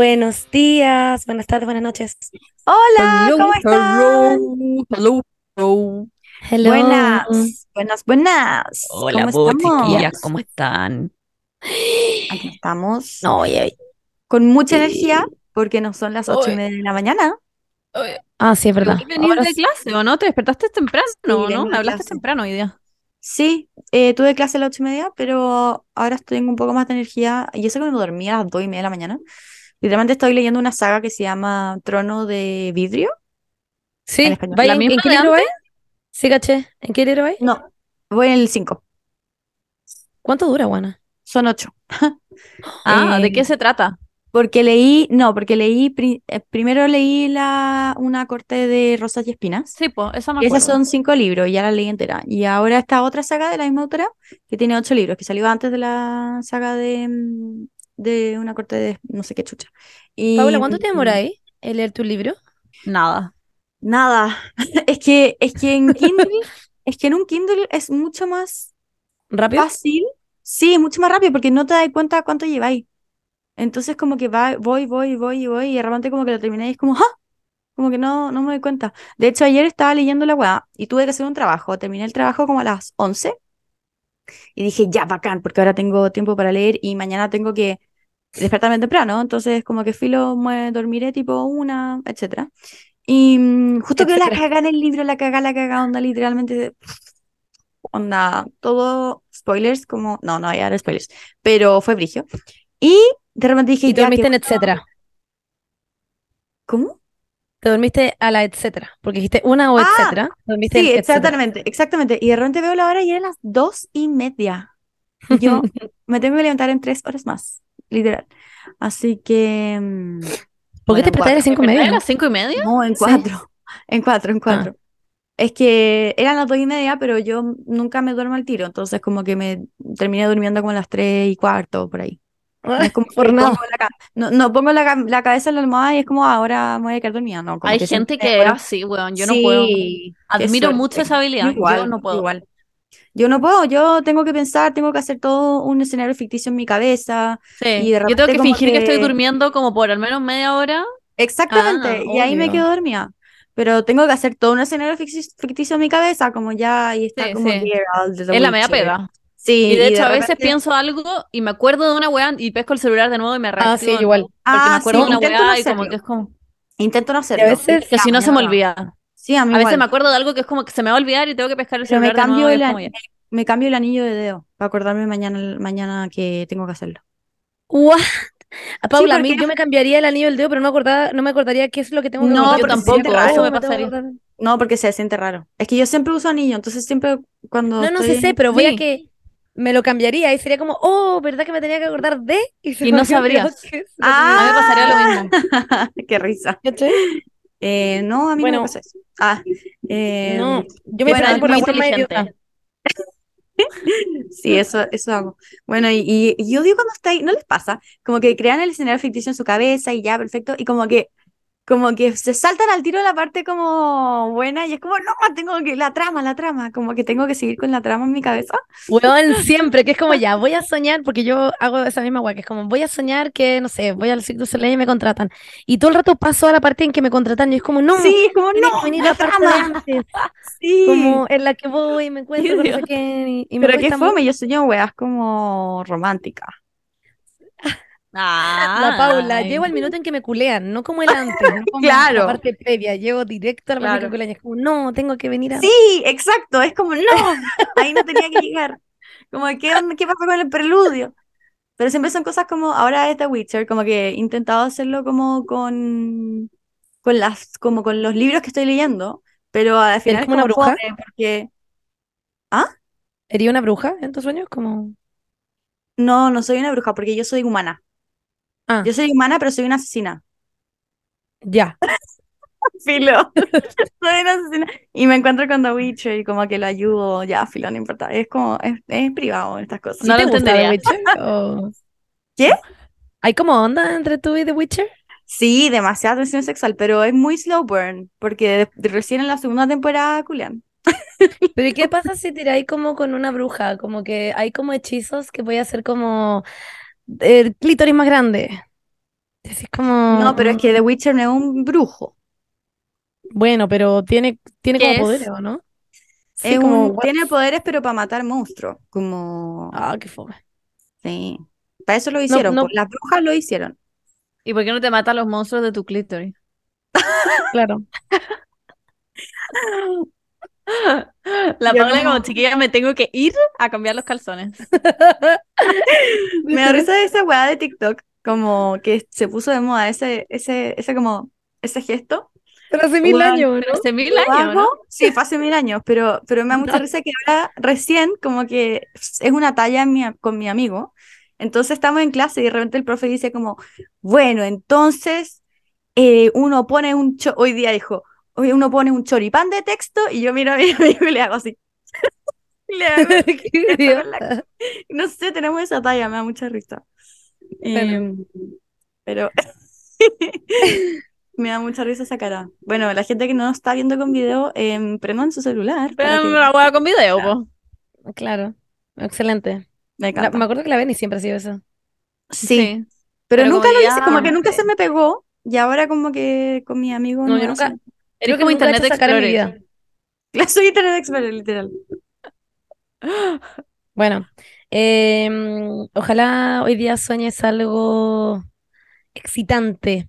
Buenos días, buenas tardes, buenas noches. Hola, Hello, ¿cómo están? hello, hello. Hello. Buenas, buenas, buenas. Hola, ¿Cómo estamos? chiquillas, ¿cómo están? Aquí estamos No, oye, oye. con mucha Sí. energía porque no son las ocho y media de la mañana. Ah, sí, es verdad. Ahora de clase, ¿o no? ¿Te despertaste temprano, no? Me hablaste clase. temprano hoy día. Sí, eh, tuve clase a las ocho y media, pero ahora estoy en un poco más de energía. Y eso que me dormí a las dos y media de la mañana. Literalmente estoy leyendo una saga que se llama Trono de Vidrio. Sí, En español. ¿va ¿La en- misma ¿en qué libro vais? Sí, caché. ¿En qué libro vais? No, voy en el cinco. ¿Cuánto dura, Juana? Son ocho. Ah, ¿de Eh, qué se trata? Porque leí, no, porque leí, pri- eh, primero leí la, una corte de Rosas y Espinas. Sí, pues, esa me Y esas acuerdo. son cinco libros, y ya la leí entera. Y ahora está otra saga de la misma autora, que tiene ocho libros, que salió antes de la saga de, mm, de una corte de no sé qué chucha. Y Paula, ¿cuánto te mm, demoráis en leer tu libro? Nada. nada, es que, es que en Kindle, es que en un Kindle es mucho más ¿Rápido? fácil, sí, mucho más rápido, porque no te das cuenta cuánto lleváis. Entonces como que va, voy, voy, voy y voy, y de repente como que lo terminé y es como, ¡ah! Como que no, no me doy cuenta. De hecho, ayer estaba leyendo la weá y tuve que hacer un trabajo. Terminé el trabajo como a las 11 y dije, ya, bacán, porque ahora tengo tiempo para leer y mañana tengo que despertarme temprano. Entonces, como que filo, me dormiré tipo una, etcétera. Y mm, justo que la cagá en el libro, la cagá, la cagá, onda, literalmente, onda, todo spoilers, como, no, no voy a dar spoilers, pero fue brigio. Y de repente dije, Y te ya, dormiste en etcétera. ¿cómo? Te dormiste a la etcétera. Porque dijiste una o Ah, etcétera. Dormiste Sí, exactamente, exactamente. Y de repente veo la hora y eran las dos y media. Yo me tengo que levantar en tres horas más, literal. Así que, mm, ¿Por qué bueno, te despertaste a las cinco y media? ¿A las cinco y media? no, en Sí. cuatro, en cuatro, en Ah. cuatro. Es que eran las dos y media, pero yo nunca me duermo al tiro, entonces como que me terminé durmiendo como a las tres y cuarto, por ahí. Es como Por que nada. pongo la, no, no pongo la, la cabeza en la almohada y es como "Ah, ahora me voy a quedar dormida, no, como Hay que gente que es así, weón. Yo no puedo. Admiro mucho esa Yo habilidad. Yo igual, no puedo. igual. Yo no puedo, yo tengo que pensar, tengo que hacer todo un escenario ficticio en mi cabeza Sí. y de Yo tengo que fingir que estoy durmiendo como por al menos media hora. Exactamente, Ah, y ahí me quedo dormida. Pero tengo que hacer todo un escenario ficti- ficticio en mi cabeza, como ya ahí está Sí, como sí. The Es la media pega. Sí, Y de hecho, a repente- veces pienso algo y me acuerdo de una weá y pesco el celular de nuevo y me reactivo Ah, sí, igual. Porque me Ah, acuerdo sí, de una intento no y como que es como. Intento no hacerlo. veces- Que si no se me olvida. Sí, a mí A veces me acuerdo de algo que es como que se me va a olvidar y tengo que pescar el Pero me de cambio, nuevo y el, me, me cambio el anillo de dedo para acordarme mañana, mañana que tengo que hacerlo. What? A Paula, a mí yo me cambiaría el anillo del dedo, pero no, acordaba, no me acordaría qué es lo que tengo que No, yo tampoco, raro, eso me pasaría. No, porque se siente raro. Es que yo siempre uso anillo, entonces siempre cuando No, no sé, sé, pero voy a que me lo cambiaría y sería como, oh, ¿verdad que me tenía que acordar de? Y me no sabrías. Ah. A mí me pasaría lo mismo. Qué risa. ¿Cachai? Eh, no, a mí no me Bueno. pasa eso. Ah, eh, No, yo me bueno, por la forma inteligente. idiota. sí, eso, eso hago. Bueno, y, y- y yo digo cuando está ahí, ¿no les pasa? Como que crean el escenario ficticio en su cabeza y ya, perfecto, y como que, como que se saltan al tiro la parte como buena y es como, no, tengo que, la trama, la trama, como que tengo que seguir con la trama en mi cabeza. Weón, siempre, que es como ya, voy a soñar, porque yo hago esa misma weá, que es como, voy a soñar que, no sé, voy al Cirque du Soleil y me contratan. Y todo el rato paso a la parte en que me contratan y es como, no, Sí, es como, no, venir la la parte de trama. antes, Sí. como en la que voy y me encuentro con no sé qué, y, y me Pero qué cuesta mucho. fome, yo sueño weas como románticas. La Paula, Ay. llego al minuto en que me culean, no como el antes, no como Claro. la parte previa, llego directo a la parte en que Claro. y es como, no, tengo que venir a... Sí, exacto, es como, no, ahí no tenía que llegar. Como, ¿qué, qué pasó con el preludio? Pero siempre son cosas como, ahora es The Witcher, como que he intentado hacerlo como con, con las, como con los libros que estoy leyendo, pero al final es como una bruja? porque, ¿Sería una bruja en tus sueños? Como... no, no soy una bruja, porque yo soy humana. Ah, Yo soy humana, pero soy una asesina. ya. Filo. Soy una asesina. Y me encuentro con The Witcher y como que lo ayudo, ya, filo, no importa. Es como, es, es privado estas cosas. No ¿Sí lo te gusta The entendería. Witcher? o- ¿Qué? ¿Hay como onda entre tú y The Witcher? Sí, demasiada tensión sexual, pero es muy slow burn, porque de- de recién en la segunda temporada, culian. Pero ¿y qué pasa si tiráis como con una bruja? Como que hay como hechizos que voy a hacer como el clítoris más grande. Es como... No, pero es que The Witcher no es un brujo. Bueno, pero tiene, tiene ¿Qué como es? poderes, ¿o no? Sí, Es como... un- tiene poderes, pero para matar monstruos. Como. Ah, qué fome. Sí. Para eso lo hicieron. no. pues, Las brujas lo hicieron. ¿Y por qué no te matan los monstruos de tu clítoris? Claro. La Paula como- como chiquilla me tengo que ir a cambiar los calzones. Me da risa esa weá de TikTok. Como que se puso de moda ese, ese, ese como, ese gesto. Pero hace mil Bueno, años, ¿no? hace mil años, ¿no? Sí, fue hace mil años, pero, pero me da mucha risa que ahora recién como que es una talla mi con mi amigo. Entonces estamos en clase y de repente el profe dice como, bueno, entonces eh, uno pone un, cho- hoy día dijo, uno pone un choripán de texto y yo miro a mi amigo y le hago así. Le hago- no sé, tenemos esa talla, me da mucha risa. Bueno. Em, pero me da mucha risa esa cara. Bueno, la gente que no está viendo con video, eh, prendan su celular. Pero que- la hueá con video, po. Claro. Excelente. Me La- encanta. me acuerdo que la Benny siempre ha sido eso. Sí, pero, pero nunca lo hice, como que nunca se me pegó. Y ahora como que con mi amigo No, no yo nunca- Eres Creo que como he Internet mi Explorer. vida. Soy internet expert, literal. Bueno, em, ojalá hoy día sueñes algo excitante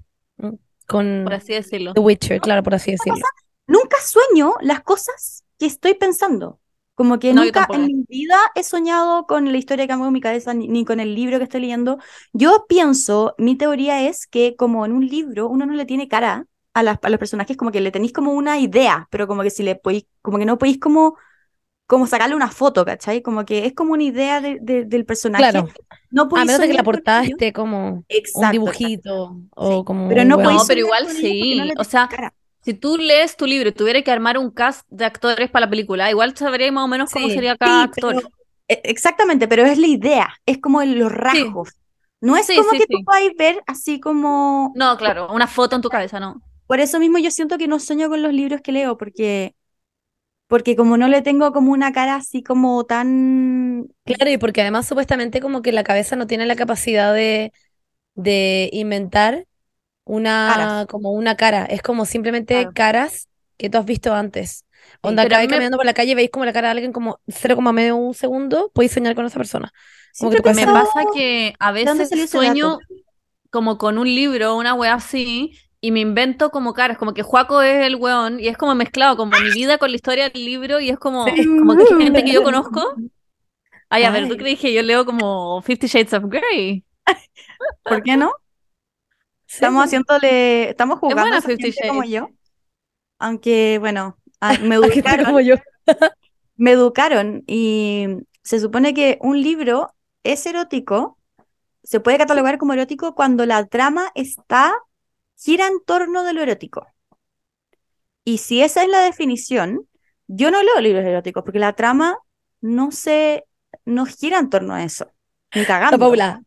con Por así decirlo. The Witcher, claro, por así decirlo. Nunca sueño las cosas que estoy pensando. Como que No, nunca en mi vida he soñado con la historia que hago en mi cabeza, ni, ni con el libro que estoy leyendo. Yo pienso, mi teoría es que como en un libro uno no le tiene cara a, las, a los personajes, como que le tenéis como una idea, pero como que si le podéis, como que no podéis como, como sacarle una foto, ¿cachai? Como que es como una idea de- de- del personaje. Claro, No a menos de que la portada esté como un Exacto, dibujito o Sí, como pero un no. No, pero igual no sí. le O sea, cara. si tú lees tu libro y tuvieras que armar un cast de actores para la película, igual sabrías más o menos cómo Sí. sería cada Sí, actor. pero- e- exactamente, pero es la idea, es como en los rasgos. No es Sí, como sí, que sí. tú puedas ver así como... No, claro, una foto en tu cabeza, no. Por eso mismo yo siento que no sueño con los libros que leo, porque, porque como no le tengo como una cara así como tan... Claro, y porque además supuestamente como que la cabeza no tiene la capacidad de, de inventar una, Caras. como una cara. Es como simplemente Claro. caras que tú has visto antes. Onda, pero a acá mí me- caminando por la calle, veis como la cara de alguien como 0, medio un segundo, podéis soñar con esa persona. Como que Me pasa que a ¿De dónde veces sueño como con un libro, una wea así, y me invento como caras, como que Juaco es el weón, y es como mezclado, como mi vida con la historia del libro, y es como, Sí. como que gente que yo conozco. Ay, a ver, ¿tú que yo leo como Fifty Shades of Grey? ¿Por qué no? Estamos sí. haciéndole... Estamos jugando a Fifty como yo. Aunque, bueno, me educaron. como yo. me educaron y se supone que un libro es erótico, se puede catalogar como erótico cuando la trama está, gira en torno de lo erótico. Y si esa es la definición, yo no leo libros eróticos porque la trama no se, no gira en torno a eso. Ni La. Paula.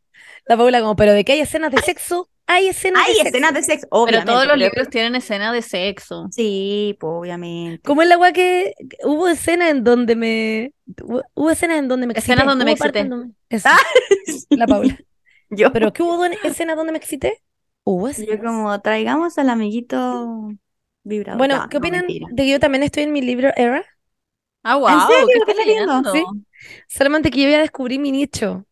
La Paula como, pero de que hay escenas de sexo, hay escenas Hay de sexo. escenas de sexo, Pero todos los libros tienen escena de sexo. Sí, pues obviamente. Como es la weá que que hubo escenas en donde me. Hubo, escenas en donde me excité. Escenas donde me excité. en donde- Eso, la Paula. Yo, ¿Pero qué hubo escenas donde me excité? Hubo yo como traigamos al amiguito vibrador. Bueno, No, ¿qué no, opinan de que yo también estoy en mi libro Era? Ah, wow, serio? ¿qué ¿Qué estás leyendo? leyendo? Sí. Solamente que yo ya descubrí mi nicho.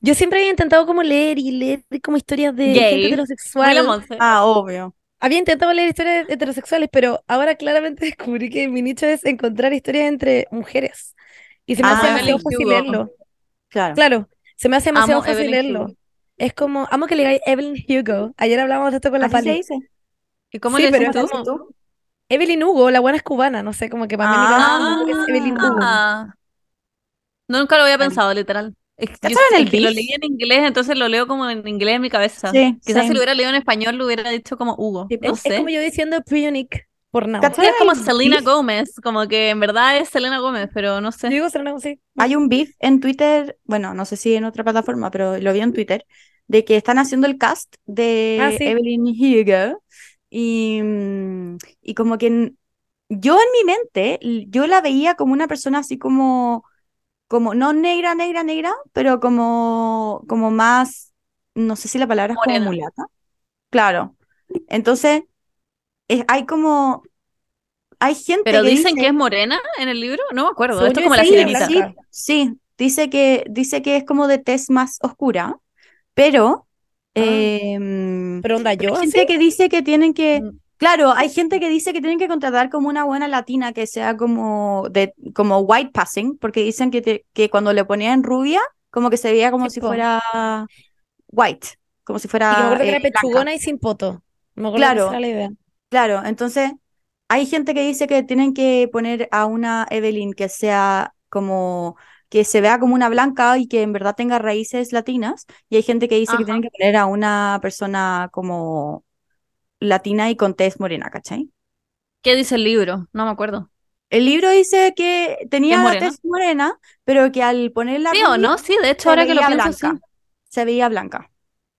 Yo siempre había intentado como leer y leer como historias de Gay. gente heterosexual. Ah, obvio. Había intentado leer historias heterosexuales, pero ahora claramente descubrí que mi nicho es encontrar historias entre mujeres. Y se me Ah, hace demasiado Evelyn fácil Hugo. leerlo. Claro. Claro, se me hace demasiado Amo fácil Evelyn leerlo. Hugo. Es como, amo que le digáis Evelyn Hugo. Ayer hablábamos de esto con la se Pali. dice. ¿Y cómo Sí, le pero tú? Evelyn Hugo, la buena es cubana, no sé, como que para mí mi Ah. es Evelyn Hugo. Ah. No, nunca lo había pensado, literal. Es que, yo- ¿Cacharon el es que lo leí en inglés, entonces lo leo como en inglés en mi cabeza. Sí, Quizás si lo hubiera leído en español lo hubiera dicho como Hugo. Sí, No Es, como yo diciendo pre-unique por nada. ¿Cacharon Es como el Selena beef? Gómez, como que en verdad es Selena Gómez, pero no sé. digo Selena sí. Hay un beef en Twitter, bueno, no sé si en otra plataforma, pero lo vi en Twitter, de que están haciendo el cast de Ah, sí. Evelyn Hugo y, mm, y como que en- yo en mi mente, yo la veía como una persona así como, como no negra, negra, negra, pero como, como más, no sé si la palabra es como Morena. mulata. Claro. Entonces, es- hay como. Hay gente Pero que dicen dice- que es morena en el libro. No me acuerdo. Esto es yo como la sí, sirenita. sí. Sí, sí, dice que, dice que es como de tez más oscura, pero Ah. em, Pero onda, hay yo así. gente que dice que tienen que, Mm. claro, hay gente que dice que tienen que contratar como una buena latina que sea como de, como white passing, porque dicen que, te- que cuando le ponían rubia, como que se veía como Sí, si po. fuera white, como si Y fuera acuerdo que eh, era blanca. pechugona y sin poto. Me acuerdo que Claro. esa era la idea. Claro, entonces hay gente que dice que tienen que poner a una Evelyn que sea como que se vea como una blanca y que en verdad tenga raíces latinas, y hay gente que dice que tienen que poner a una persona como latina y con tez morena, ¿cachai? ¿Qué dice el libro? No me acuerdo. El libro dice que tenía la tez morena, pero que al ponerla ¿Sí o no? Sí, de hecho, se ahora que lo sí. blanca. Se veía blanca,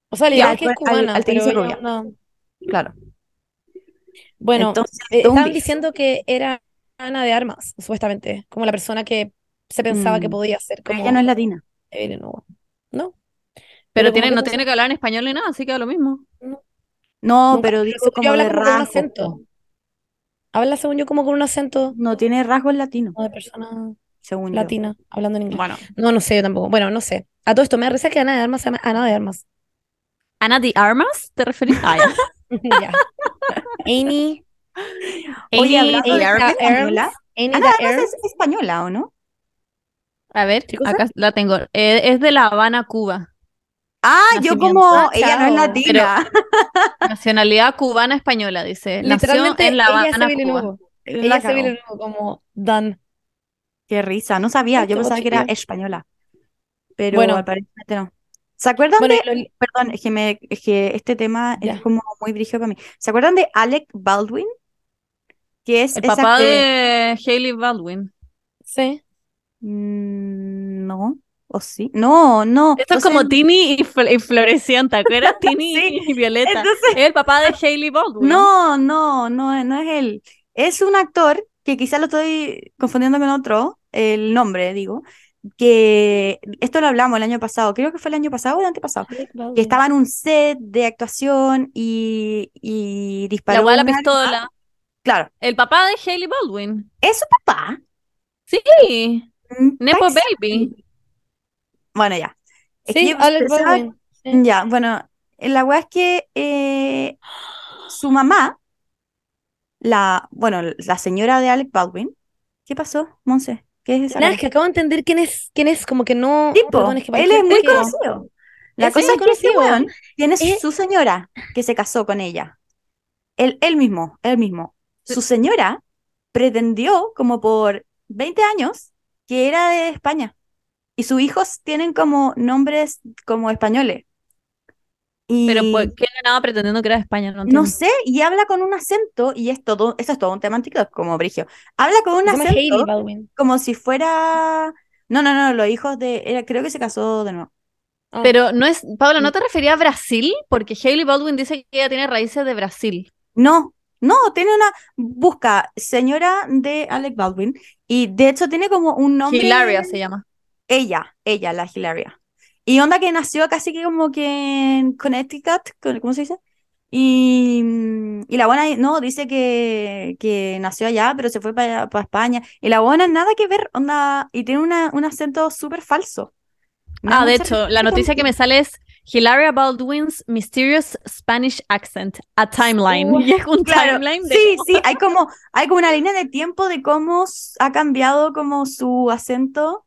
O sea, la idea es que es cubana, al pero ella claro. Bueno, Entonces, eh, estaban diciendo que era Ana de Armas, supuestamente, como la persona que se pensaba que Mm. podía ser como ella no es latina. Evelyn Hugo. ¿No? Pero tiene, no tiene que hablar en español ni nada, así que da lo mismo. No, Nunca- pero dice como habla de como con un acento. Habla, según yo, como con un acento No tiene rasgos latinos, como de persona según yo. latina, hablando en inglés. Bueno. No, no sé, yo tampoco. Bueno, no sé. A todo esto me da risa que Ana de Armas se llama Ana de Armas. ¿Ana de Armas? ¿Te referís? Ah, ya. Ya. Amy, Oye, Arms. española, Ana Arms. es española, ¿o no? A ver, acá la tengo. Eh, es de La Habana, Cuba. Ah, yo como, Ah, ella no es latina. Nacionalidad cubana española, dice. Nació Literalmente, en La ella Habana, Evelyn Cuba. Ella. Evelyn Hugo, como Dan. Qué risa, no sabía, yo pensaba que era española. Pero Bueno. aparentemente no. ¿Se acuerdan Bueno, de, lo- perdón, es que, me, es que este tema Ya. es como muy brígido para mí. ¿Se acuerdan de Alec Baldwin? Que es El esa papá que- de Hailey Baldwin. sí. Mm, no, ¿o sí? No, no. Esto es como Tini y, Fl- y Florecienta, Tini Sí, y Violeta. entonces- Es el papá de Hailey Baldwin. No, no, no, no es él. Es un actor que quizás lo estoy confundiendo con otro, el nombre, digo, que esto lo hablamos el año pasado, creo que fue el año pasado o el antepasado, que estaba en un set de actuación y, y disparó La de la arma. pistola. Claro, El papá de Hailey Baldwin. es su papá. Sí. Mm, Nepo Baby. Bueno, ya. Es Sí, pensaba- Baldwin. Sí. Ya, bueno, la weá es que eh, su mamá, la, bueno, la señora de Alec Baldwin, ¿qué pasó, Monse? ¿Qué es esa Nada, es que acabo de entender quién es, quién es, como que no. Tipo, perdón, es que él es muy que- conocido. La cosa es que ese conocido. weón tiene su señora que se casó con ella. Él, él mismo, él mismo. Su señora pretendió como por 20 años que era de España. Y sus hijos tienen como nombres como españoles. Y Pero ¿por qué no nada pretendiendo que era de España? No, sé, y habla con un acento, y es todo, eso es todo un tema en TikTok, como Brigio. Habla con un Hailey acento como si fuera. No, no, no, los hijos de. era- creo que se casó de nuevo. Ah. Pero no es, Paula, ¿no te refería a Brasil? Porque Hailey Baldwin dice que ella tiene raíces de Brasil. No, no, tiene una. Busca señora de Alec Baldwin, y de hecho tiene como un nombre. Hilaria se llama. Ella, ella, la Hilaria. Y onda que nació casi que como que en Connecticut, con- ¿cómo se dice? Y, y la buena, no, dice que, que nació allá, pero se fue para, para España. Y la buena nada que ver, onda, y tiene una, un acento súper falso. Da Ah, de hecho, la noticia que me sale es Hilaria Baldwin's Mysterious Spanish Accent, a timeline. Uh, y es un Claro, timeline de... sí, sí, hay como, hay como una línea de tiempo de cómo ha cambiado como su acento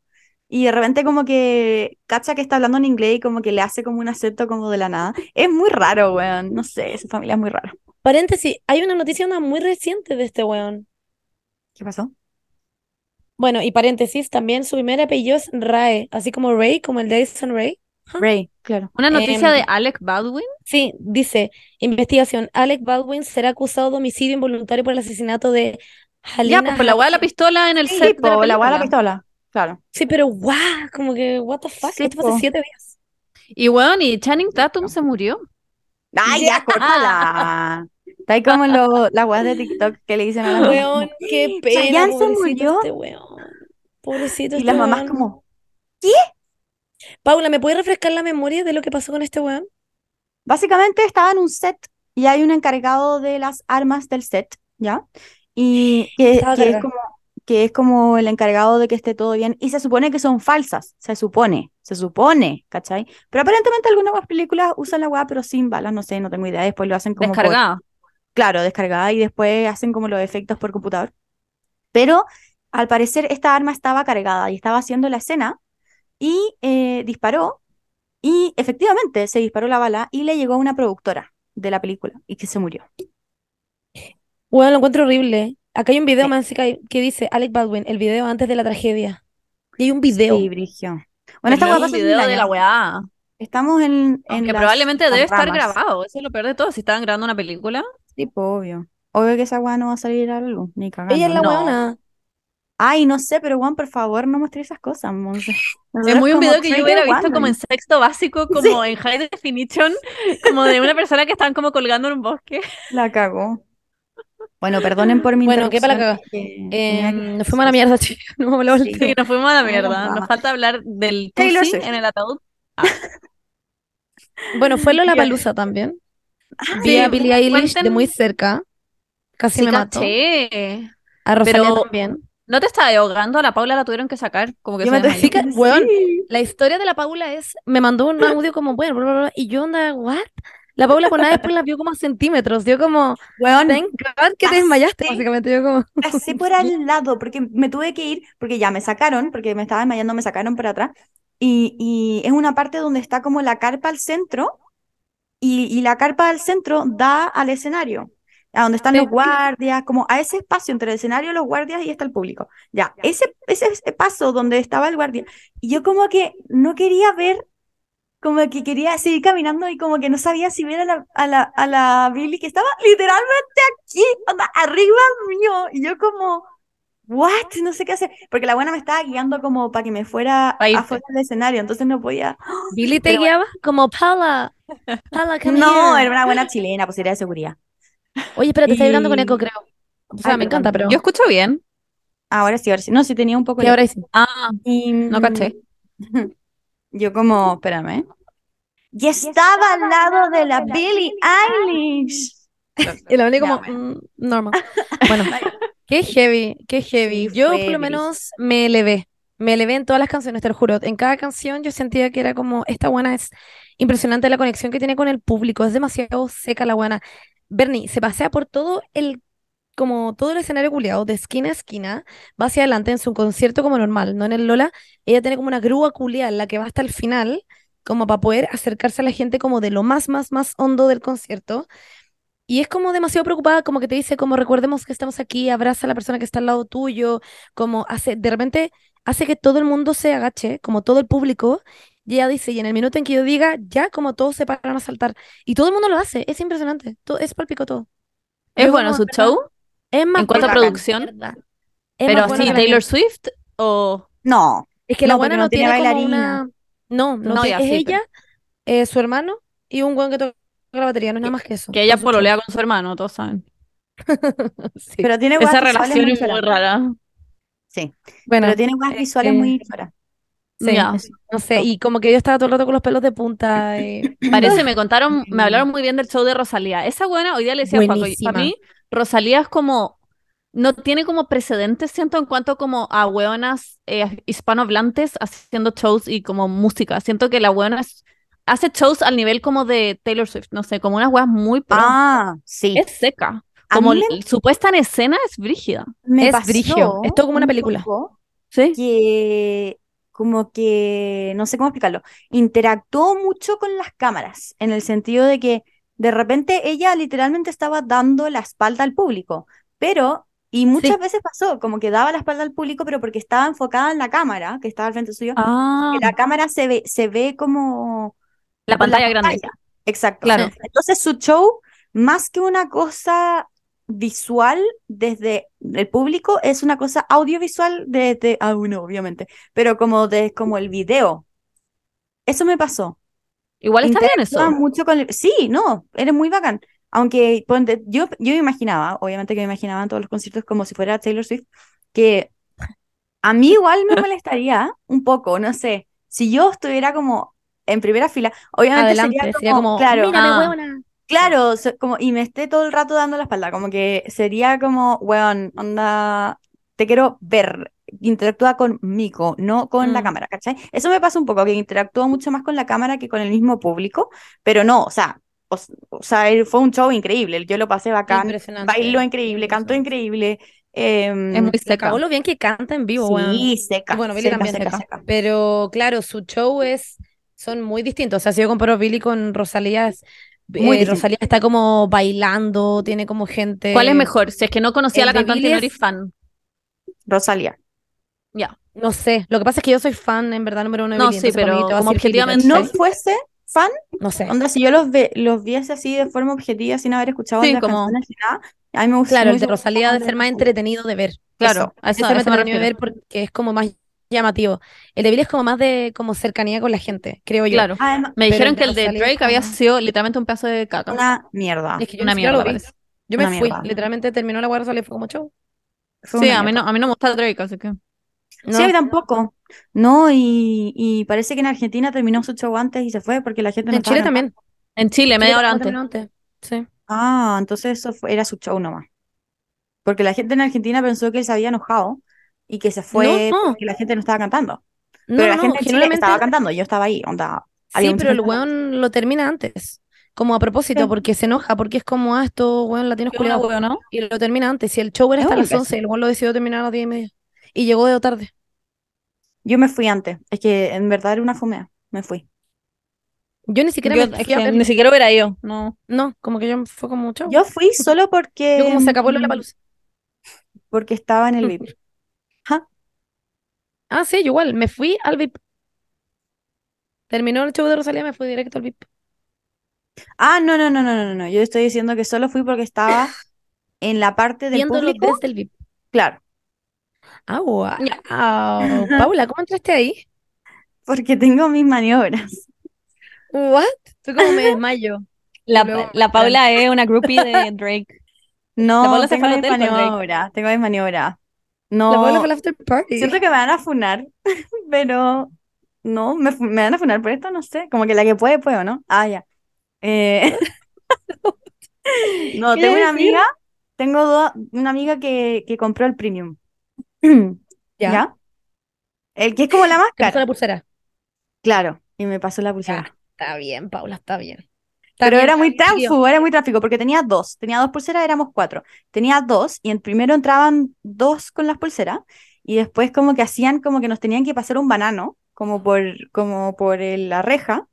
y de repente como que cacha que está hablando en inglés y como que le hace como un acento como de la nada. Es muy raro, weón, no sé, esa familia es muy rara. Paréntesis, hay una noticia muy reciente de este weón. ¿Qué pasó? Bueno, y paréntesis, también su primer apellido es Rae, así como Ray, como el de Addison Ray. Ray, claro. Una noticia Em, de Alec Baldwin. Sí, dice, investigación, Alec Baldwin será acusado de homicidio involuntario por el asesinato de Ya, Halina pues por la weá de la pistola en el Sí, set de la weá de la pistola, claro. Sí, pero guau, como que, what the fuck, Sí, esto fue hace po. siete días. Y weón, y Channing Tatum se murió. ¡Ay, ya, córtala! Está ahí como lo, la weá de TikTok que le dicen a mamás. Weón, qué pena, Chayanne se pobrecito murió. este weón. Pobrecito Y este las mamás como, Paula, ¿me puedes refrescar la memoria de lo que pasó con este weón? básicamente estaba en un set y hay un encargado de las armas del set, ¿ya? Y que, Estaba que es como, que es como el encargado de que esté todo bien. Y se supone que son falsas, se supone, se supone, ¿cachai? Pero aparentemente algunas películas usan la weá, pero sin balas, no sé, no tengo idea. Después lo hacen como por- Descargada. claro, descargada y después hacen como los efectos por computador. Pero al parecer esta arma estaba cargada y estaba haciendo la escena y eh, disparó y efectivamente se disparó la bala y le llegó a una productora de la película y que se murió. Bueno, lo encuentro horrible. Acá hay un video Sí. más que, que dice Alec Baldwin, el video antes de la tragedia. Y hay un video. Sí, Brigio. Bueno, esta en video de la weá. Estamos en, las- probablemente debe estar grabado. Eso es lo peor de todo. Si estaban grabando una película. Sí, pues, obvio. Obvio que esa weá no va a salir a la luz, ni cagando. Ella es la no. weona. Ay, no sé, pero Juan, por favor, no muestres esas cosas, Monse. Es muy un video que yo hubiera visto como en sexto básico, como en high definition, como de una persona que estaban como colgando en un bosque. La cagó. Bueno, perdonen por mi Bueno, qué para la interrupción, cagada. que Eh, nos fuimos a la mierda, chicos. No me lo Sí. Sí, nos fuimos a la mierda. vamos. Nos falta hablar del Taylor en el ataúd. Bueno, fue Lola. Palusa también. Ah, Vi a Billie Eilish de muy cerca. Casi Sí, me mató. caché. A Rosalía Pero- también. ¿No te estaba ahogando? A la Paula la tuvieron que sacar, como que Yo se me que- Sí. weón, La historia de la Paula es, me mandó un audio como, bueno, bla, bla, bla, y yo onda, ¿what? La Paula por nada después la vio como a centímetros, dio como, Weón, thank God que te desmayaste, básicamente, yo como, pasé por al lado porque me tuve que ir, porque ya me sacaron, porque me estaba desmayando, me sacaron por atrás. Y, y es una parte donde está como la carpa al centro, y, y la carpa al centro da al escenario, a donde están los guardias, como a ese espacio entre el escenario, los guardias y está el público. Ya, ese, ese, ese paso donde estaba el guardia. Y yo como que no quería ver, como que quería seguir caminando y como que no sabía si ver a la, a la, a la Billy que estaba literalmente aquí, onda, arriba mío. Y yo como, what? No sé qué hacer. Porque la buena me estaba guiando como para que me fuera irte. afuera del escenario, entonces no podía. Billy te Pero guiaba como, Paula, Paula, No, here". era una buena chilena, pues era de seguridad. Oye, espérate, estoy hablando con Y- eco, creo. O sea, Ay, me encanta, pero. Yo escucho bien. Ahora sí, ahora sí. No, sí tenía un poco y de- ahora sí. Ah, Y, no caché. Yo como, espérame. Y estaba al lado de la Billie Eilish. Y la Vani Ya, como. "Mm, normal. Bueno, qué heavy, qué heavy. Sí, Yo por lo menos me elevé. Me elevé en todas las canciones, te lo juro. En cada canción yo sentía que era como, esta buena es impresionante la conexión que tiene con el público. Es demasiado seca la buena. Bernie se pasea por todo el, como todo el escenario culiado, de esquina a esquina, va hacia adelante en su concierto como normal, no en el Lola. Ella tiene como una grúa culiada en la que va hasta el final, como para poder acercarse a la gente como de lo más, más, más hondo del concierto. Y es como demasiado preocupada, como que te dice, como recordemos que estamos aquí, abraza a la persona que está al lado tuyo, como hace, de repente hace que todo el mundo se agache, como todo el público, y ella dice, y en el minuto en que yo diga, ya como todos se paran a saltar, y todo el mundo lo hace, es impresionante, todo, es palpico todo. ¿Es Yo bueno su show? Es más En cuanto a producción, Pero así, Taylor. Swift o... No, Es que la buena no no tiene bailarina. una... No, no, No, es sí, pero- ella, eh, su hermano y un weón que toca la batería, no es nada más que eso. Que ella pololea con su hermano, todos saben. Sí. pero tiene Esa relación muy es muy rara. Sí, Bueno, pero tiene guas visuales eh, muy choras. sí, no sé, y como que yo estaba todo el rato con los pelos de punta. eh, Parece, me contaron, me hablaron muy bien del show de Rosalía. Esa buena, hoy día le decía Buenísima. para mí, Rosalía es como, no tiene como precedentes, siento, en cuanto como a hueonas eh, hispanohablantes haciendo shows y como música. Siento que la hueona es- hace shows al nivel como de Taylor Swift, no sé, como unas hueas muy. Ah, sí. es seca. Como l- su puesta en escena es brígida. Me Es brigio, es todo como una un película. ¿Sí? que como que, no sé cómo explicarlo, interactuó mucho con las cámaras, en el sentido de que de repente ella literalmente estaba dando la espalda al público, pero, y muchas Sí. veces pasó, como que daba la espalda al público, pero porque estaba enfocada en la cámara, que estaba al frente suyo, Ah, que la cámara se ve, se ve como la pantalla grande. Exacto. Claro. Entonces su show, más que una cosa visual desde el público, es una cosa audiovisual desde, ah, uno, obviamente, pero como de como el video. Eso me pasó. Igual está bien eso. Mucho con el- Sí, no, eres muy bacán. Aunque ponte, yo, yo imaginaba, obviamente que me imaginaba en todos los conciertos como si fuera Taylor Swift, que a mí igual me molestaría un poco, no sé, si yo estuviera como en primera fila, obviamente Adelante, sería sería como, como, claro, mírame, Ah. huevona. claro, so- como, y me esté todo el rato dando la espalda, como que sería como, weón, onda, te quiero ver, interactúa conmigo, no con la Mm. cámara, ¿cachai? Eso me pasa un poco, que interactúo mucho más con la cámara que con el mismo público, pero no, o sea, o, sea, él- fue un show increíble, yo lo pasé bacán, Impresionante. bailó increíble, cantó increíble, em, Es muy Me seca. lo bien que canta en vivo, sí, seca, bueno, Billy seca, también seca, seca. seca. Pero claro, su show es, son muy distintos. O sea, si yo comparo Billy con Rosalía, es- Muy eh. Rosalía está como bailando, tiene como gente. ¿Cuál es mejor? Si es que no conocía a la cantante Billy no es- eres fan. Rosalía. Ya. No sé. Lo que pasa es que yo soy fan, en verdad, número uno de No, Billy. sí, pero como objetivamente- No fuese fan, No sé. onda, si yo los, ve, los viese así de forma objetiva, sin haber escuchado Sí, como- canciones ni nada, a mí me gusta. Claro, el de Rosalía más ser más Rosalía. entretenido de ver. Claro, Eso, a eso, eso me entretenido de ver porque es como más llamativo. El de Billy es como más de como cercanía con la gente, creo yo. Claro. Además, Me Pero dijeron de que el de Rosalía Drake había como- sido literalmente un pedazo de caca. una mierda. Es que yo Una mierda, lo vi. parece. Yo me Una fui, mierda. literalmente terminó la guardia solo y fue como show. Sí, a mí, no, a mí no me gusta Drake, así que. No, Sí, tampoco. No, y, y parece que en Argentina terminó su show antes y se fue porque la gente no en Chile también. En Chile, media hora antes. Sí. Ah, entonces eso fue- era su show nomás. Porque la gente en Argentina pensó que él se había enojado y que se fue no. porque la gente no estaba cantando. No, Pero la no, gente en Chile genuinamente- estaba cantando, yo estaba ahí, onda. Sí, pero el weón lo termina antes. Como a propósito, Sí. porque se enoja, porque es como, ah, esto, weón, Qué una culiados. hueá, ¿no? Y lo termina antes. Si el show era hasta las 11, el weón lo decidió terminar a las 10 y media. Y llegó de tarde. Yo me fui antes, es que en verdad era una fumea, me fui. Yo ni siquiera Yo, me fui a que verlo. ni siquiera hubiera ido. No. No, como que yo fue como show. Yo fui solo porque, Yo como se acabó la mm, palusa. porque estaba en el VIP. Ah, sí, yo igual, me fui al VIP. Terminó el show de Rosalía, me fui directo al VIP. Ah, no, no, no, no, no, no. Yo estoy diciendo que solo fui porque estaba en la parte del Viéndolo público. desde el VIP. Claro, Ah, wow. Paula, ¿cómo entraste ahí? porque tengo mis maniobras. What? Tú como me desmayo. La, la Paula es una groupie de Drake. No, Paula se tengo fue mis maniobras, tengo mis maniobras. La Paula No, fue al after party. siento que me van a funar, pero no, me, me van a funar por esto, no sé. Como que la que puede, puede, ¿o no? Ah, ya. Eh, No, ¿Qué tengo una amiga, tengo una amiga que, que compró el premium. Ya. ¿Ya? El que es como la Te máscara. pasó la pulsera. Claro, y me pasó la pulsera. Ya, está bien, Paula, está bien. Está Pero bien, era muy tráfico, era muy tráfico, porque tenía dos, tenía dos pulseras, éramos cuatro. Tenía dos, y en primero entraban dos con las pulseras, y después como que hacían como que nos tenían que pasar un banano, como por, como por el- la reja,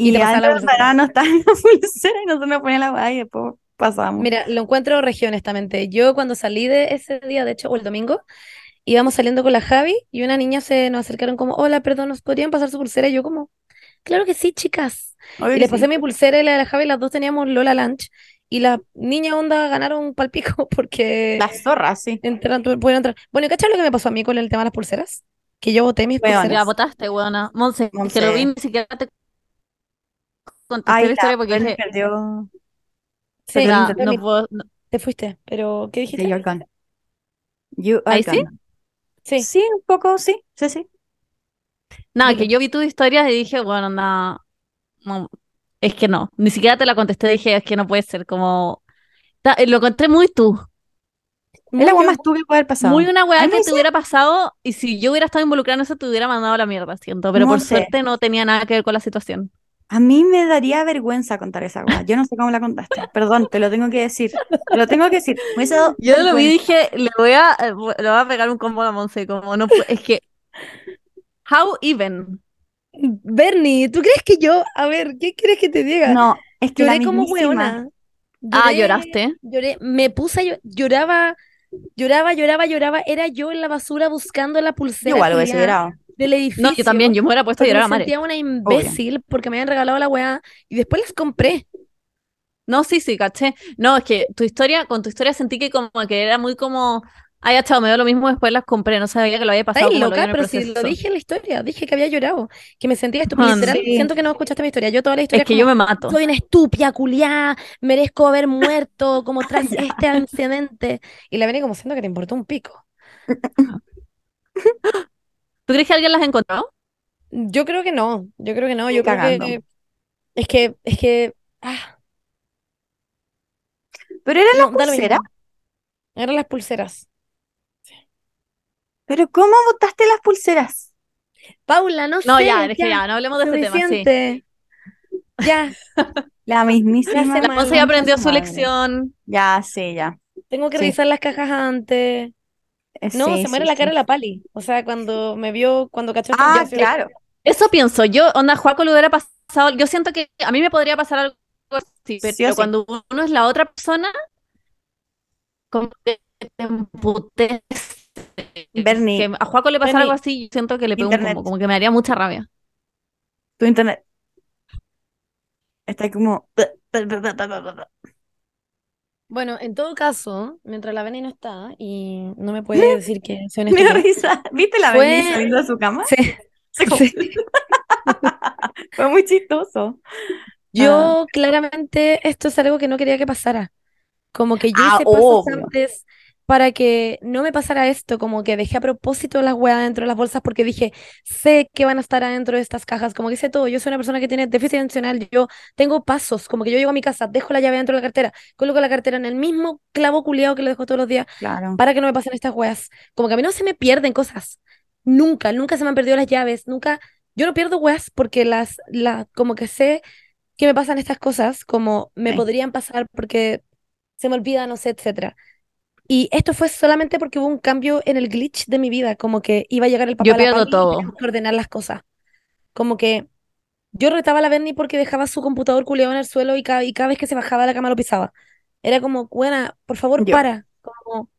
Y y, te adentro del pulsera. banano estaba la pulsera, y nosotros nos poníamos la y después pasábamos. Mira, lo encuentro región, honestamente. Yo cuando salí de ese día, de hecho, o el domingo, íbamos saliendo con la Javi y una niña se nos acercaron como, hola, perdón, ¿nos podrían pasar su pulsera? Y yo como, claro que sí, chicas. Obvio Y les sí. pasé mi pulsera y la de la Javi, las dos teníamos Lola Lunch. Y la niña onda ganaron palpico porque Las zorras, sí. entran, pudieron entrar. Bueno, ¿y cachai lo que me pasó a mí con el tema de las pulseras? Que yo boté mis. Ya pulseras. votaste, weona. Monse, que lo vi ni siquiera te contesté Ay, la historia porque dije, perdió Sí, Pero "Ah, no no Bernie, puedo. no". te fuiste, pero ¿qué dijiste? You're Gone. You are ¿Ahí sí? gone. Sí. Sí, un poco, sí, sí, sí. Nada, Dime. que yo vi tu historia y dije, bueno, nada, no, es que no, ni siquiera te la contesté, dije, es que no puede ser, como, ta- eh, lo encontré muy tú, Es la más tú que puede haber pasado. muy una weá que te hubiera pasado y si yo hubiera estado involucrada en eso te hubiera mandado a la mierda, siento, pero por suerte no tenía nada que ver con la situación. A mí me daría vergüenza contar esa weá. Yo no sé cómo la contaste. Perdón, te lo tengo que decir. Te lo tengo que decir. Yo lo vi y dije, le voy a, eh, le voy a pegar un combo a la Monse, como no, es que, how even, Bernie, ¿tú crees que yo, a ver, ¿qué quieres que te diga? No, es que la Lloré como hueona. ah, lloraste, Lloré, me puse a llo- lloraba, lloraba, lloraba, lloraba. Era yo en la basura buscando la pulsera igual hubiese llorado. Del edificio. no, yo también, yo me hubiera puesto a llorar a me mares. sentía una imbécil porque me habían regalado la weá y después las compré. No, sí, sí, caché. No, es que tu historia, con tu historia sentí que como que era muy como, ay, chao, me dio lo mismo, después las compré, no sabía que lo había pasado lo vi loca, el pero si lo dije en la historia, dije que había llorado, que me sentía estúpida. Ah, sí. siento que no escuchaste mi historia. Yo toda la historia Es que como, yo me mato. soy una estúpida, culiá, merezco haber muerto como tras este incidente. Y la venía como siento que te importó un pico. ¿Tú crees que alguien las encontró? Yo creo que no, yo creo que no, yo creo que es que, es que, ah, Pero era la no, da lo pulsera. mismo. Eran las pulseras. Pero ¿cómo botaste las pulseras? Paula, no No, sé, ya, es que ya, no hablemos de ese tema, sí. suficiente. Ya, La mismísima. La semana. La Monse ya aprendió su madre. lección. Ya, sí, ya. tengo que Sí. revisar las cajas antes. Eh, No, sí, se muere sí, la cara sí. de la Pali. O sea, cuando me vio, cuando cachó esto, Ah, claro. Eso pienso, yo, onda, Juaco le hubiera pasado, yo siento que a mí me podría pasar algo así, pero Sí o sí. cuando uno es la otra persona, como que te emputece. Bernie, Que a Juaco le pasa Bernie, algo así, yo siento que le pego combo, como que me haría mucha rabia. tu internet. Está como. Bueno, en todo caso, mientras la Beni no está y no me puede decir que soy una Me estúpida. risa. ¿Viste la Fue- Bernie saliendo de su cama? Sí, sí. Fue muy chistoso. Yo claramente esto es algo que no quería que pasara. Como que yo Ah, hice pasos obvio. antes para que no me pasara esto, como que dejé a propósito las weas dentro de las bolsas porque dije, sé que van a estar adentro de estas cajas, como que sé todo, yo soy una persona que tiene déficit atencional, yo tengo pasos, como que yo llego a mi casa, dejo la llave dentro de la cartera, coloco la cartera en el mismo clavo culiado que lo dejo todos los días Claro. para que no me pasen estas weas. Como que a mí no se me pierden cosas. Nunca, nunca se me han perdido las llaves, nunca. Yo no pierdo weas porque las, la, como que sé que me pasan estas cosas, como me Sí. podrían pasar porque se me olvida, no sé, etcétera. Y esto fue solamente porque hubo un cambio en el glitch de mi vida, como que iba a llegar el papá Yo a la pierdo y todo. teníamos que ordenar las cosas. Como que yo retaba a la Bernie porque dejaba su computador culiado en el suelo y cada, y cada vez que se bajaba de la cama lo pisaba. Era como, buena, por favor, Yo. para. Como,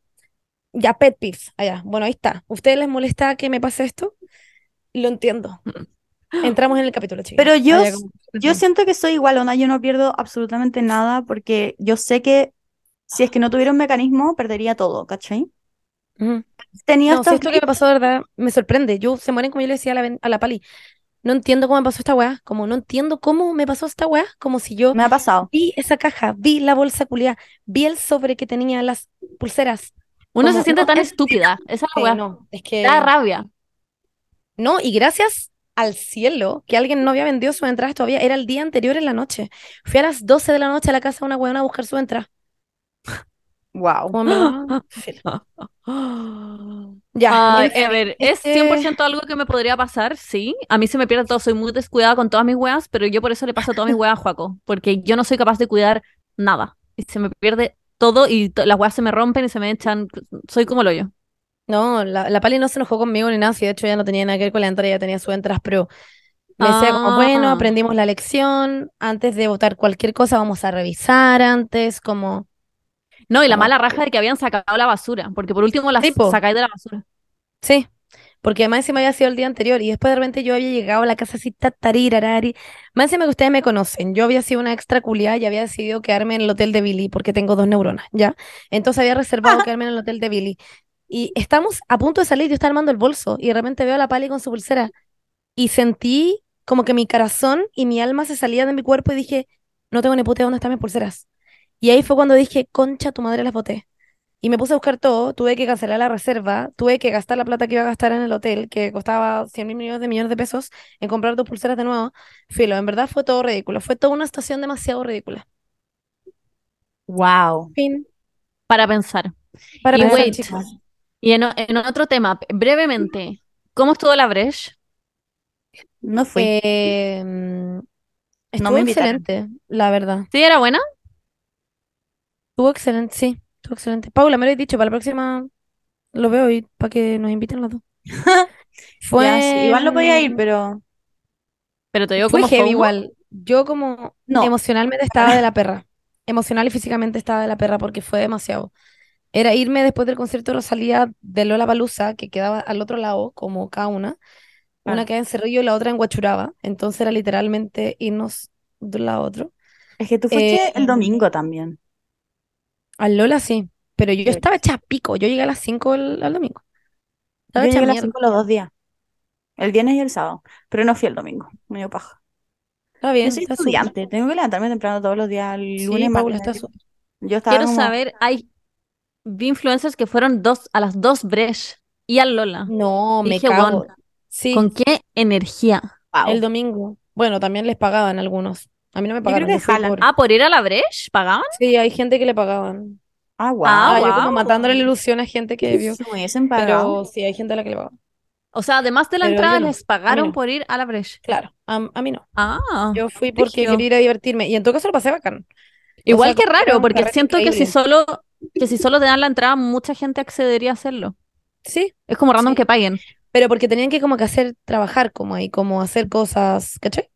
ya, pet peeves. Allá. Bueno, ahí está. ¿Ustedes les molesta que me pase esto? Lo entiendo. Entramos en el capítulo, chicos. Pero yo, Allá como- yo siento que soy igual, onda, yo no pierdo absolutamente nada porque yo sé que si es que no tuviera un mecanismo, perdería todo, ¿cachai? Ujú. Tenía No, si esto que me pasó, de verdad, me sorprende. Yo se mueren como yo le decía a la, a la Pali. No entiendo cómo me pasó esta weá. Como no entiendo cómo me pasó esta weá. Como si yo Me ha pasado. vi esa caja, vi la bolsa culiada, vi el sobre que tenía las pulseras. Uno Como, se siente no, tan es- estúpida, esa es Sí, la weá. no, es que Da rabia. no, y gracias al cielo que alguien no había vendido sus entradas todavía. Era el día anterior en la noche. Fui a las 12 de la noche a la casa de una weona a buscar su entrada. Wow. Ya, Ay, a ver, es este- 100% algo que me podría pasar, sí. A mí se me pierde todo, soy muy descuidada con todas mis weas, pero yo por eso le paso todas mis weas a Juaco, porque yo no soy capaz de cuidar nada. Y se me pierde todo y to- las weas se me rompen y se me echan. Soy como lo yo. No, la, la Pali no se enojó conmigo ni nada, si de hecho ya no tenía nada que ver con la entrada, ya tenía su entradas, pero me decía como, bueno, Ah. aprendimos la lección, antes de votar cualquier cosa vamos a revisar antes, como, No, y la mala raja de que habían sacado la basura, porque por último las Sí, po. sacáis de la basura. sí, porque además encima había sido el día anterior y después de repente yo había llegado a la casa así, tatarirarari, más encima que ustedes me conocen, yo había sido una extra culiada y había decidido quedarme en el hotel de Billy porque tengo dos neuronas, ¿ya? Entonces había reservado quedarme en el hotel de Billy y estamos a punto de salir, yo estaba armando el bolso y de repente veo a la Pali con su pulsera y sentí como que mi corazón y mi alma se salían de mi cuerpo y dije, no tengo ni puta idea dónde están mis pulseras. Y ahí fue cuando dije, concha, tu madre las boté. Y me puse a buscar todo, tuve que cancelar la reserva, tuve que gastar la plata que iba a gastar en el hotel, que costaba 100 mil millones de millones de pesos, en comprar dos pulseras de nuevo. Filo, en verdad fue todo ridículo, fue toda una estación demasiado ridícula. Wow. Fin, Para pensar. para Y pensar, wait, chicos. Y en, otro tema, brevemente, ¿cómo estuvo la Breche? No fui. Eh, mm, estuvo me excelente, la verdad. ¿Sí era buena? Estuvo excelente, sí, estuvo excelente. Paula, me lo he dicho, para la próxima lo veo y para que nos inviten las dos. Fue, Ya, sí, Igual no podía ir, pero Pero te digo fue como heavy igual. Yo como No. emocionalmente estaba de la perra. Emocional y físicamente estaba de la perra porque fue demasiado. Era irme después del concierto de Rosalía de Lollapalooza, que quedaba al otro lado, como cada una. Una Claro. queda en Cerrillo y la otra en Guachuraba. Entonces era literalmente irnos de un lado a otro. es que tú fuiste Eh, el domingo también. Al Lola sí, pero yo Yo- estaba hecha pico. Yo llegué a las 5 el, al domingo. Estaba Yo llegué a las mierda. 5 los dos días. El viernes y el sábado. Pero no fui el domingo. Me dio paja. Está bien, Yo soy está estudiante. Tengo que levantarme temprano todos los días. El Sí, lunes, Paula, martes. está. Yo estaba Quiero como... saber, hay vi influencers que fueron dos, a las dos Breche y al Lola. No, me Dije, cago. Sí, ¿Con qué energía? Wow. el domingo. Bueno, también les pagaban algunos. A mí no me Yo creo pagaron, que jalan. por- Ah, ¿por ir a la Breche? ¿Pagaban? Sí, hay gente que le pagaban. Ah, wow. Ah, yo como matándole la ilusión a gente que vio. Hubiesen pagado. Pero sí, hay gente a la que le pagaban. O sea, además de la Pero entrada, no, les pagaron no. por ir a la Breche. Claro, a, a mí no. Ah, Yo fui porque quería ir a divertirme. Y en todo caso lo pasé bacán. igual sea, que raro, porque siento que si solo, que si solo te dan la entrada, mucha gente accedería a hacerlo. Sí, Es como random Sí. que paguen. pero porque tenían que como que hacer, trabajar como ahí, como hacer cosas, ¿cachai?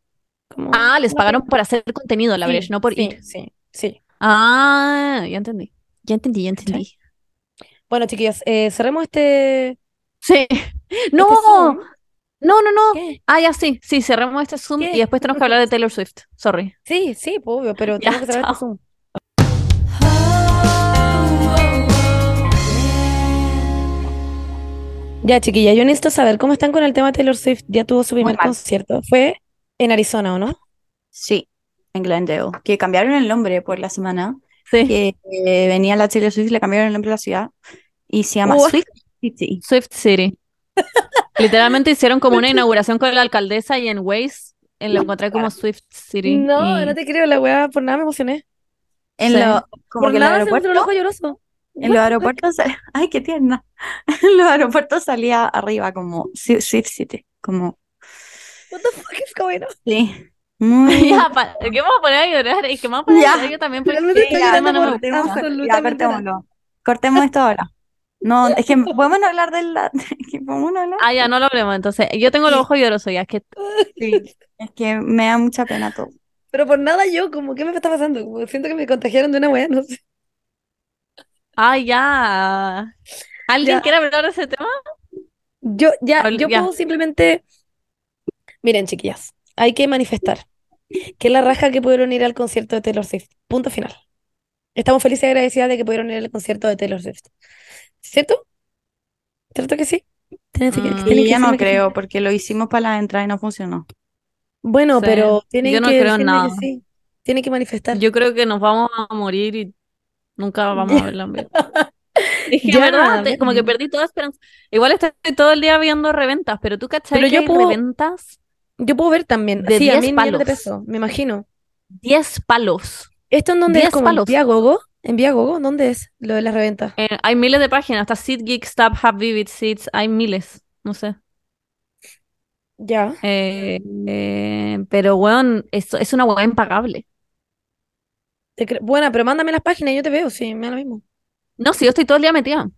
Como Ah, les pagaron por hacer contenido la Sí, Breche, no por sí, ir. Sí, sí. Ah, ya entendí. Ya entendí, ya entendí. Bueno, chiquillas, eh, cerremos este, Sí. No, este no, no, no. ¿Qué? Ah, ya sí, sí, cerremos este Zoom ¿Qué? y después tenemos que hablar de Taylor Swift. Sorry. Sí, sí, obvio, pero tenemos que cerrar este. Zoom. Ya, chiquilla, yo necesito saber cómo están con el tema Taylor Swift. Ya tuvo su primer concierto. Fue en Arizona, ¿o no? Sí, en Glendale. Que cambiaron el nombre por la semana. Sí. Que eh, venía la Taylor Swift, le cambiaron el nombre a la ciudad. Y se llama What? Swift City. Swift City. Literalmente hicieron como una inauguración con la alcaldesa y en Waze en lo encontré como Swift City. No, y- no te creo, la weá, por nada me emocioné. En Sí. lo, como Por que en los nada se me el aeropuertos, ojo lloroso. en los aeropuertos, ay, qué tierna. En los aeropuertos salía arriba como Swi- Swift City, como, What the fuck is going on? sí, muy, Ya, pa- ¿qué voy a poner a llorar? Es que voy a poner Ya. a llorar yo también porque estoy ya, no me por gusta. cortemos, absolutamente ya, nada. cortémoslo. Cortemos esto ahora. No, es que podemos no hablar de la, podemos no hablar. Ah, ya, no lo hablemos. Entonces, yo tengo los ojos llorosos ya, es que Sí, es que me da mucha pena todo. Pero por nada yo, como, ¿qué me está pasando? Como siento que me contagiaron de una weá, no sé. Ah, ya. ¿Alguien Ya. quiere hablar de ese tema? Yo, ya, Habl- yo ya. puedo simplemente. Miren, chiquillas, hay que manifestar que la raja que pudieron ir al concierto de Taylor Swift. Punto final. Estamos felices y agradecidas de que pudieron ir al concierto de Taylor Swift. ¿Cierto? ¿Cierto que sí? Tienen que- Mm, tienen Y que ya no que creo, porque lo hicimos para la entrada y no funcionó. Bueno, Sí, pero tienen yo no que creo nada. que sí. Tienen que manifestar. Yo creo que nos vamos a morir y nunca vamos a. Es que, Ya, ¿verdad? Te- como que perdí toda esperanza. Igual estoy todo el día viendo reventas, pero tú cachai Pero que yo hay puedo- reventas Yo puedo ver también. De Sí, a 10 mil millones de palos. pesos, me imagino. 10 palos. ¿Esto en dónde es? 10 ¿Como en palos. Viagogo? ¿En Viagogo? ¿Dónde es lo de las reventas? Eh, hay miles de páginas, hasta SeatGeek, StubHub, Vivid Seats, hay miles, no sé. Ya. Eh, eh, pero, weón, es, es una weá impagable. Buena, pero mándame las páginas y yo te veo, sí, me da lo mismo. No, si yo estoy todo el día metida.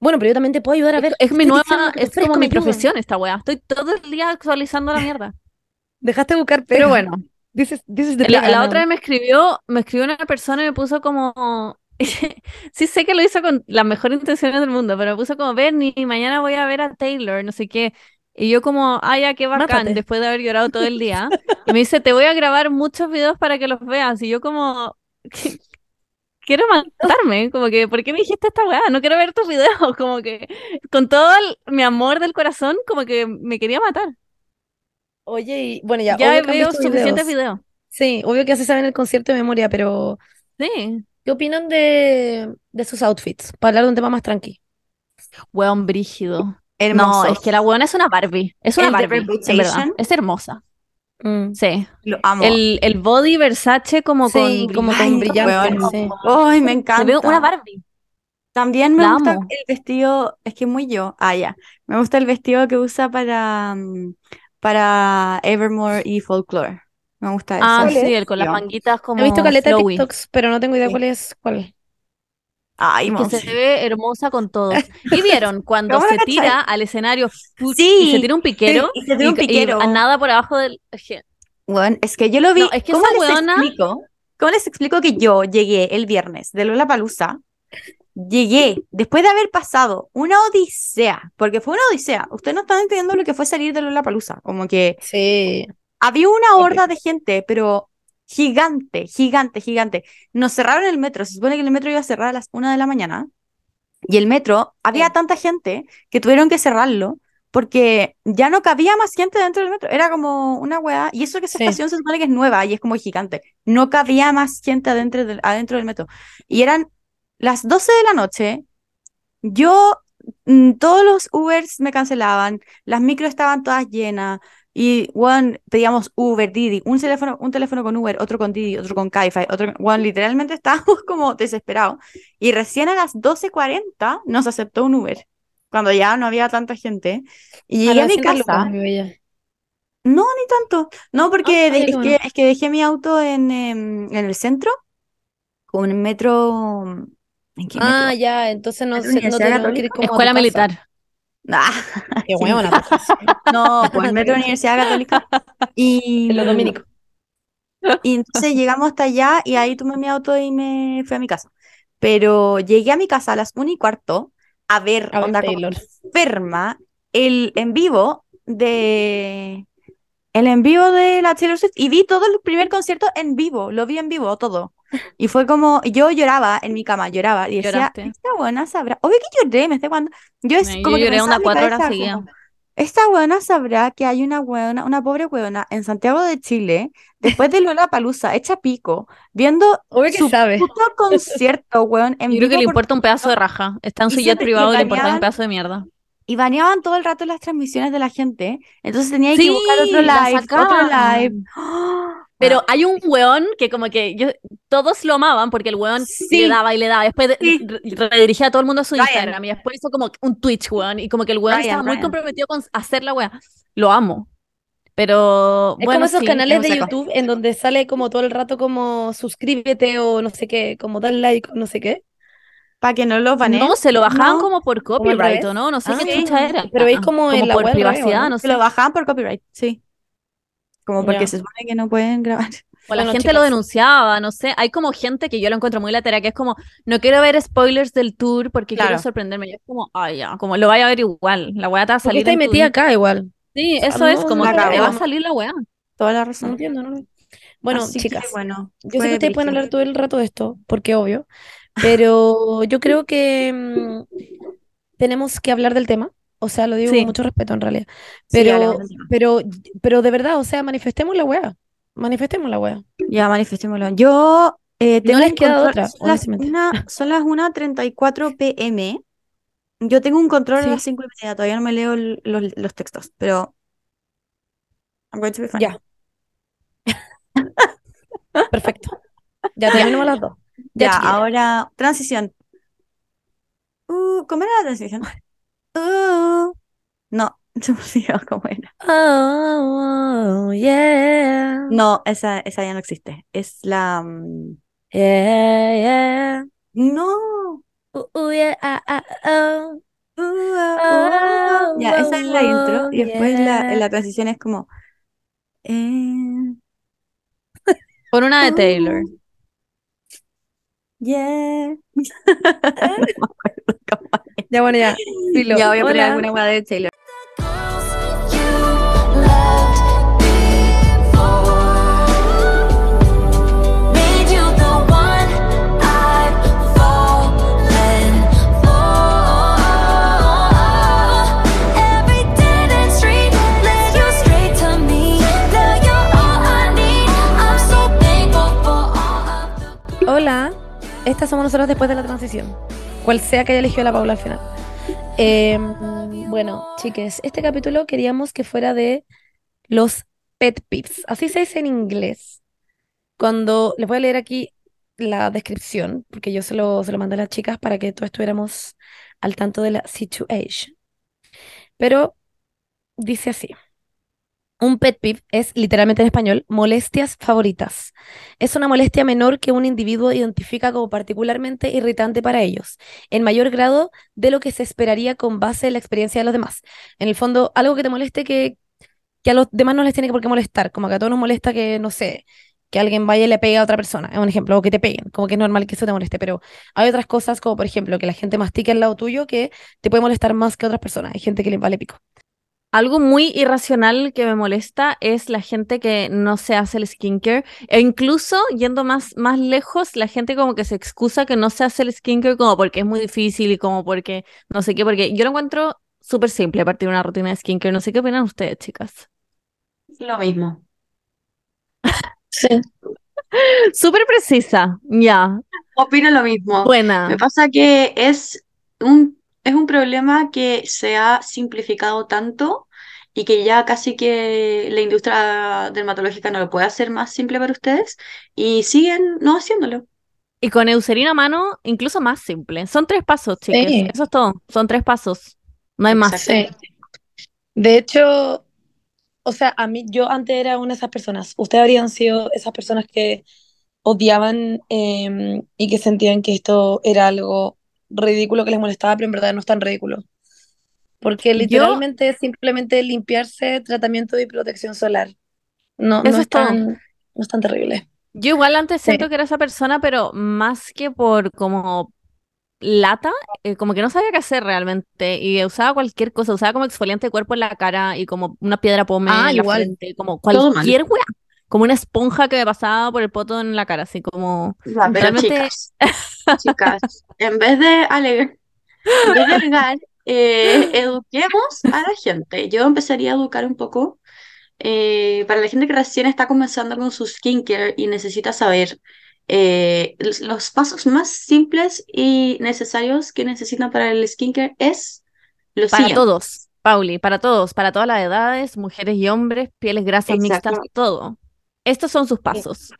Bueno, pero yo también te puedo ayudar a ver. Es mi Estoy nueva, diciendo es como mi mi profesión esta weá. Estoy todo el día actualizando la mierda. Dejaste de buscar Pero bueno, This is, this is the la, la otra vez me escribió, me escribió una persona y me puso como, sí sé que lo hizo con las mejores intenciones del mundo, pero me puso como, Bernie, mañana voy a ver a Taylor, no sé qué. Y yo como, ay, ya, qué bacán, Mátate. después de haber llorado todo el día. Y me dice, te voy a grabar muchos videos para que los veas. Y yo como, quiero matarme, como que, ¿por qué me dijiste esta weá? No quiero ver tus videos, como que, con todo el- mi amor del corazón, como que me quería matar. Oye, y bueno, ya, Ya veo visto suficientes videos. videos. Sí, obvio que ya se saben el concierto de memoria, pero Sí. ¿qué opinan de, de sus outfits? Para hablar de un tema más tranqui. Weón brígido. Hermoso. No, es que la weona es una Barbie. Es una El Barbie, en verdad. Es hermosa. Mm. Sí. Lo amo. El, el body Versace como Sí, con como Ay, con brillante, sí. Ay, me Se encanta. ve una Barbie. También me La gusta amo. el vestido, es que muy yo, ah, ya. Me gusta el vestido que usa para, mm, para Evermore y Folklore. Me gusta ese Ah, ¿Cuál sí, es? el con las manguitas como He visto caleta de. TikToks, pero no tengo idea Sí. cuál es cuál. Ay, Que se ve hermosa con todos. ¿Y vieron cuando ¿Cómo se tira al escenario fu- y Sí, se tira un piquero y se tira un y- y piquero. a nada por abajo del... Bueno, es que yo lo vi. No, es que ¿Cómo les weona- explico? ¿Cómo les explico que yo llegué el viernes de Lollapalooza? Llegué después de haber pasado una odisea, porque fue una odisea. Ustedes no están entendiendo lo que fue salir de Lollapalooza. Como que Sí. había una horda de gente, pero gigante, gigante, gigante. Nos cerraron el metro. Se supone que el metro iba a cerrar a las una de la mañana. Y el metro, había Sí. tanta gente que tuvieron que cerrarlo porque ya no cabía más gente dentro del metro. Era como una weá. Y eso que esa Sí. estación se supone que es nueva y es como gigante. No cabía más gente adentro del, adentro del metro. Y eran las 12 de la noche. Yo mm, todos los Ubers me cancelaban, las micros estaban todas llenas. Y, weón, pedíamos Uber, Didi, un teléfono, un teléfono con Uber, otro con Didi, otro con Cabify, otro, weón, literalmente estábamos como desesperados. Y recién a las 12.40 nos aceptó un Uber, cuando ya no había tanta gente. Y llegué a mi 200 lucas, casa, mi bella. no, ni tanto, no, porque Ah, de- es que, es que dejé mi auto en, em, en el centro, con el metro, ¿en qué Ah, ya, entonces no, se, no que ir como Escuela casa. militar. Ah, Qué pues, sí. No, pues el metro Universidad Católica. Y, En los dominicos. y entonces llegamos hasta allá y ahí tomé mi auto y me fui a mi casa. Pero llegué a mi casa a las 1 y cuarto a ver, A onda enferma, el en vivo de... El en vivo de la Taylor Swift y vi todo el primer concierto en vivo, lo vi en vivo todo. Y fue como, yo lloraba en mi cama, lloraba y decía, Lloraste. esta buena sabrá, obvio que lloré, me estoy cuando, yo es Yo como que lloré unas cuatro horas seguidas. esta buena sabrá que hay una buena, una pobre buena en Santiago de Chile, después de Lollapalooza, hecha pico, viendo Obvio que su sabe. puto concierto, weón, en Yo creo que le por- importa un pedazo de raja. Está en su jet privado y le importa un pedazo de mierda. y baneaban todo el rato las transmisiones de la gente, entonces tenía que Sí, buscar otro live, otro live. ¡Ah! Pero hay un weón que como que yo, todos lo amaban porque el weón Sí. le daba y le daba. Después de- Sí. re- redirigía a todo el mundo a su Ryan. Instagram y después hizo como un Twitch, weón. Y como que el weón Ryan, estaba muy Ryan. comprometido con hacer la weá. Lo amo. Pero Es bueno, como esos sí, canales es de. YouTube en donde sale como todo el rato como suscríbete o no sé qué, como dale like o no sé qué. Para que no los baneen. No, se lo bajaban No, como por copyright, revés. ¿o no? No sé Ah, qué sí. chucha era. Pero veis como en la por web al revés, ¿o privacidad, no? no se sé. lo bajaban por copyright, sí. Como porque Ya. se supone que no pueden grabar. O la Bueno, gente chicas. lo denunciaba, no sé. Hay como gente que yo lo encuentro muy latera, que es como, no quiero ver spoilers del tour porque Claro. quiero sorprenderme. Y es como, ay, ya, como lo vaya a ver igual. La weá te va a Porque salir está en tu metida acá igual. Sí, sea, eso es no, como que te va a salir la weá. Toda la No razón. entiendo, no. Bueno, Así que, chicas, bueno, yo sé que ustedes pueden hablar todo el rato de esto, porque obvio, pero yo creo que mm, tenemos que hablar del tema. O sea, lo digo Sí. con mucho respeto en realidad. Pero, pero, pero de verdad, o sea, manifestemos la wea. Manifestemos la wea. Ya, manifestémoslo. Yo eh, tengo les un queda otra, son las, una, son las 1.34 pm. Yo tengo un control Sí. a las 5 y media. Todavía no me leo los, los textos, pero. I'm going to be fine. Ya. Perfecto. Ya terminamos las dos. Ya, Ya, ahora, transición. Uh, ¿cómo era la transición? Uh, no, se me olvidó cómo era. Oh, yeah. No, esa, esa ya no existe. Es la. mm, Yeah, yeah. No. Uh, uh, yeah, ah, ah, oh. Uh. Ya, esa es la intro. Y Oh, después la, yeah. la transición es como. eh, Por una de Uh. Taylor. yeah. Ya, bueno, ya. Filo. Ya voy a poner Hola. alguna hueá de Taylor. Hola, estas somos nosotros después de la transición. Cual sea que haya elegido la Paula al final. Eh, bueno, chiques, este capítulo queríamos que fuera de los pet peeves. Así se dice en inglés. Cuando les voy a leer aquí la descripción, porque yo se lo, se lo mandé a las chicas para que todos estuviéramos al tanto de la situation. Pero dice así. Un pet peeve es, literalmente en español, molestias favoritas. Es una molestia menor que un individuo identifica como particularmente irritante para ellos, en mayor grado de lo que se esperaría con base en la experiencia de los demás. En el fondo, algo que te moleste que, que a los demás no les tiene por qué molestar, como que a todos nos molesta que, no sé, que alguien vaya y le pegue a otra persona, es un ejemplo, o que te peguen, como que es normal que eso te moleste, pero hay otras cosas como, por ejemplo, que la gente mastique al lado tuyo que te puede molestar más que otras personas. Hay gente que le vale pico. Algo muy irracional que me molesta es la gente que no se hace el skincare. E incluso, yendo más, más lejos, la gente como que se excusa que no se hace el skincare como porque es muy difícil y como porque no sé qué, porque yo lo encuentro súper simple a partir de una rutina de skincare. No sé qué opinan ustedes, chicas. Lo mismo. Sí. Súper precisa, ya. Opino lo mismo. Buena. Me pasa que es un es un problema que se ha simplificado tanto y que ya casi que la industria dermatológica no lo puede hacer más simple para ustedes y siguen no haciéndolo. Y con Eucerin a mano, incluso más simple. Son tres pasos, chicas. Sí. Eso es todo. Son tres pasos. No hay más. Sí. De hecho, o sea, a mí, yo antes era una de esas personas. Ustedes habrían sido esas personas que odiaban eh, y que sentían que esto era algo ridículo que les molestaba, pero en verdad no es tan ridículo. Porque literalmente es simplemente limpiarse, tratamiento y protección solar. No, Eso no es tan, no es tan terrible. Yo igual antes Sí. siento que era esa persona, pero más que por como lata, eh, como que no sabía qué hacer realmente y usaba cualquier cosa, usaba como exfoliante de cuerpo en la cara y como una piedra pome Ah, en la igual. frente, como cualquier wea, como una esponja que me pasaba por el poto en la cara, así como Ya, pero Realmente- chicas, chicas, en vez de alegar, en vez de alegar, eh, eduquemos a la gente. Yo empezaría a educar un poco eh, para la gente que recién está comenzando con su skincare y necesita saber eh, los los pasos más simples y necesarios que necesitan para el skincare es lo para todos, Pauli, para todos, para todas las edades, mujeres y hombres, pieles grasas mixtas, todo. Estos son sus pasos.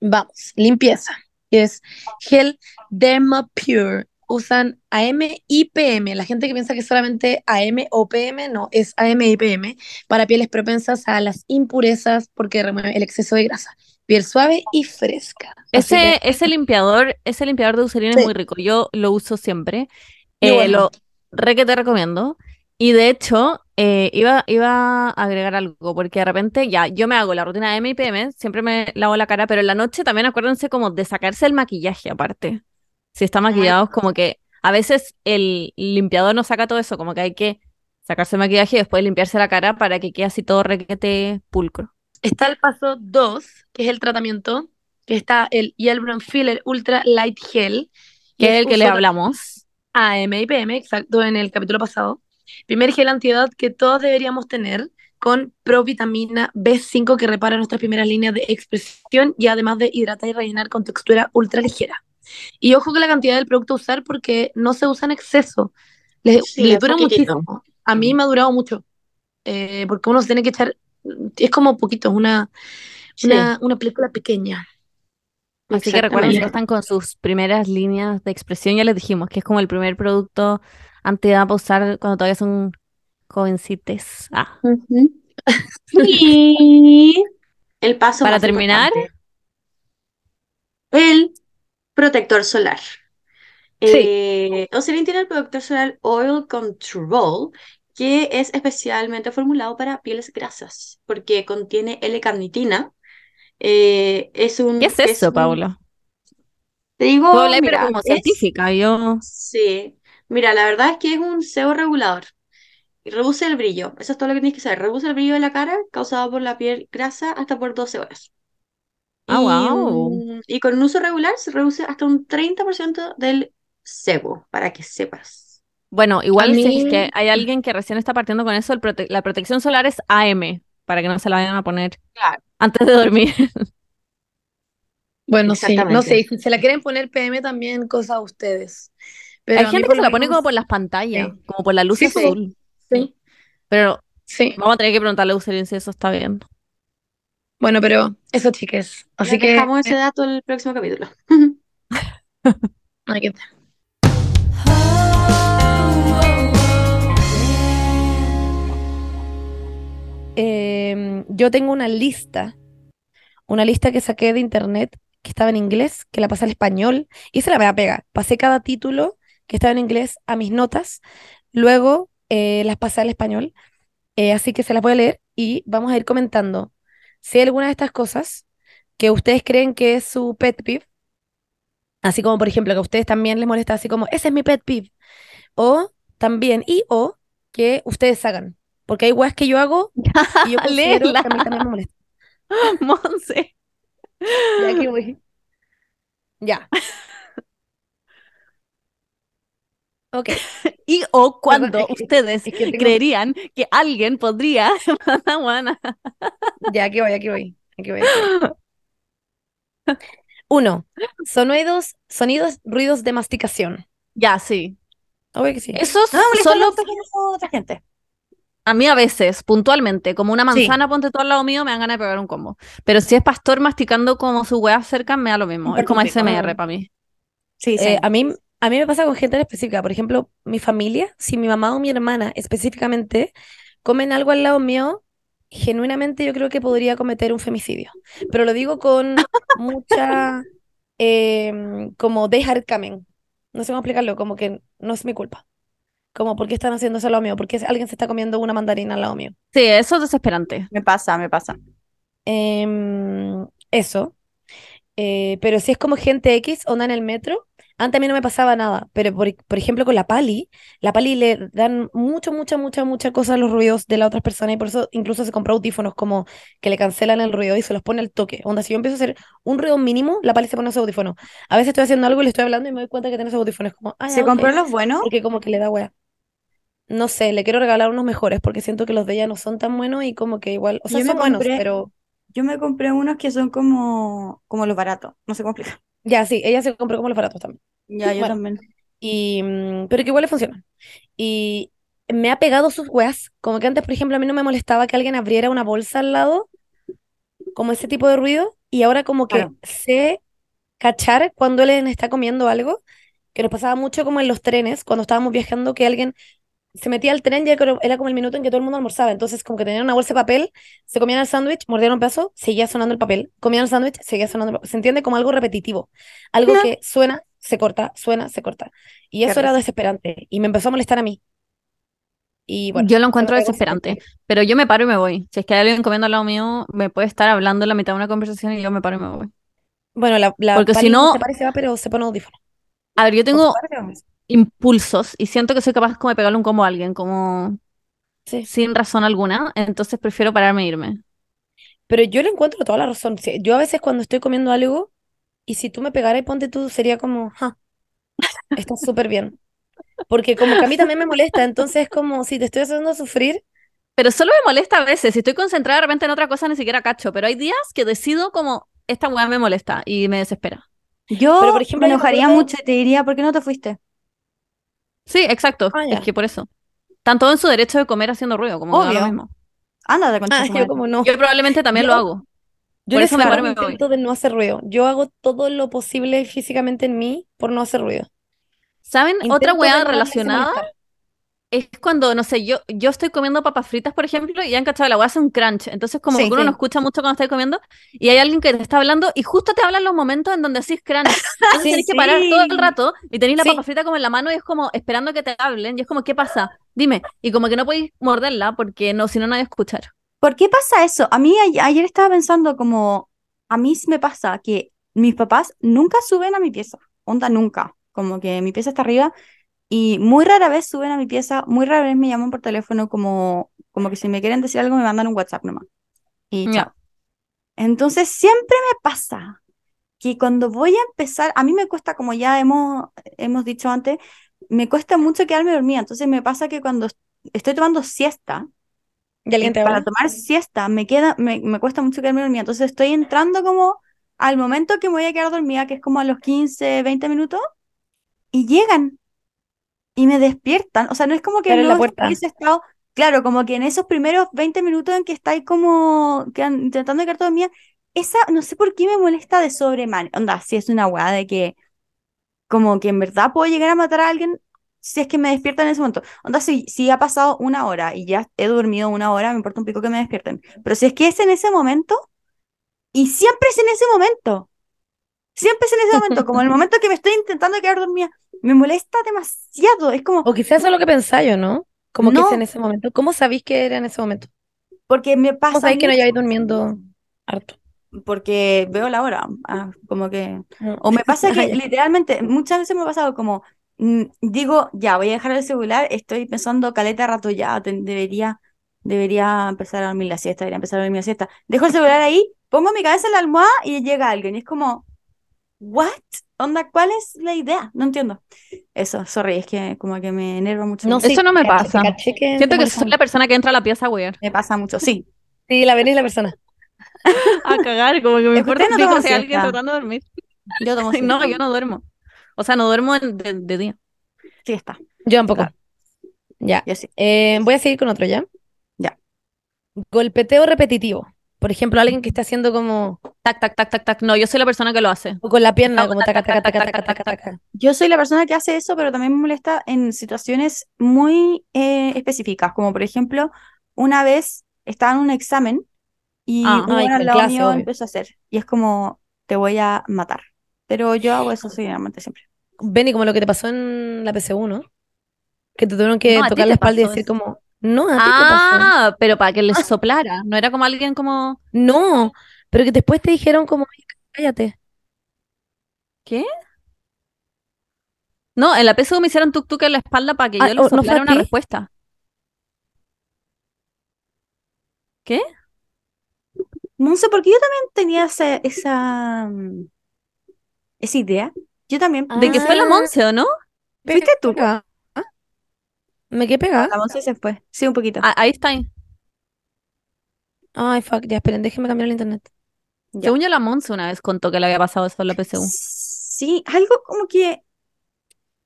Vamos, limpieza. Es gel Derma Pure. Usan AM y PM. La gente que piensa que es solamente AM o PM, no, es AM y PM para pieles propensas a las impurezas porque remueve el exceso de grasa. Piel suave y fresca. Ese, que, ese limpiador, ese limpiador de Eucerin es Sí. muy rico. Yo lo uso siempre. Eh, lo re que te recomiendo. Y de hecho, eh, iba, iba a agregar algo, porque de repente ya, yo me hago la rutina de M y PM, siempre me lavo la cara, pero en la noche también acuérdense como de sacarse el maquillaje aparte. Si está maquillado, es como que a veces el limpiador no saca todo eso, como que hay que sacarse el maquillaje y después limpiarse la cara para que quede así todo requete pulcro. Está el paso 2, que es el tratamiento, que está el Hyaluron Filler Ultra Light Gel, Que es el que le hablamos. AM y PM, exacto, en el capítulo pasado. Primer gel antiedad que todos deberíamos tener con provitamina B5 que repara nuestras primeras líneas de expresión y además de hidratar y rellenar con textura ultra ligera. Y ojo con la cantidad del producto a usar porque no se usa en exceso. Le, Sí, le dura poquitito. muchísimo. A mí me ha durado mucho. eh, porque uno se tiene que echar, es como poquito, una, Sí. una, una película pequeña. Así que recuerden no están con sus primeras líneas de expresión, ya les dijimos que es como el primer producto antiedad para usar cuando todavía son jovencites. Ah. Y el paso Para más terminar. importante, el protector solar. Eh, Eucerin tiene el protector solar Oil Control, que es especialmente formulado para pieles grasas, porque contiene L-carnitina. Eh, es un, ¿qué es eso, un- Paula? Te digo, pero mira, como es- científica, yo... Sí, mira, la verdad es que es un sebo regulador. Y reduce el brillo. Eso es todo lo que tienes que saber. Reduce el brillo de la cara causado por la piel grasa hasta por 12 horas. Ah, y, guau. mm, y con un uso regular se reduce hasta un 30% del sebo, para que sepas. Bueno, igual si es que hay alguien que recién está partiendo con eso, el prote- la protección solar es AM, para que no se la vayan a poner Claro. antes de dormir. Bueno, sí, no sé, si se la quieren poner PM también, cosa a ustedes. Pero hay gente que se la pone menos- como por las pantallas, Sí. como por la luz Sí, azul. Sí, Pero sí. vamos a tener que preguntarle a Eucerin si eso está bien. Bueno, pero eso, chiques. Así que dejamos ese dato el próximo capítulo. hay que- Em, yo tengo una lista, una lista que saqué de internet que estaba en inglés, que la pasé al español y se la voy a pegar. Pasé cada título que estaba en inglés a mis notas, luego eh, las pasé al español, eh, así que se las voy a leer y vamos a ir comentando si hay alguna de estas cosas que ustedes creen que es su pet peeve, así como por ejemplo que a ustedes también les molesta, así como ese es mi pet peeve, o también, y o que ustedes hagan, porque hay weas que yo hago y yo considero que a mí también me molesta. Monse. Ya aquí voy. Ya. Ok, Y o cuando ustedes es que tengo- creerían que alguien podría. Ya aquí voy, aquí voy. Aquí voy. Uno, sonidos, sonidos, ruidos de masticación. Ya, sí. Obvio que sí. Esos No solo otra gente. a mí a veces, puntualmente, como una manzana, ponte todo al lado mío, me dan ganas de pegar un combo. Pero si es pastor masticando como su weá cerca, me da lo mismo. Es como. ASMR para mí. Sí, sí. Eh, a mí, a mí me pasa con gente en específica. Por ejemplo, mi familia, si mi mamá o mi hermana específicamente comen algo al lado mío, genuinamente yo creo que podría cometer un femicidio. Pero lo digo con mucha, em, como dejar camen. No sé cómo explicarlo, como que no es mi culpa. Como, ¿por qué están haciendo eso al lado mío? ¿Por qué alguien se está comiendo una mandarina al lado mío? Sí, eso es desesperante. Me pasa, me pasa. Em, eso. Eh, pero si es como gente X, onda en el metro, antes a mí no me pasaba nada. Pero por, por ejemplo con la Pali, la Pali le dan mucho, mucha, mucha, mucha cosa a los ruidos de las otras personas y por eso incluso se compró audífonos como que le cancelan el ruido y se los pone al toque. Onda, si yo empiezo a hacer un ruido mínimo, la Pali se pone esos audífonos. A veces estoy haciendo algo y le estoy hablando y me doy cuenta que tiene esos audífonos. Como, ah, ¿Se compró los buenos? Porque como que le da wea. No sé, le quiero regalar unos mejores porque siento que los de ella no son tan buenos y como que igual, o sea, Yo son buenos, pero Yo me compré unos que son como, como los baratos. No sé cómo explicar. Ya sí, ella se compró como los baratos también. Ya, yo Bueno. también. Y, mm, pero que igual le funcionan. Y me ha pegado sus weas. Como que antes, por ejemplo, a mí no me molestaba que alguien abriera una bolsa al lado, como ese tipo de ruido. Y ahora como que Claro. sé cachar cuando alguien está comiendo algo, que nos pasaba mucho como en los trenes, cuando estábamos viajando, que alguien se metía al tren y era como- el minuto en que todo el mundo almorzaba. Entonces, como que tenían una bolsa de papel, se comían el sándwich, mordían un pedazo, seguía sonando el papel, comían el sándwich, seguía sonando el papel. Se entiende como algo repetitivo, algo que suena, se corta, suena, se corta. Y Qué eso era desesperante. Y me empezó a molestar a mí. Y bueno, Yo lo encuentro desesperante, pero yo me paro y me voy. Si es que hay alguien comiendo al lado mío, me puede estar hablando en la mitad de una conversación y yo me paro y me voy. Bueno, la, la Porque si no- se parece va, pero se pone audífono. A ver, yo tengo impulsos y siento que soy capaz como de pegarle un combo a alguien, como Sí. sin razón alguna, entonces prefiero pararme e irme. Pero yo le encuentro toda la razón. Sí, Yo a veces cuando estoy comiendo algo, y si tú me pegaras y ponte tú, sería como, ja, está súper bien. Porque como que a mí también me molesta, entonces es como si te estoy haciendo sufrir, Pero solo me molesta a veces. Si estoy concentrada de repente en otra cosa, ni siquiera cacho. Pero hay días que decido como, esta weá me molesta y me desespera. Yo Pero, por ejemplo, me enojaría mucho y te diría, ¿por qué no te fuiste? Sí, exacto. Ah. Es que por eso. Están todos en su derecho de comer haciendo ruido, como que da lo Obvio. mismo. Ándate con ah, yo como no. Yo probablemente también Yo- lo hago. Yo por eso me paro intento de no hacer ruido. Yo hago todo lo posible físicamente en mí por no hacer ruido. ¿Saben? Intento Otra weá relacionada. Es cuando, no sé, yo, yo estoy comiendo papas fritas, por ejemplo, y han cachado, la weá hace un crunch. Entonces, como Sí, que uno no sí. escucha mucho cuando estáis comiendo, y hay alguien que te está hablando, y justo te hablan los momentos en donde decís crunch. Entonces Sí, tenés que parar todo el rato, y tenéis la papa frita como en la mano, y es como esperando que te hablen, y es como, ¿qué pasa? Dime. Y como que no podéis morderla, porque no, si no, nadie escuchar. ¿Por qué pasa eso? A mí ayer estaba pensando como, a mí sí me pasa que mis papás nunca suben a mi pieza, onda nunca, como que mi pieza está arriba y muy rara vez suben a mi pieza, muy rara vez me llaman por teléfono como, como que si me quieren decir algo me mandan un WhatsApp nomás. Y chao. Entonces siempre me pasa que cuando voy a empezar, a mí me cuesta, como ya hemos, hemos dicho antes, me cuesta mucho quedarme dormida, entonces me pasa que cuando estoy tomando siesta, ¿Y alguien eh, te para tomar siesta me queda, me, me cuesta mucho quedarme dormida. Entonces estoy entrando como al momento que me voy a quedar dormida, que es como a los 15, 20 minutos, y llegan y me despiertan. O sea, no es como que la no hubiese estado, claro, como que en esos primeros 20 minutos en que estáis como que intentando quedar dormida, esa, no sé por qué me molesta de sobreman. Onda, si es una weá de que como que en verdad puedo llegar a matar a alguien si es que me despiertan en ese momento. Onda, si, si ha pasado una hora y ya he dormido una hora, me importa un pico que me despierten. Pero si es que es en ese momento, y siempre es en ese momento, siempre es en ese momento, como el momento que me estoy intentando quedar dormida, me molesta demasiado. Es como, O quizás eso es lo que pensáis, ¿no? Como que No. es en ese momento. ¿Cómo sabéis que era en ese momento? porque me ¿Cómo pasa sabéis que no lleváis durmiendo harto? porque veo la hora, ah, como que... O me pasa que Ah, ya. literalmente, muchas veces me ha pasado como, mm, digo, ya, voy a dejar el celular, estoy pensando caleta rato ya, te- debería, debería empezar a dormir la siesta, debería empezar a dormir la siesta. Dejo el celular ahí, pongo mi cabeza en la almohada y llega alguien. Y es como, ¿what? Onda, ¿cuál es la idea? No entiendo. Eso, sorry, es que como que me enerva mucho. No, eso. sí, Eso no me caché- pasa. caché que Siento que soy la persona que entra a la pieza, weón. Me pasa mucho, sí. Sí, la venís la persona. A cagar, como que me importa no si hay alguien tratando de dormir. Yo tomo No, yo no duermo. O sea, no duermo en- de, de día. Sí, está. Yo tampoco. Claro. Ya. Yo sí. Eh, voy a seguir con otro, ¿ya? Ya. Golpeteo repetitivo. Por ejemplo, alguien que esté haciendo como Tac, tac, tac, tac, tac. No, yo soy la persona que lo hace. o con la pierna, como taca, taca, taca, taca, taca, taca. Yo soy la persona que hace eso, pero también me molesta en situaciones muy eh, específicas, como por ejemplo, una vez estaba en un examen y Ah, un ay, weón al lado clase, mío obvio. empezó a hacer, y es como, te voy a matar. Pero yo hago eso generalmente siempre. Benny, como lo que te pasó en la PC1, ¿no? Que te tuvieron que No, tocar la espalda y decir eso. como, no, a ti te pasó. Ah, pero para que les soplara. No era como alguien como. No, pero que después te dijeron como, cállate. ¿Qué? No, en la PSU me hicieron tuk tuk en la espalda para que Ah, yo le ¿o- no fue soplara una ti? respuesta. ¿Qué? Monse, porque yo también tenía esa, esa, mm, esa idea. Yo también. De que fue la Ah. Monse, ¿o no? ¿Fuiste tú? Me quedé pegada. La Monse se fue. Sí, un poquito. Ah, ahí está. Ay, fuck, ya, esperen, déjenme cambiar el internet. Ya. Según yo, la Monse una vez contó que le había pasado eso en la PSU. Sí, algo como que,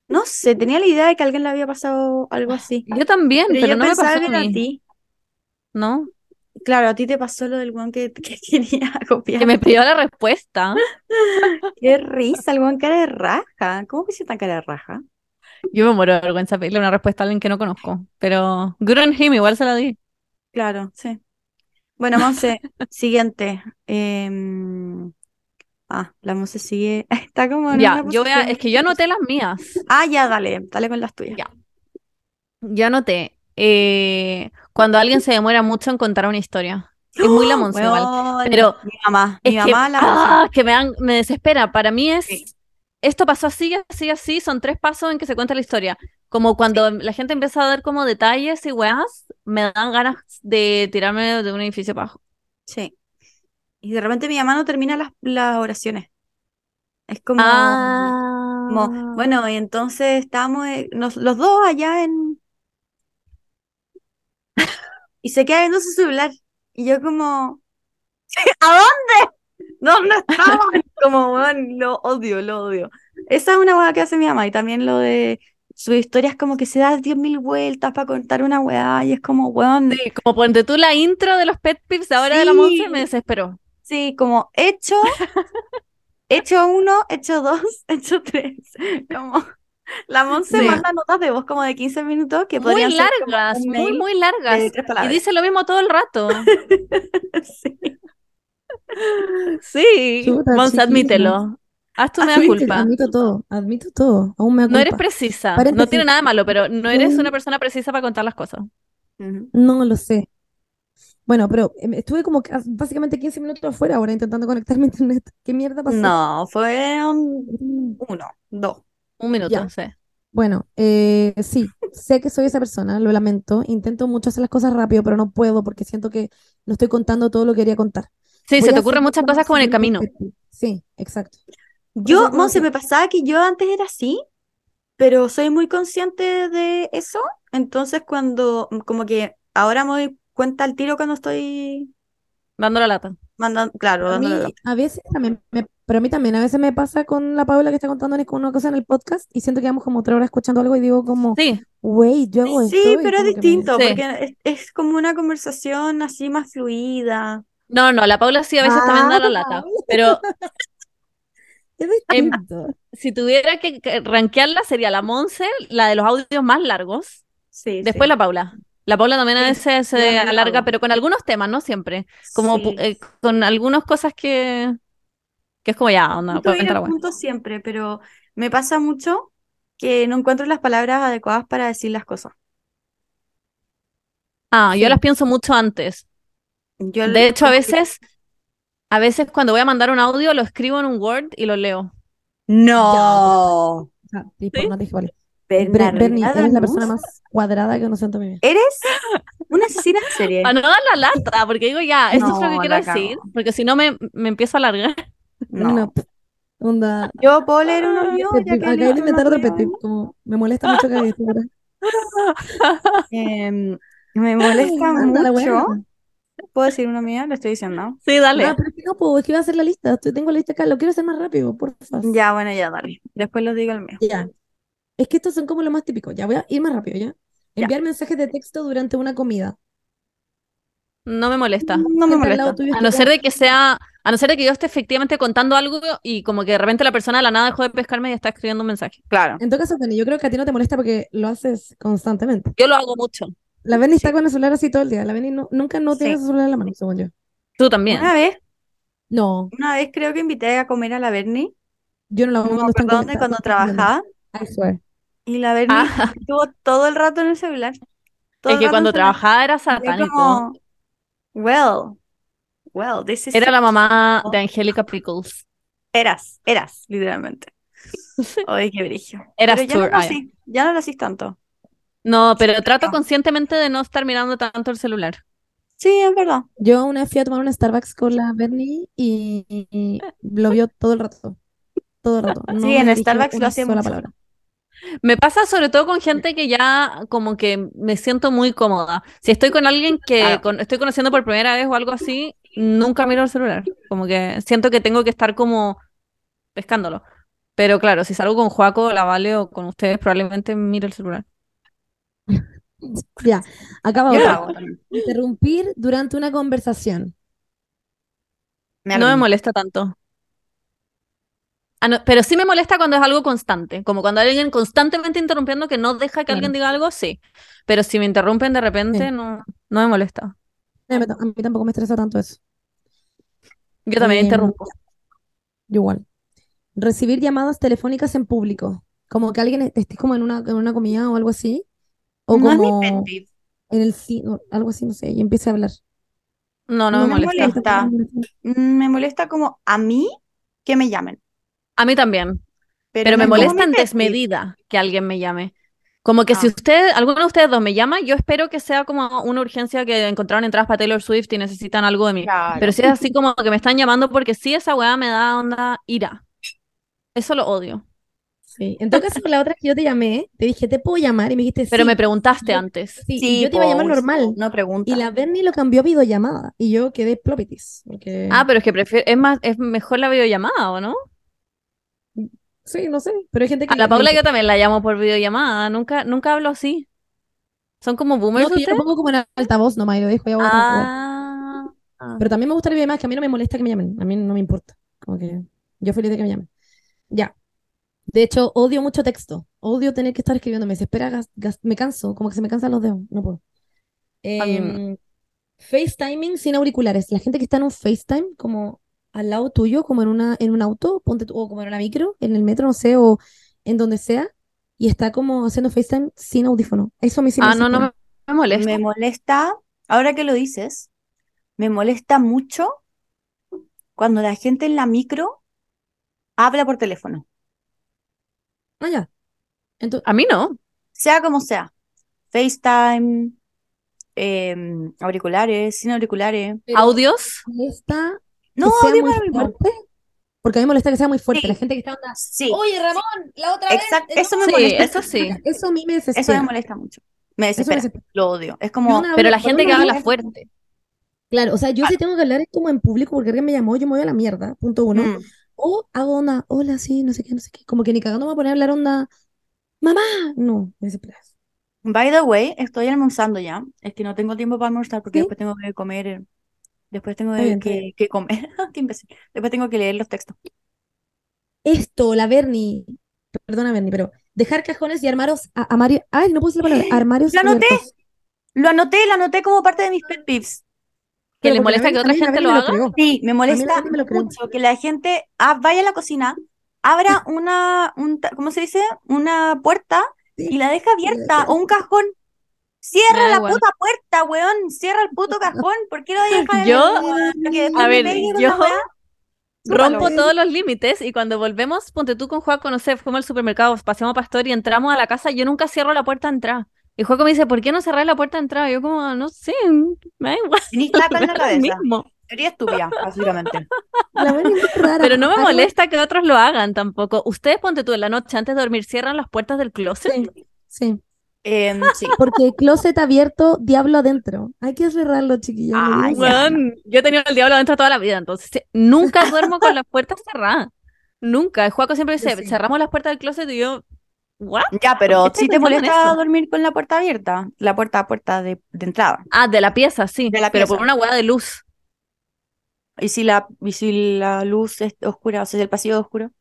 no sé, tenía la idea de que a alguien le había pasado algo así. Yo también, Pero pero yo no me pasó que a a ti. ¿No? Claro, a ti te pasó lo del weón que, que quería copiar. Que me pidió la respuesta. Qué risa, el weón cara de raja. ¿Cómo que se tan cara de raja? Yo me muero de vergüenza pedirle una respuesta a alguien que no conozco. Pero good on him, igual se la di. Claro, sí. Bueno, Monse, siguiente. Em, ah, la Monse sigue. Está como en Ya, yo voy a, posición es que yo anoté las mías. Ah, ya, dale, dale con las tuyas. Ya. Yo anoté. eh, cuando alguien se demora mucho en contar una historia. Es muy la Monse igual. Pero mi mamá, es mi que, mamá la Monse. ah, que me, dan- me desespera. Para mí es, Sí. Esto pasó así, así, así, son tres pasos en que se cuenta la historia. Como cuando la gente empieza a dar como detalles y weas, me dan ganas de tirarme de un edificio abajo. Sí. Y de repente mi mamá no termina las, las oraciones. Es como, Ah. como, bueno, y entonces estábamos eh, nos- los dos allá en... Y se queda viendo su celular. Y yo como, ¿a dónde? ¿Dónde estaban? Como, weón, lo odio, lo odio. Esa es una weá que hace mi mamá. Y también lo de sus historias como que se da 10.000 vueltas para contar una weá. Y es como, weón, Sí, como ponte tú la intro de los pet de ahora de la. Monse, me desesperó. Sí, como hecho, hecho uno, hecho dos, hecho tres. Como la Monse Sí. manda notas de voz como de 15 minutos que Muy podrían ser como largas, muy, muy largas. Y dice lo mismo todo el rato. Sí. Sí, chiquilla. admítelo. Haz tu mea culpa. Admito todo, admito todo. Aún me No eres precisa. No tiene nada de malo, pero no eres una persona precisa para contar las cosas. No lo sé. Bueno, pero em, estuve como que, básicamente 15 minutos afuera ahora intentando conectarme a internet. ¿Qué mierda pasó? No, fueron Mm. uno, dos. Un minuto, Ya. sí. Bueno, eh, sí, sé que soy esa persona, lo lamento. Intento mucho hacer las cosas rápido, pero no puedo porque siento que no estoy contando todo lo que quería contar. Sí, Voy se te ocurren muchas cosas como en el camino. Sí, exacto. Yo, que- me pasaba que yo antes era así, pero soy muy consciente de eso. Entonces, cuando, como que ahora me doy cuenta al tiro cuando estoy Dando la lata. mandando, claro, A mí, dándole la- a veces también, me- pero a mí también, a veces me pasa con la Paula que está contando una cosa en el podcast y siento que vamos como otra hora escuchando algo y digo como, Sí, yo hago esto Sí, y pero es que me- distinto, Sí. porque es, es como una conversación así más fluida. No, no, la Paula sí a veces también da la Ah. lata. Pero Es Em, si tuviera que rankearla, sería la Monse, la de los audios más largos. Sí, Después sí. la Paula. La Paula también a Sí, veces se alarga, pero con algunos temas, no siempre. Como eh, con algunas cosas que, que es como ya, onda, Punto siempre, pero me pasa mucho que no encuentro las palabras adecuadas para decir las cosas. Ah, yo las pienso mucho antes. Yo De hecho, a veces, a veces cuando voy a mandar un audio, lo escribo en un Word y lo leo. No, no Ber- Bernie, eres la persona más cuadrada que conocí en toda mi vida. Eres una asesina en serie. Para no dar la lata, porque digo ya, esto es lo que quiero decir, porque si no me, me empiezo a alargar. No. No, pff, onda. Yo puedo leer uno mío, leíste de inventar como me molesta mucho que. Em, me molesta mucho. ¿Puedo decir uno mío? Le estoy diciendo. Sí, dale. Ah, pero es que no puedo, es que iba a hacer la lista. Estoy- tengo la lista acá, lo quiero hacer más rápido, por favor. Ya, bueno, ya, dale. Después los digo el mío. Ya. Es que estos son como lo más típico. Ya voy a ir más rápido, ¿ya? Ya. Enviar mensajes de texto durante una comida. No me molesta. No me molesta. tuyo A no ser de que sea, a no ser de que yo esté efectivamente contando algo y como que de repente la persona de la nada dejó de pescarme y está escribiendo un mensaje. Claro. En todo caso, Penny, yo creo que a ti no te molesta porque lo haces constantemente. Yo lo hago mucho. La Benny está con el celular así todo el día. La Benny no- nunca no tiene Sí. su celular en la mano, según yo. Tú también. Una vez, No, una vez creo que invité a comer a la Bernie, yo no la hago no cuando acuerdo dónde, cuando trabajaba. I swear. y la Bernie Ah. estuvo todo el rato en el celular. Todo Es que cuando trabajaba era satánico. como, well, well, this is Era la mamá de Angélica Pickles. Eras, eras, literalmente. Ay, qué brillo. Eras Pero ya no lo ah, ya no lo hacís tanto. No, pero trato no. conscientemente de no estar mirando tanto el celular. Sí, es verdad. Yo una vez fui a tomar un Starbucks con la Bernie y, lo vio todo el rato. Todo el rato. No Sí, en Starbucks lo hacía mucho. palabra. Me pasa sobre todo con gente que ya como que me siento muy cómoda. Si estoy con alguien que Claro. con- estoy conociendo por primera vez o algo así, nunca miro el celular. Como que siento que tengo que estar como pescándolo. Pero claro, si salgo con Joaco, la Vale o con ustedes, probablemente miro el celular. Ya, acaba. Interrumpir durante una conversación. Me No me molesta tanto. Ah, no, pero sí me molesta cuando es algo constante, como cuando hay alguien constantemente interrumpiendo que no deja que Claro. alguien diga algo, sí. Pero si me interrumpen de repente, Sí. no, no me molesta. A mí, a mí tampoco me estresa tanto eso. Yo también Em, interrumpo. Yo igual. Recibir llamadas telefónicas en público. Como que alguien esté como en una, en una comida o algo así. O No es mi como en el cine, algo así, no sé, y empiece a hablar. No, no no me me molesta. molesta. Me molesta como a mí que me llamen. A mí también. Pero, me como molesta en desmedida que alguien me llame. Como que si Ah. usted, alguno de ustedes dos me llama, yo espero que sea como una urgencia que encontraron entradas para Taylor Swift y necesitan algo de mí. Claro. Pero si es así como que me están llamando porque sí, esa weá me da onda ira. Eso lo odio. Sí. En todo caso, la otra que yo te llamé, te dije, ¿te puedo llamar? Y me dijiste, Pero sí. me preguntaste Yo- antes. Sí, y Sí, yo te iba a llamar normal. No pregunta. Y la Bernie lo cambió a videollamada. Y yo quedé plopitis. Porque... Ah, pero es que prefiero, es más, es mejor la videollamada, ¿o no? Sí, no sé. Pero hay gente que A la Paula yo también la llamo por videollamada, nunca, nunca hablo así. ¿Son como boomers no, que yo lo pongo como en altavoz nomás y lo dejo y hago cosa. Ah, Pero también me gusta la videollamada, que a mí no me molesta que me llamen. A mí no me importa. Como que yo feliz de que me llamen. Ya. De hecho, odio mucho texto. Odio tener que estar escribiendo. Me desespera, gas- gas- me canso. Como que se me cansan los dedos. No puedo. Em, FaceTiming sin auriculares. La gente que está en un FaceTime, como al lado tuyo, como en una, en un auto, ponte tú- o como en una micro, en el metro, no sé, o en donde sea, y está como haciendo FaceTime sin audífono. Eso a mí sí me ah, no, no me molesta. Me molesta, ahora que lo dices, me molesta mucho cuando la gente en la micro habla por teléfono, Ah, ya. Entonces, A mí no. sea como sea. FaceTime, em, auriculares, sin auriculares. pero Audios. molesta No, audio muy para mí, fuerte. Porque a mí me molesta que sea muy fuerte. Sí. La gente que está onda, Sí, Oye, Ramón, la otra vez. exacto, eh, eso no". me Sí, molesta. eso sí. Eso a mí me Eso me desespera. molesta mucho. Me Eso me desespera, desespera. lo odio. Es como, Pero la gente que habla fuerte. Claro, o sea, yo si tengo que hablar es como en público porque alguien me llamó, yo me voy a la mierda, punto uno. mm, O hago onda, hola, sí, no sé qué, no sé qué. Como que ni cagando me voy a poner a hablar onda, mamá. No, me desespera. By the way, estoy almorzando ya. Es que no tengo tiempo para almorzar porque ¿Sí? después tengo que comer. eh, Después tengo que, bien, que- que comer. Qué imbécil. Después tengo que leer los textos. Esto, la Bernie, perdona Bernie, pero dejar cajones y armarios, a- armario- ay, no puse la palabra, armarios Lo anoté. abiertos. Lo anoté, lo anoté como parte de mis pet peeves. ¿Que la molesta que otra a gente lo me haga? Sí, me molesta me lo mucho que la gente ah, vaya a la cocina, abra una, un ¿cómo se dice? Una puerta y la deja abierta o un cajón. Cierra la igual. puta puerta, weón. Cierra el puto cajón. ¿Por qué lo dejas Yo- a ver, yo? Rompo todos los límites y cuando volvemos, ponte tú con Juaco, no sé, fuimos al supermercado, paseamos a Pastor y entramos a la casa, yo nunca cierro la puerta de entrada. Y Juaco me dice, ¿por qué no cerrar la puerta de entrada? Yo como, no sé, me da igual, Tenís plata en la cabeza. mismo. Sería estúpida, básicamente. La Bernie es muy rara. Pero no me molesta que otros lo hagan tampoco. Ustedes, ponte tú, en la noche antes de dormir, cierran las puertas del closet. Sí, sí. Em, sí. Porque closet abierto, diablo adentro. Hay que cerrarlo, chiquillos. no Ay, digan ya. nada. Weón, yo he tenido el diablo adentro toda la vida, entonces sí, nunca duermo con las puertas cerradas. Nunca. El Juaco siempre dice, sí. cerramos las puertas del closet y yo, ¿What? Ya, pero ¿Por qué si te molesta dormir con la puerta abierta, la puerta puerta de, de entrada. Ah, de la pieza, sí. De la pero pieza. por una hueá de luz. Y si la, y si la luz es oscura, o sea, si el pasillo es oscuro.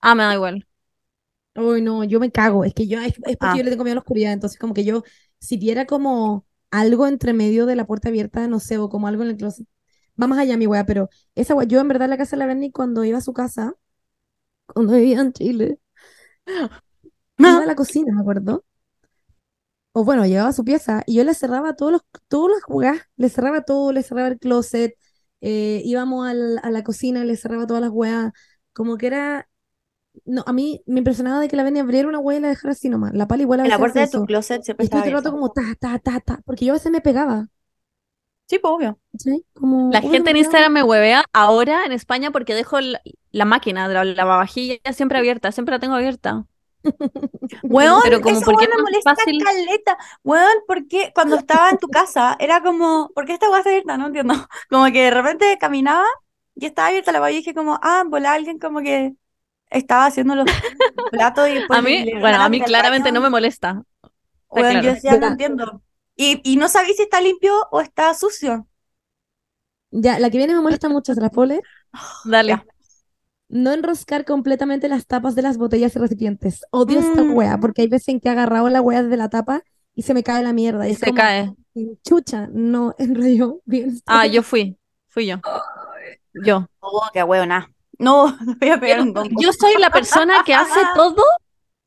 Ah, me da igual. Uy, no, yo me cago. Es que yo, es, es porque Ah. yo le tengo miedo a la oscuridad. Entonces, como que yo, si viera como algo entre medio de la puerta abierta, no sé, o como algo en el closet. Va más allá, mi wea, pero esa wea, yo en verdad en la casa de la Berni, cuando iba a su casa, cuando vivía en Chile, iba a la cocina, me acuerdo. O bueno, llegaba a su pieza y yo le cerraba todos los, todas las weas, le cerraba todo, le cerraba el closet, eh, íbamos al- a la cocina, le cerraba todas las weas, como que era, no, a mí me impresionaba de que la Beni abriera una wea y la dejara así nomás, la pala igual a En la veces puerta de tu eso, closet y siempre estoy está todo el rato abierta. como ta, ta, ta, ta, porque yo a veces me pegaba, Sí, pues obvio. ¿cachai? Como, La gente en pegaba. Instagram me huevea ahora en España porque dejo la, la máquina de la lavavajilla siempre abierta, siempre la tengo abierta. Weón, Pero como porque es me molesta fácil. caleta. Weón, ¿por qué cuando estaba en tu casa era como, ¿por qué esta weá está abierta? No entiendo. Como que de repente caminaba y estaba abierta la weá y dije como, ah, volá alguien como que estaba haciendo los platos y después A mí, le bueno, a mí claramente baño. no me molesta. Weón, yo decía, no Ya. entiendo. Y, y no sabía si está limpio o está sucio. Ya, la que viene me molesta mucho, ¿se la puedo leer? Dale. Ya. No enroscar completamente las tapas de las botellas y recipientes. Odio esta Mm. wea, porque hay veces en que he agarrado la wea desde la tapa y se me cae la mierda. Y Y es se como, cae. chucha, no enrolló bien. Ah, yo fui. Fui yo. Yo. Oh, qué weona. No, voy a pegar un Yo, combo. yo soy la persona que hace todo,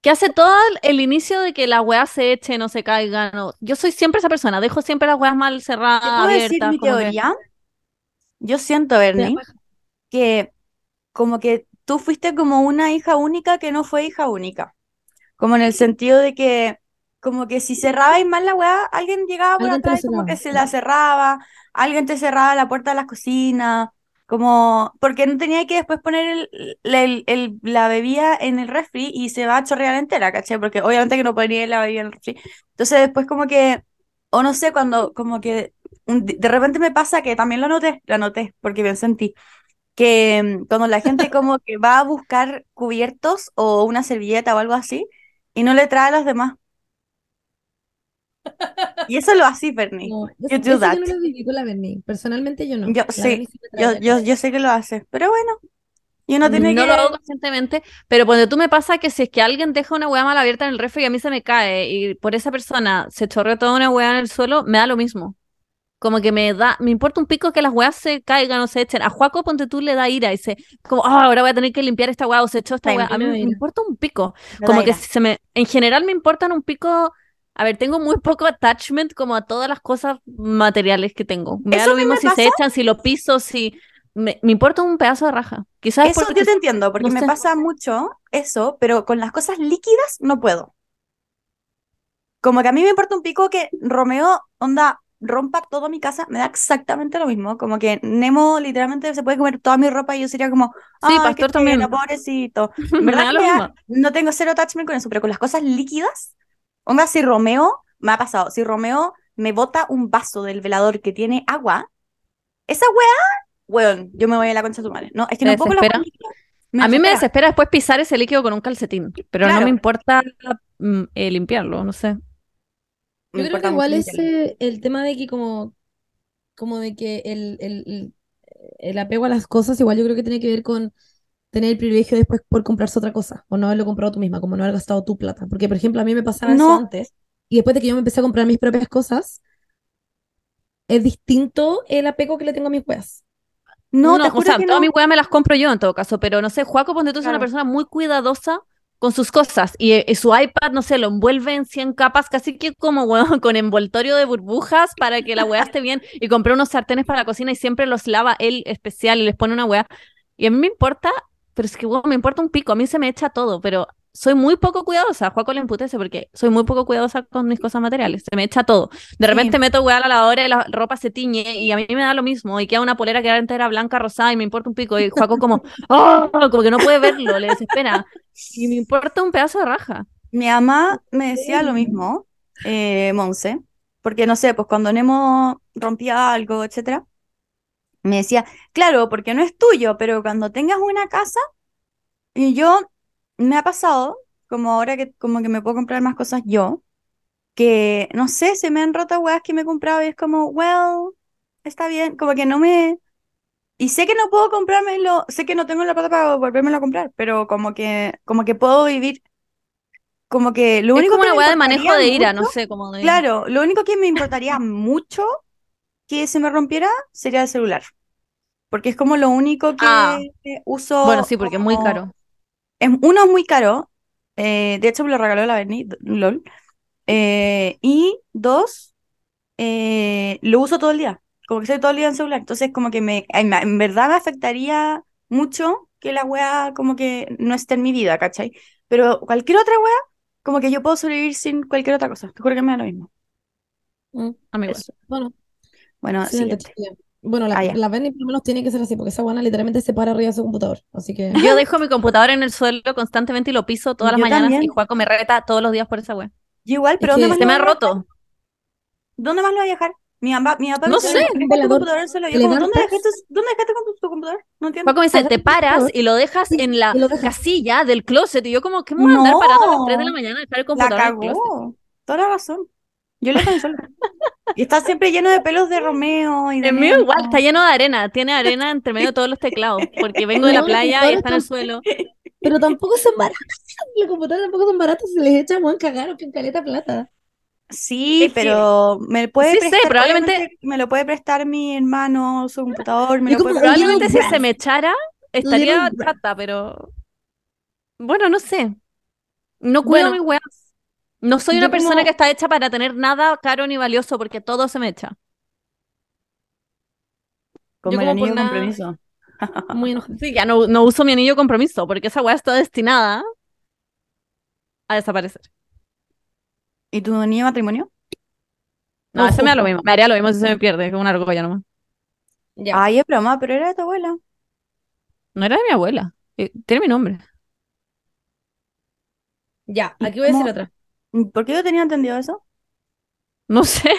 que hace todo el inicio de que las weas se echen, no se caigan. o- Yo soy siempre esa persona, dejo siempre las weas mal ¿Te cerradas, puedo decir abiertas, mi como que- teoría? Yo siento, Bernie, que como que tú fuiste como una hija única que no fue hija única. Como en el sentido de que, como que si cerrabais mal la weá, alguien llegaba por Alguien la atrás y como que cerraba. se la cerraba, alguien te cerraba la puerta de la cocina, como, porque no tenía que después poner el, el- el- la bebida en el refri y se va a chorrear entera, ¿cachai? Porque obviamente que no ponía la bebida en el refri. Entonces después como que, o no sé, cuando como que de repente me pasa que también lo noté, lo noté, porque pensé en ti, que mm, cuando la gente como que va a buscar cubiertos o una servilleta o algo así y no le trae a los demás. Y eso lo haces, Bernie. No, You eso, do eso that. yo no lo viví con la Berni. Personalmente yo no. Yo La sí, Yo, yo, yo sé que lo hace, pero bueno, y uno tiene no que... lo hago conscientemente, pero cuando tú me pasa que si es que alguien deja una hueá mal abierta en el refri y a mí se me cae y por esa persona se chorreó toda una hueá en el suelo, me da lo mismo. Como que me da, me importa un pico que las hueás se caigan o se echen. A Juaco, ponte tú, le da ira y dice, como, "Ah, ahora voy a tener que limpiar esta hueá o se echó esta hueá. A mí Me importa un pico. me Como que se me, en general me importan un pico. A ver, tengo muy poco attachment como a todas las cosas materiales que tengo. Me da lo mismo si se echan, si lo piso, si. Me, me importa un pedazo de raja. Quizás es Eso porque yo te entiendo, porque no me sé. pasa mucho eso, pero con las cosas líquidas no puedo. Como que a mí me importa un pico que Romeo, onda, rompa toda mi casa, me da exactamente lo mismo. Como que Nemo literalmente se puede comer toda mi ropa y yo sería como, Sí, Pastor también. pobrecito. Verdad da que mismo. no tengo cero attachment con eso, pero con las cosas líquidas, onda, si Romeo, me ha pasado, si Romeo me bota un vaso del velador que tiene agua, esa weá, weón, yo me voy a la concha de tu madre. No, es que ¿Te no puedo líquidas. Me A mí me desespera. después pisar ese líquido con un calcetín, pero no Claro. me importa mm, eh, limpiarlo, no sé. Yo creo que igual es el tema de que como, como de que el, el, el- apego a las cosas, igual yo creo que tiene que ver con tener el privilegio después por comprarse otra cosa, o no haberlo comprado tú misma, como no haber gastado tu plata. Porque, por ejemplo, a mí me pasaba eso No. antes, y después de que yo me empecé a comprar mis propias cosas, es distinto el apego que le tengo a mis weas. No, te o juro sea, que todas no. mis weas me las compro yo en todo caso, pero no sé, Juaco, ponte tú, es una persona muy cuidadosa con sus cosas y, eh, y su iPad, no sé, lo envuelve en 100 capas, casi que como, weón, con envoltorio de burbujas para que la weá esté bien y compré unos sartenes para la cocina y siempre los lava él especial y les pone una weá. Y a mí me importa, pero es que, weón, me importa un pico, a mí se me echa todo, pero soy muy poco cuidadosa, Juaco le emputece porque soy muy poco cuidadosa con mis cosas materiales, se me echa todo. De Sí. repente meto weá a la lavadora y la ropa se tiñe y a mí me da lo mismo y queda una polera que era entera blanca, rosada y me importa un pico y Juaco como, ¡oh! como que no puede verlo, le desespera. Y me importa un pedazo de raja. Mi mamá me decía lo mismo, eh, Monse, porque no sé, pues cuando Nemo rompía algo, etcétera, me decía, claro, porque no es tuyo, pero cuando tengas una casa, y yo me ha pasado como ahora que como que me puedo comprar más cosas yo, que no sé, se me han roto weas que me he comprado y es como, well, está bien, como que no me... Y sé que no puedo comprármelo, sé que no tengo la plata para volvérmelo a comprar, pero como que, como que puedo vivir, como que lo Es único como que una me de manejo de ira, no sé cómo de... Claro, lo único que me importaría mucho que se me rompiera sería el celular. Porque es como lo único que Ah. uso. Bueno, sí, porque es muy caro. Es- uno es muy caro. eh, de hecho, me lo regaló la Berni, LOL. eh, y dos, eh, lo uso todo el día. Como que estoy todo el día en celular. Entonces, como que me, en, verdad me afectaría mucho que la wea como que no esté en mi vida, ¿cachai? Pero cualquier otra wea, como que yo puedo sobrevivir sin cualquier otra cosa. Te juro que me da lo mismo. Mm, A mí igual. eso. Bueno, Bueno, excelente, siguiente. Bueno, la, Ah, la por lo menos tiene que ser así, porque esa buena literalmente se para arriba de su computador. Así que. Yo dejo mi computador en el suelo constantemente y lo piso todas las Yo mañanas también. y Juaco me reta todos los días por esa wea. Yo igual, pero Es ¿dónde que más Se me ha roto. ¿Dónde más lo voy a dejar? Mi papá, mi papá me No dice, sé. "Deja tu Velador. computador en el suelo". Yo como, ¿dónde dejaste, ¿dónde dejaste tu computador? No entiendo. Juaco me dice, te tu paras y lo dejas Sí, en la casilla del closet. Y yo como, ¿qué me voy a andar parando a las 3 de la No. mañana a dejar el La computador en el closet? Toda la razón. Yo lo dejo en el suelo. Y está siempre lleno de pelos de Romeo y de El mío igual, está lleno de arena. Tiene arena entre medio de todos los teclados. Porque vengo de la playa y está en el suelo. Pero tampoco son baratos. Los computadores tampoco son baratos. Se les echa buen cagar que caleta plata. Sí, pero me puede Sí sé, prestar, probablemente- me lo puede prestar mi hermano, su computador, me lo como, puede prestar- Probablemente si se me echara, estaría chata, pero. Bueno, no sé. No cuido Bueno, mis weas. No soy yo una persona como- que está hecha para tener nada caro ni valioso porque todo se me echa. como como por anillo nada- compromiso. Muy enojada. Sí, ya no, no uso mi anillo compromiso porque esa wea está destinada a desaparecer. ¿Y tu anillo de matrimonio? No, ese me da lo mismo. Me haría lo mismo si se me pierde, que una argolla nomás. Ya. Ay, es broma, pero era de tu abuela. No era de mi abuela. Eh, Tiene mi nombre. Ya, ¿Y aquí voy a decir otra. ¿Por qué yo tenía entendido eso? No sé.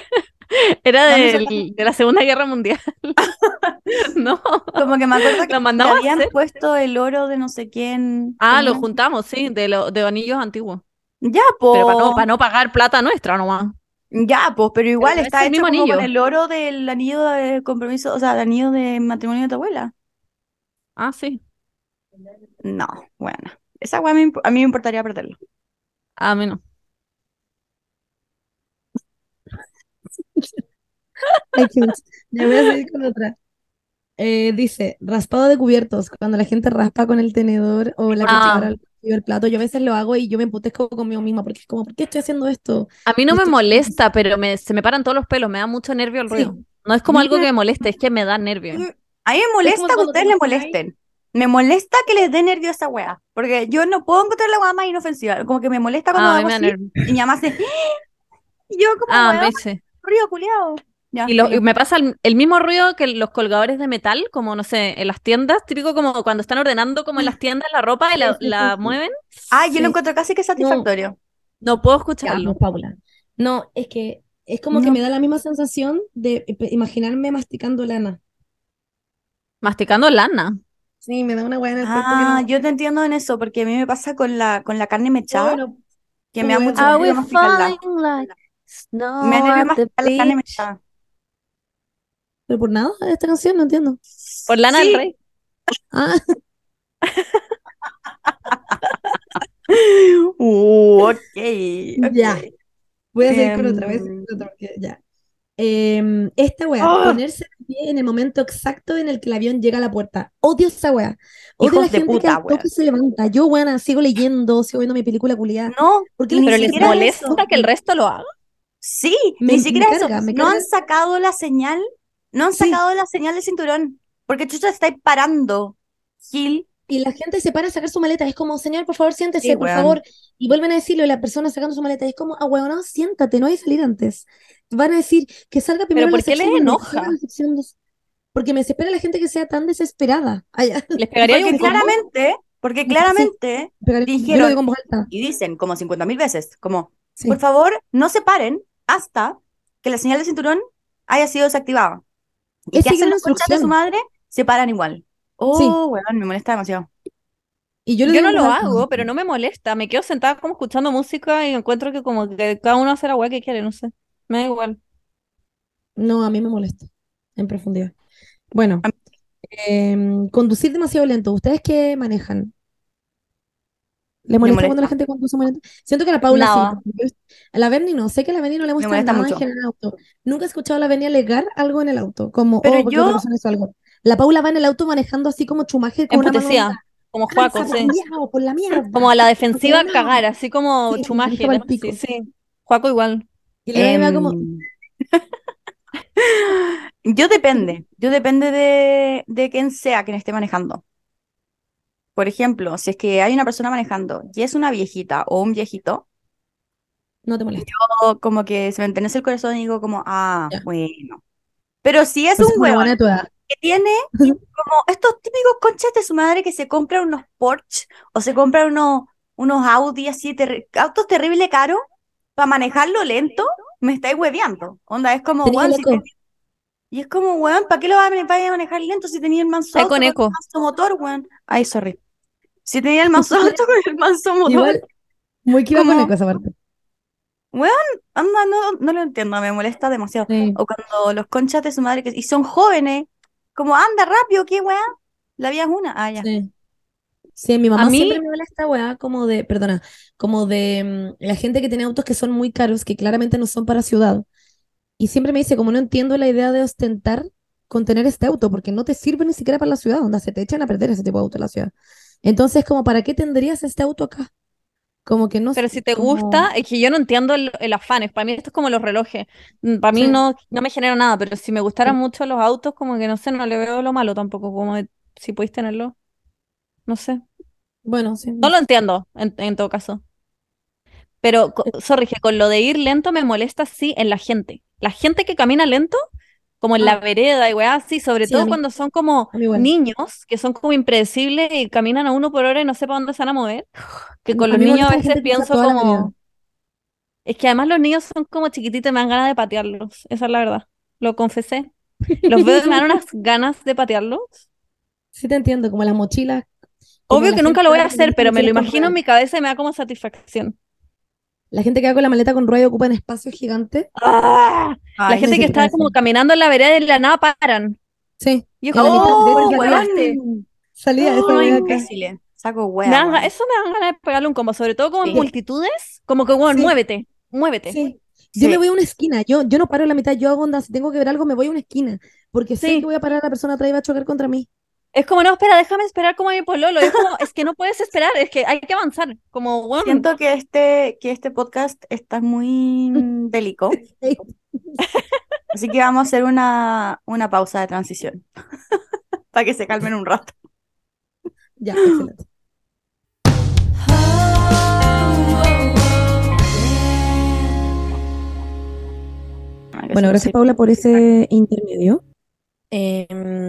Era de la Segunda Guerra Mundial. No. Como que me acuerdo que Lo habían puesto el oro de no sé quién. Ah, lo juntamos, sí, de, lo, de anillos antiguos. Ya, Pero para no, po. para no pagar plata nuestra nomás. Ya, pues, pero igual está hecho como con el oro del anillo de compromiso, o sea, del anillo de matrimonio de tu abuela. Ah, sí. No, bueno. Esa weá a mí me importaría perderlo. A mí no. Voy a seguir con otra. Eh, dice, raspado de cubiertos, cuando la gente raspa con el tenedor o la Ah. cuchara del plato, yo a veces lo hago y yo me emputezco conmigo misma porque es como, ¿por qué estoy haciendo esto? A mí no me molesta, pero me, se me paran todos los pelos, me da mucho nervio el Sí. ruido. No es como algo que me moleste, es que me da nervio. A mí me molesta que ustedes te le molesten. Me molesta que les dé nervio a esa weá. Porque yo no puedo encontrar la weá más inofensiva. Como que me molesta cuando Ah, hago me da así nervio. y mi mamá hace. Y yo como Ah, me ruido culiado. Ya, Y, lo- filo. y me pasa el, el mismo ruido que los colgadores de metal, como no sé, en las tiendas, típico como cuando están ordenando como en las tiendas la ropa y la, mueven. Ah, yo Sí. lo encuentro casi que satisfactorio. No puedo Ya, escucharlo. Paula. No, es que es como que me da la misma sensación de eh, imaginarme masticando lana. Masticando lana. Sí, me da una hueá en el cuerpo que Ah, no. yo te entiendo en eso, porque a mí me pasa con la, con la carne mechada, que me da mucho masticarla. like snow Me da nervio masticar la carne mechada. Pero por nada, esta canción no entiendo. Por Lana Sí. del Rey. Ah, Uh, ok, ok. Ya. voy a seguir con otra vez. Em, Ya. Em, esta weá, ¡Ah! ponerse de pie en el momento exacto en el que el avión llega a la puerta. Odio esa weá. Odio Hijos la de gente que puta, al toque se levanta. Yo, weá, sigo leyendo, sigo viendo mi película culiada. No, Porque Pero les molesta eso. que el resto lo haga. Sí, Me- ni me siquiera eso. carga, me No han sacado la señal, no han Sí. sacado la señal del cinturón, porque chucha estáis parando, Gil. Y la gente se para a sacar su maleta. Es como, señor, por favor, siéntese, Sí, por favor. Y vuelven a decirlo, la persona sacando su maleta. Es como, ah, weón, no, siéntate, no hay salir antes. Van a decir que salga primero ¿por la qué les enoja? Porque me desespera la gente que sea tan desesperada. Les pegaría Porque claramente, porque claramente Dijeron- y dicen como 50 mil veces, como, Sí. por favor, no se paren hasta que la señal del cinturón haya sido desactivada. ¿Y Es seguir hacen los conchas de su madre? Se paran igual. Oh, Sí. weón, me molesta demasiado. Y yo, Yo no lo como, hago, pero no me molesta. Me quedo sentada como escuchando música y encuentro que como que cada uno hace la weá que quiere, no sé. Me da igual. No, a mí me molesta, en profundidad. Bueno, em, conducir demasiado lento. ¿Ustedes qué manejan? ¿Les molesta cuando la molesta. gente conduce muy lento? Siento que la Paula sí. Porque yo- a la Berni no. Sé que a la Berni no le muestra molesta nada mucho. general en el auto. Nunca he escuchado a la Berni alegar algo en el auto. Como, Pero oh, otra yo- persona hizo algo. La Paula va en el auto manejando así como Chumajer con una mano Emputecida, como Juaco, sí. Como a la defensiva no. cagar, así como Sí, pa'l pico. Sí, sí. Juaco igual. Y la va como, Em, Yo depende, yo depende de, de quién sea quien esté manejando. Por ejemplo, si es que hay una persona manejando y es una viejita o un viejito, no te molesta. o como que se me enternece el corazón y digo como, ah, Ya. bueno. Pero si es Pues un edad. que tiene como estos típicos conchas de su madre que se compran unos Porsche o se compran unos, unos Audi así, terri- autos terrible caros para manejarlo lento, me estáis hueveando. Onda, es como, weón, si Y es como, weón, ¿para qué lo vas a manejar lento si tenía el manso auto el manso motor, weón? Ay, sorry. Si tenía el manso auto con el manso motor, Igual, muy que iba con Como- eco esa parte. anda, no, no lo entiendo, me molesta demasiado. Sí. O cuando los conchas de su madre, que, y son jóvenes, como, anda rápido, ¿qué weá? La vida es una. Ah, ya. Sí. Sí, mi mamá A mí- siempre me habla esta weá como de, perdona, como de mm, la gente que tiene autos que son muy caros, que claramente no son para ciudad. Y siempre me dice, como no entiendo la idea de ostentar con tener este auto, porque no te sirve ni siquiera para la ciudad, onda, se te echan a perder ese tipo de auto en la ciudad. Entonces, como, ¿para qué tendrías este auto acá? Como que no Pero si te como- gusta, es que yo no entiendo el, el afán. Para mí esto es como los relojes. Mm, Para mí Sí. no, no me genera nada, pero si me gustaran Sí. mucho los autos, como que no sé, no le veo lo malo tampoco, como de- si podéis tenerlo. No sé. Bueno, sí. No lo entiendo, en, en todo caso. Pero, sorry, que con lo de ir lento me molesta, sí, en la gente. La gente que camina lento, como en la Ah. vereda y weá, sí, sobre Sí, todo cuando son como niños, que son como impredecibles y caminan a uno por hora y no sé para dónde se van a mover. Que con A los niños a veces pienso como... Es que además los niños son como chiquititos y me dan ganas de patearlos. Esa es la verdad. Lo confesé. Los veo y me dan unas ganas de patearlos. Sí te entiendo, como las mochilas. como Obvio que nunca lo voy a hacer, pero me lo imagino en mi cabeza y me da como satisfacción. La gente que va con la maleta con ruedas ocupan espacios gigantes. ¡Ah! La Ay, gente que está como caminando en la vereda y de la nada paran. Sí. Y es como, mitad, ¡oh, de- acá. imbéciles. Saco weón. eso me dan ganas de pegarle un combo, sobre todo como en multitudes, como que, Sí. muévete, muévete. Sí. Yo Sí. me voy a una esquina, yo, yo no paro en la mitad, yo hago onda, si tengo que ver algo, me voy a una esquina, porque sé que voy a parar a la persona atrás y va a chocar contra mí. Es como, no, espera, déjame esperar como a mi pololo. Es como, es que no puedes esperar, es que hay que avanzar. Como, weón, Siento que este, que este podcast está muy mm, bélico, así que vamos a hacer una, una pausa de transición para que se calmen un rato. Ya, excelente. Bueno, gracias Paula por ese intermedio. Em,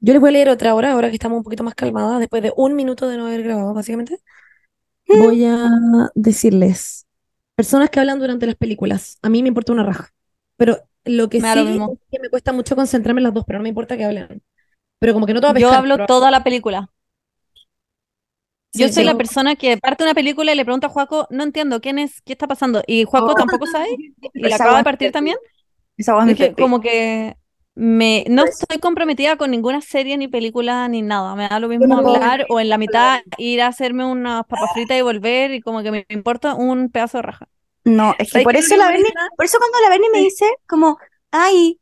yo les voy a leer otra hora, ahora que estamos un poquito más calmadas, después de un minuto de no haber grabado, básicamente. Voy a decirles, personas que hablan durante las películas, a mí me importa una raja, pero lo que Me lo sí mismo. es que me cuesta mucho concentrarme en las dos, pero no me importa que hablen. Pero como que no te va a yo pescar, hablo pero- toda la película. Yo Sí, soy sí. la persona que parte una película y le pregunta a Juaco, no entiendo, ¿quién es? ¿Qué está pasando? Y Juaco Oh. tampoco sabe, y la acaba de partir también. Esa es pepe. como que me, no Pues- estoy comprometida con ninguna serie, ni película, ni nada. Me da lo mismo hablar o en la mitad ir a hacerme unas papas fritas y volver y como que me importa un pedazo de raja. No, es que ¿Sabes por eso la Berni, por eso cuando la Berni me dice como, ay,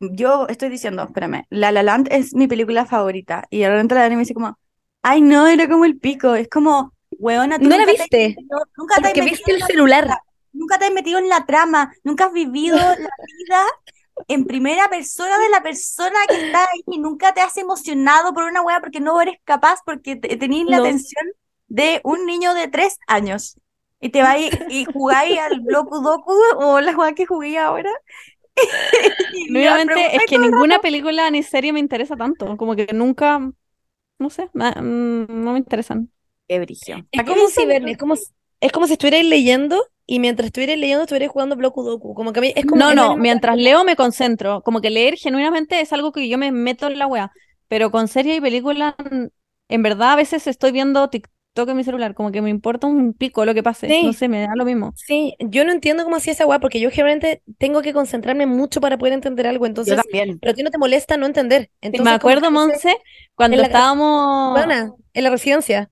yo estoy diciendo, espérame, La La Land es mi película favorita y de repente la Berni me dice como, ay no, era como el pico, es como, weona, tú No la te viste, nunca te viste el celular. nunca te has metido en la trama, nunca has vivido la vida en primera persona de la persona que está ahí, nunca te has emocionado por una wea porque no eres capaz, porque te, tenías la No. atención de un niño de tres años. Y te vais y jugáis al Bloku Doku o la jugada que jugué ahora. Y Nuevamente, es que ninguna rato. película ni serie me interesa tanto. Como que nunca, no sé, me- mm, no me interesan. Qué brillo. Es ¿Para qué como si, es como, si- es como si estuvierais leyendo y mientras estuvierais leyendo estuvierais jugando Bloku Doku. Como que es como No, no, misma mientras leo me concentro. Como que leer genuinamente es algo que yo me meto en la wea. Pero con series y películas, En verdad, a veces estoy viendo TikTok en mi celular, como que me importa un pico lo que pase. Sí. No sé, me da lo mismo. Sí, yo no entiendo cómo hacía esa weá, porque yo generalmente tengo que concentrarme mucho para poder entender algo, Yo entonces, también. pero a ti no te molesta no entender. Sí, Entonces, me como acuerdo, Monse, cuando en la- estábamos... Weona, en la residencia.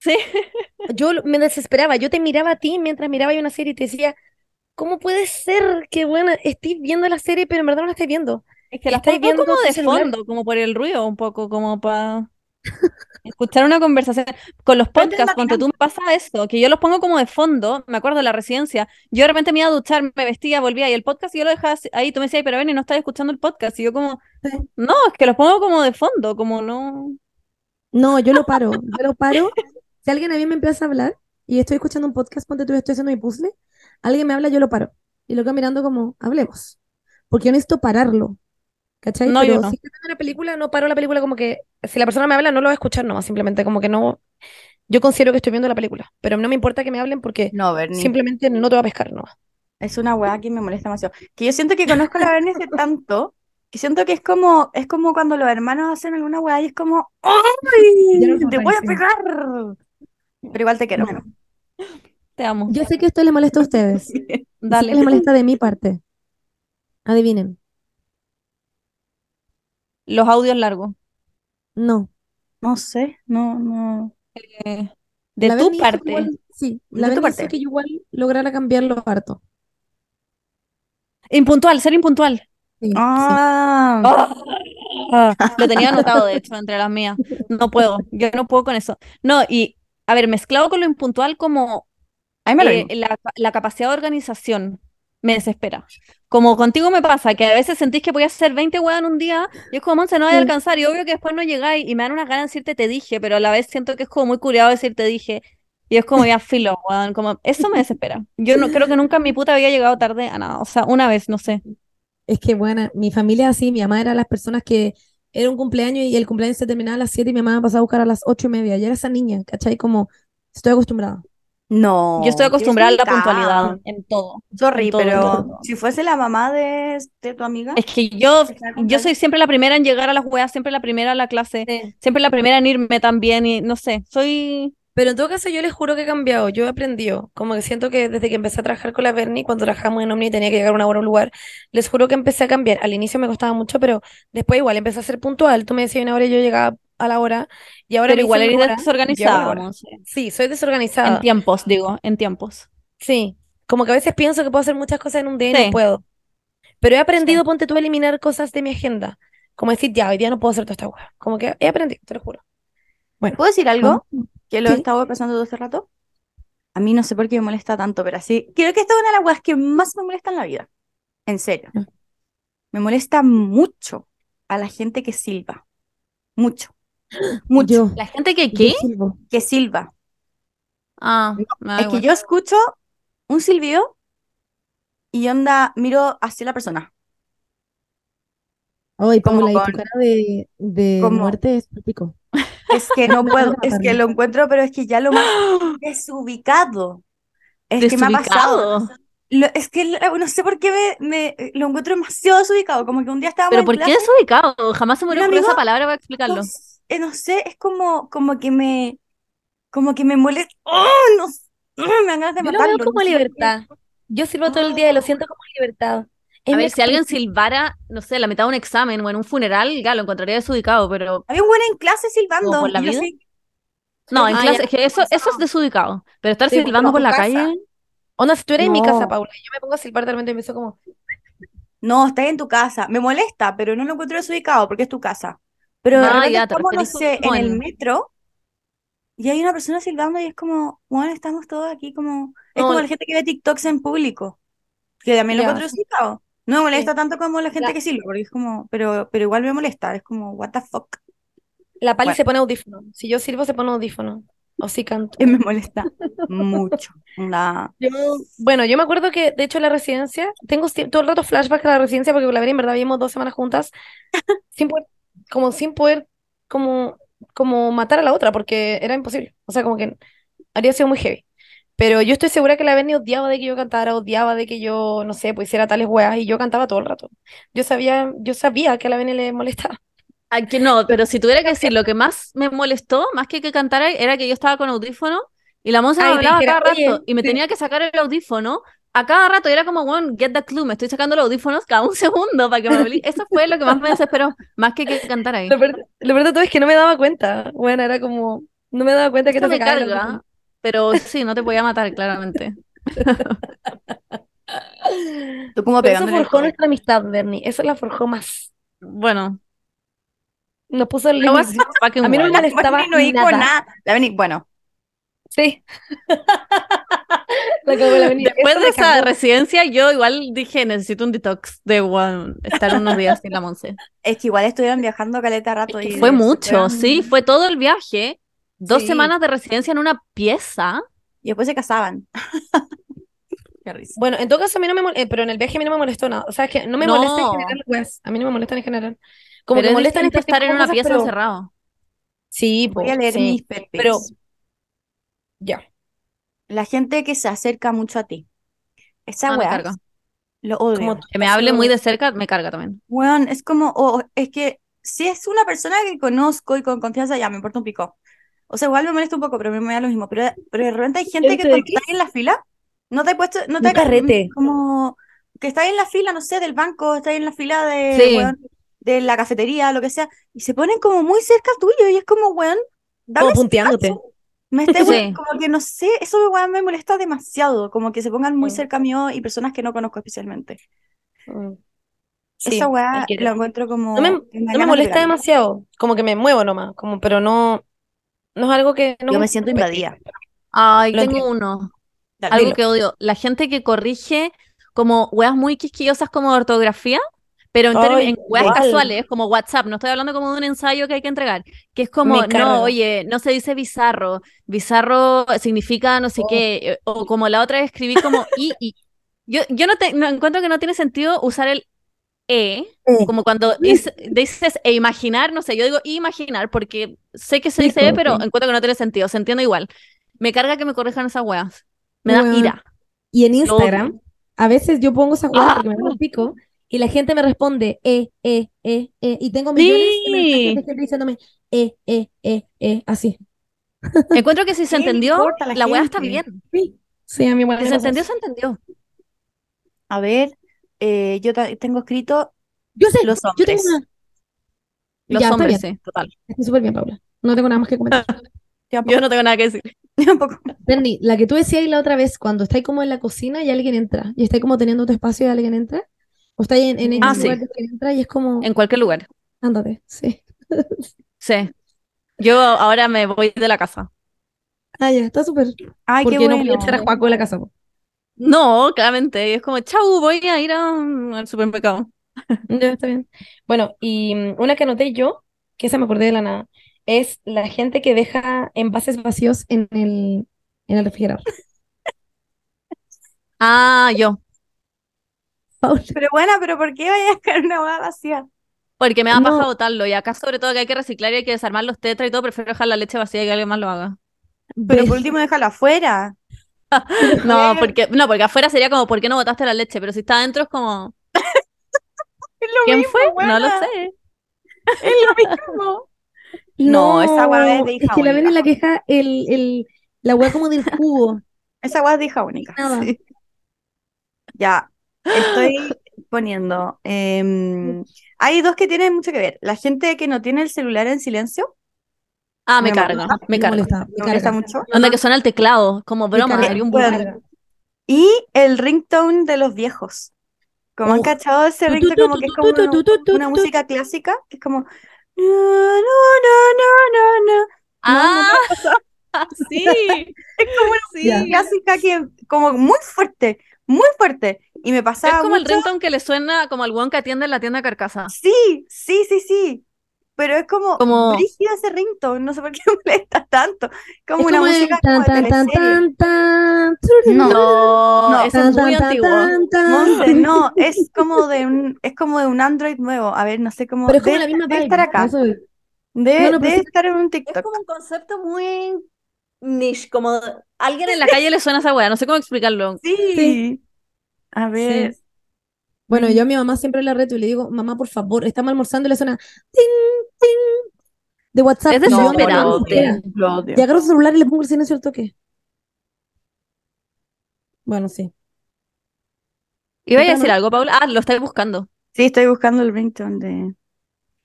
Sí. Yo me desesperaba, yo te miraba a ti mientras miraba una serie y te decía, ¿cómo puede ser que, bueno, estés viendo la serie, pero en verdad no la estés viendo? Es que las Estáis viendo como de celular. fondo, como por el ruido, un poco, como para escuchar una conversación. Con los podcasts, ponte tú, me pasa eso, que yo los pongo como de fondo, me acuerdo de la residencia, yo de repente me iba a duchar, me vestía, volvía, y el podcast yo lo dejaba ahí, tú me decías, pero ven, y no estás escuchando el podcast, y yo como, no, es que los pongo como de fondo, como no... No, yo lo paro, yo lo paro. Si alguien a mí me empieza a hablar y estoy escuchando un podcast, ponte tú, estoy haciendo mi puzzle, alguien me habla, yo lo paro. Y lo quedo mirando como, hablemos. Porque yo necesito pararlo. ¿Cachai? No, yo Pero no. si estoy viendo una película, no paro la película como que, si la persona me habla, no lo voy a escuchar nomás, simplemente como que no, yo considero que estoy viendo la película, pero no me importa que me hablen porque No, simplemente no te va a pescar nomás. Es una weá que me molesta demasiado. Que yo siento que conozco a la Bernie hace tanto que siento que es como, es como cuando los hermanos hacen alguna weá y es como, ¡ay! no ¡Te voy a pegar! Pero igual te quiero. No. Te amo. Yo sé que esto les molesta a ustedes. y sé que Dale. les molesta de mi parte. Adivinen. Los audios largos. No. No sé, no, no. Eh, de La tu parte. igual- sí, De la tu Berni hizo parte. que yo igual lograra cambiarlo harto. Impuntual, ser impuntual. Sí, sí. Ah, Ah, lo tenía anotado, de hecho, entre las mías. No puedo, yo no puedo con eso. No, y a ver, mezclado con lo impuntual como a mí me lo eh, la, la capacidad de organización me desespera. Como contigo me pasa, que a veces sentís que podías hacer 20 weas en un día y es como, Monse, no voy a alcanzar y obvio que después no llegáis y me dan unas ganas de decirte te dije, pero a la vez siento que es como muy curiado decir te dije y es como ya filo, weón, como eso me desespera. Yo no creo que nunca en mi puta había llegado tarde a nada, o sea, una vez, no sé. Es que, bueno, mi familia así, mi mamá era las personas que era un cumpleaños y el cumpleaños se terminaba a las 7 y mi mamá me pasaba a buscar a las 8 y media. Y era esa niña, ¿cachai? Como, estoy acostumbrada. No, Yo estoy acostumbrada a la puntualidad en todo. Sorry, en todo, pero todo. si fuese la mamá de, de tu amiga, Es que yo, yo soy siempre la primera en llegar a las weas, siempre la primera a la clase, siempre la primera en irme también y no sé, soy... Pero en todo caso, yo les juro que he cambiado, yo he aprendido. Como que siento que desde que empecé a trabajar con la Berni, cuando trabajamos en Omni y tenía que llegar a una hora a un lugar, les juro que empecé a cambiar. Al inicio me costaba mucho, pero después igual empecé a ser puntual. Tú me decías una hora y yo llegaba a la hora. Y ahora Pero igual eres desorganizada, hora. Monse. Sí, soy En desorganizada. tiempos, digo, en tiempos. Sí, como que a veces pienso que puedo hacer muchas cosas en un día y Sí. no puedo. Pero he aprendido, ponte tú, a eliminar cosas de mi agenda. Como decir, ya, hoy día no puedo hacer toda esta cosa. Como que he aprendido, te lo juro. Bueno, ¿puedo decir algo? Que lo he Sí. estado pensando todo este rato. A mí no sé por qué me molesta tanto, pero así. Creo que esta es una de las weas que más me molesta en la vida. En serio. Mm. Me molesta mucho a la gente que silba. Mucho. Mucho. yo, ¿La gente que qué? Que silba. Ah, da Es que yo escucho un silbido y onda, miro hacia la persona. Ay, Como Paula, y tu con- cara de, de como- muerte es pico. Es que no puedo, es que lo encuentro, pero es que ya lo más desubicado. Es que me ha pasado. Lo- es que no sé por qué me, me- lo encuentro demasiado desubicado. Como que un día estábamos ¿Pero por qué desubicado? Jamás se me ocurrió esa palabra para explicarlo. eh, no sé, es como, como que me, como que me molesta. ¡Oh! no, me dan ganas de Yo lo matarlo. veo como no libertad. Yo silbo todo el día y lo siento como libertad. A ver, si alguien silbara, no sé, la mitad de un examen o en un funeral, ya lo encontraría desubicado, pero Había un buen en clase silbando. ¿Como por la vida? no, en Ah, clase, es que eso, eso es desubicado. Pero estar Sí, silbando por la casa. calle, Onda, si tú eres en mi casa, No. Paula, y yo me pongo a silbar de repente y empiezo como, No, estás en tu casa. Me molesta, pero no lo encuentro desubicado porque es tu casa. Pero Ah, ya, no referís sé, en el metro y hay una persona silbando y es como, bueno, estamos todos aquí como... Es No, como la gente que ve TikToks en público, que también lo encuentro desubicado. No me molesta tanto como la gente La- que silba, porque es como, pero, pero igual me molesta, es como, what the fuck. la Pali Bueno. se pone audífono. Si yo silbo, se pone audífono. O si canto. Me molesta mucho. Yo, bueno, yo me acuerdo que, de hecho, en la residencia, tengo todo el rato flashbacks a la residencia porque la Vera en verdad vivimos dos semanas juntas, sin poder, como sin poder, como, como matar a la otra, porque era imposible. O sea, como que habría sido muy heavy. Pero yo estoy segura que la Berni odiaba de que yo cantara, odiaba de que yo, no sé, pues hiciera tales weas, y yo cantaba todo el rato. Yo sabía, yo sabía que a la Berni le molestaba. Ay, que no, pero si tuviera que decir lo que más me molestó, más que que cantara, era que yo estaba con audífono y la música hablaba a dijera, cada "Oye, rato y me sí". tenía que sacar el audífono a cada rato y era como, bueno, get the clue, me estoy sacando los audífonos cada un segundo para que me. Eso fue lo que más me desesperó, más que que cantara ahí. Lo peor, lo peor de todo es que no me daba cuenta. Bueno, era como, no me daba cuenta que te me carga, pero sí, no te podía matar, claramente. Tú como Pero eso forjó nuestra amistad, Bernie. Eso la forjó más. Bueno, Nos puso el límite. fucking A mí no me molestaba no dijo nada. nada. La Bernie, bueno, Sí. La la. Después Eso de esa residencia, yo igual dije, necesito un detox de bueno, estar unos días sin la Monse. es que igual estuvieron viajando caleta rato Es que y fue mucho, fueron- sí, fue todo el viaje, dos Sí. semanas de residencia en una pieza. Y después se casaban. Qué risa. Bueno, en todo caso a mí no me molestó, pero en el viaje a mí no me molestó nada. O sea, es que no me molesta en No. general, pues. A mí no me molestan en general. Como Pero que es molestan distinto este estar en una cosas, pieza pero- encerrado. Sí, Voy po, a leer sí. mis pet Pero, ya. La gente que se acerca mucho a ti. Esa Ah, me weá, carga. lo odio. Como Que me hable muy de cerca, me carga también. Weón, es como, o es que si es una persona que conozco y con confianza, ya me importa un pico. O sea, igual me molesta un poco, pero me da lo mismo. Pero, pero de repente hay gente que está ahí en la fila, no te ha puesto, no te Un carrete. como que está ahí en la fila, no sé, del banco, está ahí en la fila de, Sí. weón, de la cafetería, lo que sea, y se ponen como muy cerca tuyo, y es como, weón, dame Como punteándote. espacio. Me esté, Sí. como que no sé, eso weón, me molesta demasiado, como que se pongan muy Mm. cerca mío y personas que no conozco especialmente. Mm. Sí, Esa weá la encuentro como. No me, no me de molesta demasiado. Como que me muevo nomás. Como, pero no, no es algo que no Yo me siento invadida. Ay, Lo tengo entiendo. uno. Dale, Algo dilo. que odio. La gente que corrige como weas muy quisquillosas como de ortografía, pero en, Ay, en weas igual. casuales, como WhatsApp. No estoy hablando como de un ensayo que hay que entregar. Que es como, no, oye, no se dice bizarro. Bizarro significa no sé Oh. qué. eh, O como la otra vez escribí como y, y. Yo, yo no, te, no encuentro que no tiene sentido usar el e, E. como cuando dice- dices e imaginar, no sé, yo digo imaginar porque sé que se dice e, pero encuentro que no tiene sentido, se entiende igual. Me carga que me corrijan esas weas. Me da ira. Y en. Instagram, a veces yo pongo esa hueá Ah. porque me da el pico y la gente me responde, eh, eh, eh, eh, y tengo millones de mensajes Sí. de gente diciéndome, eh, eh, eh, eh, así. Encuentro que si se ¿Qué le entendió, la la wea está bien. Sí, sí, a mí igual Si me se entendió, se entendió. A ver, eh, yo tengo escrito Yo sé, los yo tengo hombres. una. Los Ya, hombres, bien, sí, total. está súper bien, Paula. No tengo nada más que comentar. Yo no tengo nada que decir. Tampoco. Bernie, la que tú decías la otra vez, cuando estáis como en la cocina y alguien entra, y estáis como teniendo tu espacio y alguien entra, o estáis en, en Ah, sí. lugar y alguien entra y es como, En cualquier lugar. ándate, sí. Sí. Yo ahora me voy de la casa. Ah, ya, está súper. Ay, qué Porque no bueno. podía echar a Juaco de la casa. po. No, claramente. Es como, chau, voy a ir a- al supermercado. Ya, está bien. Bueno, y mm, una que anoté yo, que esa me acordé de la nada, es la gente que deja envases vacíos en el, en el refrigerador. Ah, yo. Paula. Pero bueno, pero ¿por qué vaya a dejar una hueá vacía? Porque me da paja No. botarlo. Y acá, sobre todo, que hay que reciclar y hay que desarmar los tetras y todo, prefiero dejar la leche vacía y que alguien más lo haga. Pero por último déjala afuera. No, porque, no, porque afuera sería como, ¿por qué no botaste la leche? Pero si está adentro es como, Es lo ¿quién mismo, fue? No lo sé. Es lo mismo. No, esa hueá es de hija es que la ven en la única. queja el, el, la hueá como del jugo. Esa hueá es de hija única. Nada. sí. Ya, estoy poniendo. em, hay dos que tienen mucho que ver. La gente que no tiene el celular en silencio, Ah, me Me carga, molesta. me Me carga. molesta, me me molesta carga. mucho. Onda que suena el teclado, como Me broma, un me Bueno. Y el ringtone de los viejos. Como han Uf. cachado ese ringtone como que es como una, música clásica, que es como no, no, no, no, no, no. Ah, sí. Es como una Sí. Clásica que como muy fuerte, muy fuerte. Y me Es pasaba como el ringtone que le suena como al weón que atiende en la tienda Carcasa. Sí, sí, sí, sí. Pero es como, Como- brígido ese ringtone, no sé por qué me molesta tanto. Como Es una como el música tan, de tan, tan, teleserie. tan, tan, No, No, es muy antiguo. tan, tan. Monse, no, es como de un, es como de un Android nuevo. A ver, no sé cómo. Pero es como debe- la misma debe vibe. estar acá. Debe, No, no, pero debe sí- estar en un Es TikTok. como un concepto muy niche, como alguien en la calle le suena esa weá, no sé cómo explicarlo. Sí. Sí. A ver. Bueno, yo a mi mamá siempre la reto y le digo, mamá, por favor, estamos almorzando y le suena tin, tin, de WhatsApp. Es desesperante. odio. Y agarro el celular y le pongo el silencio al toque. Bueno, sí. ¿Iba a decir no- algo, Paula? Ah, lo estáis buscando. Sí, estoy buscando el ringtone de...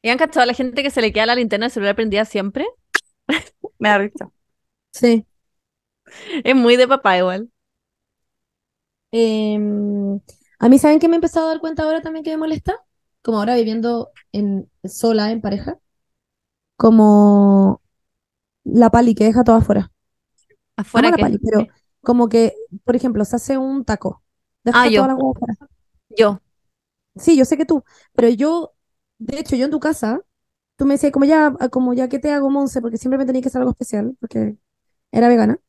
¿Y han cachado a la gente que se le queda la linterna del celular prendida siempre? Me da risa. Sí. Es muy de papá igual. Em, a mí, ¿saben qué me he empezado a dar cuenta ahora también que me molesta? Como ahora viviendo en, sola, en pareja. Como la pali que deja todo afuera. Afuera la que pali, pero como que, por ejemplo, se hace un taco. Deja Ah, yo. la afuera. yo. Sí, yo sé que tú, pero yo, de hecho, yo en tu casa, tú me decías como ya, como ya que te hago Monse, porque siempre me tenía que hacer algo especial, porque era vegana.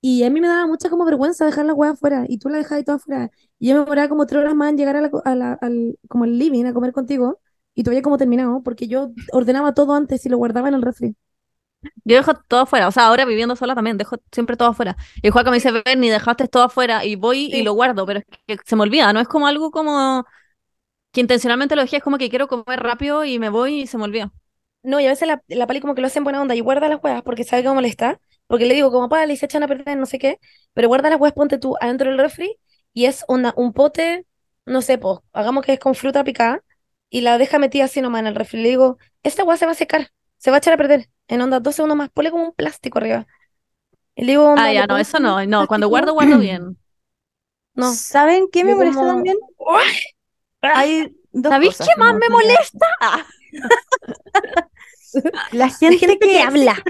Y a mí me daba mucha como vergüenza dejar la hueá afuera, y tú la dejabas toda afuera. Y yo me demoraba como tres horas más en llegar a la, co- a la- al, como al living a comer contigo, y tú habías como terminado, porque yo ordenaba todo antes y lo guardaba en el refri. Yo dejo todo afuera. O sea, ahora viviendo sola también, dejo siempre todo afuera. Y Juaca me dice, ven, ni dejaste todo afuera. Y voy y lo guardo, pero es que se me olvida. No es como algo como que intencionalmente lo dejé. Es como que quiero comer rápido y me voy y se me olvida. No, y a veces la, la pali como que lo hace en buena onda y guarda las huevas porque sabe que molesta. Porque le digo, como pali, se echan a perder, no sé qué. Pero guarda las huevas, ponte tú adentro del refri y es una, un pote, no sé, pues, hagamos que es con fruta picada y la deja metida así nomás en el refri. Le digo, esta hueá se va a secar, se va a echar a perder. En onda, dos segundos más, ponle como un plástico arriba. Y le digo, Ah, ya, ¿le no, eso no. No, cuando guardo, guardo bien. No. ¿Saben qué me molesta como- también? Hay dos ¿Sabéis cosas qué más me molesta? La gente, gente que que habla,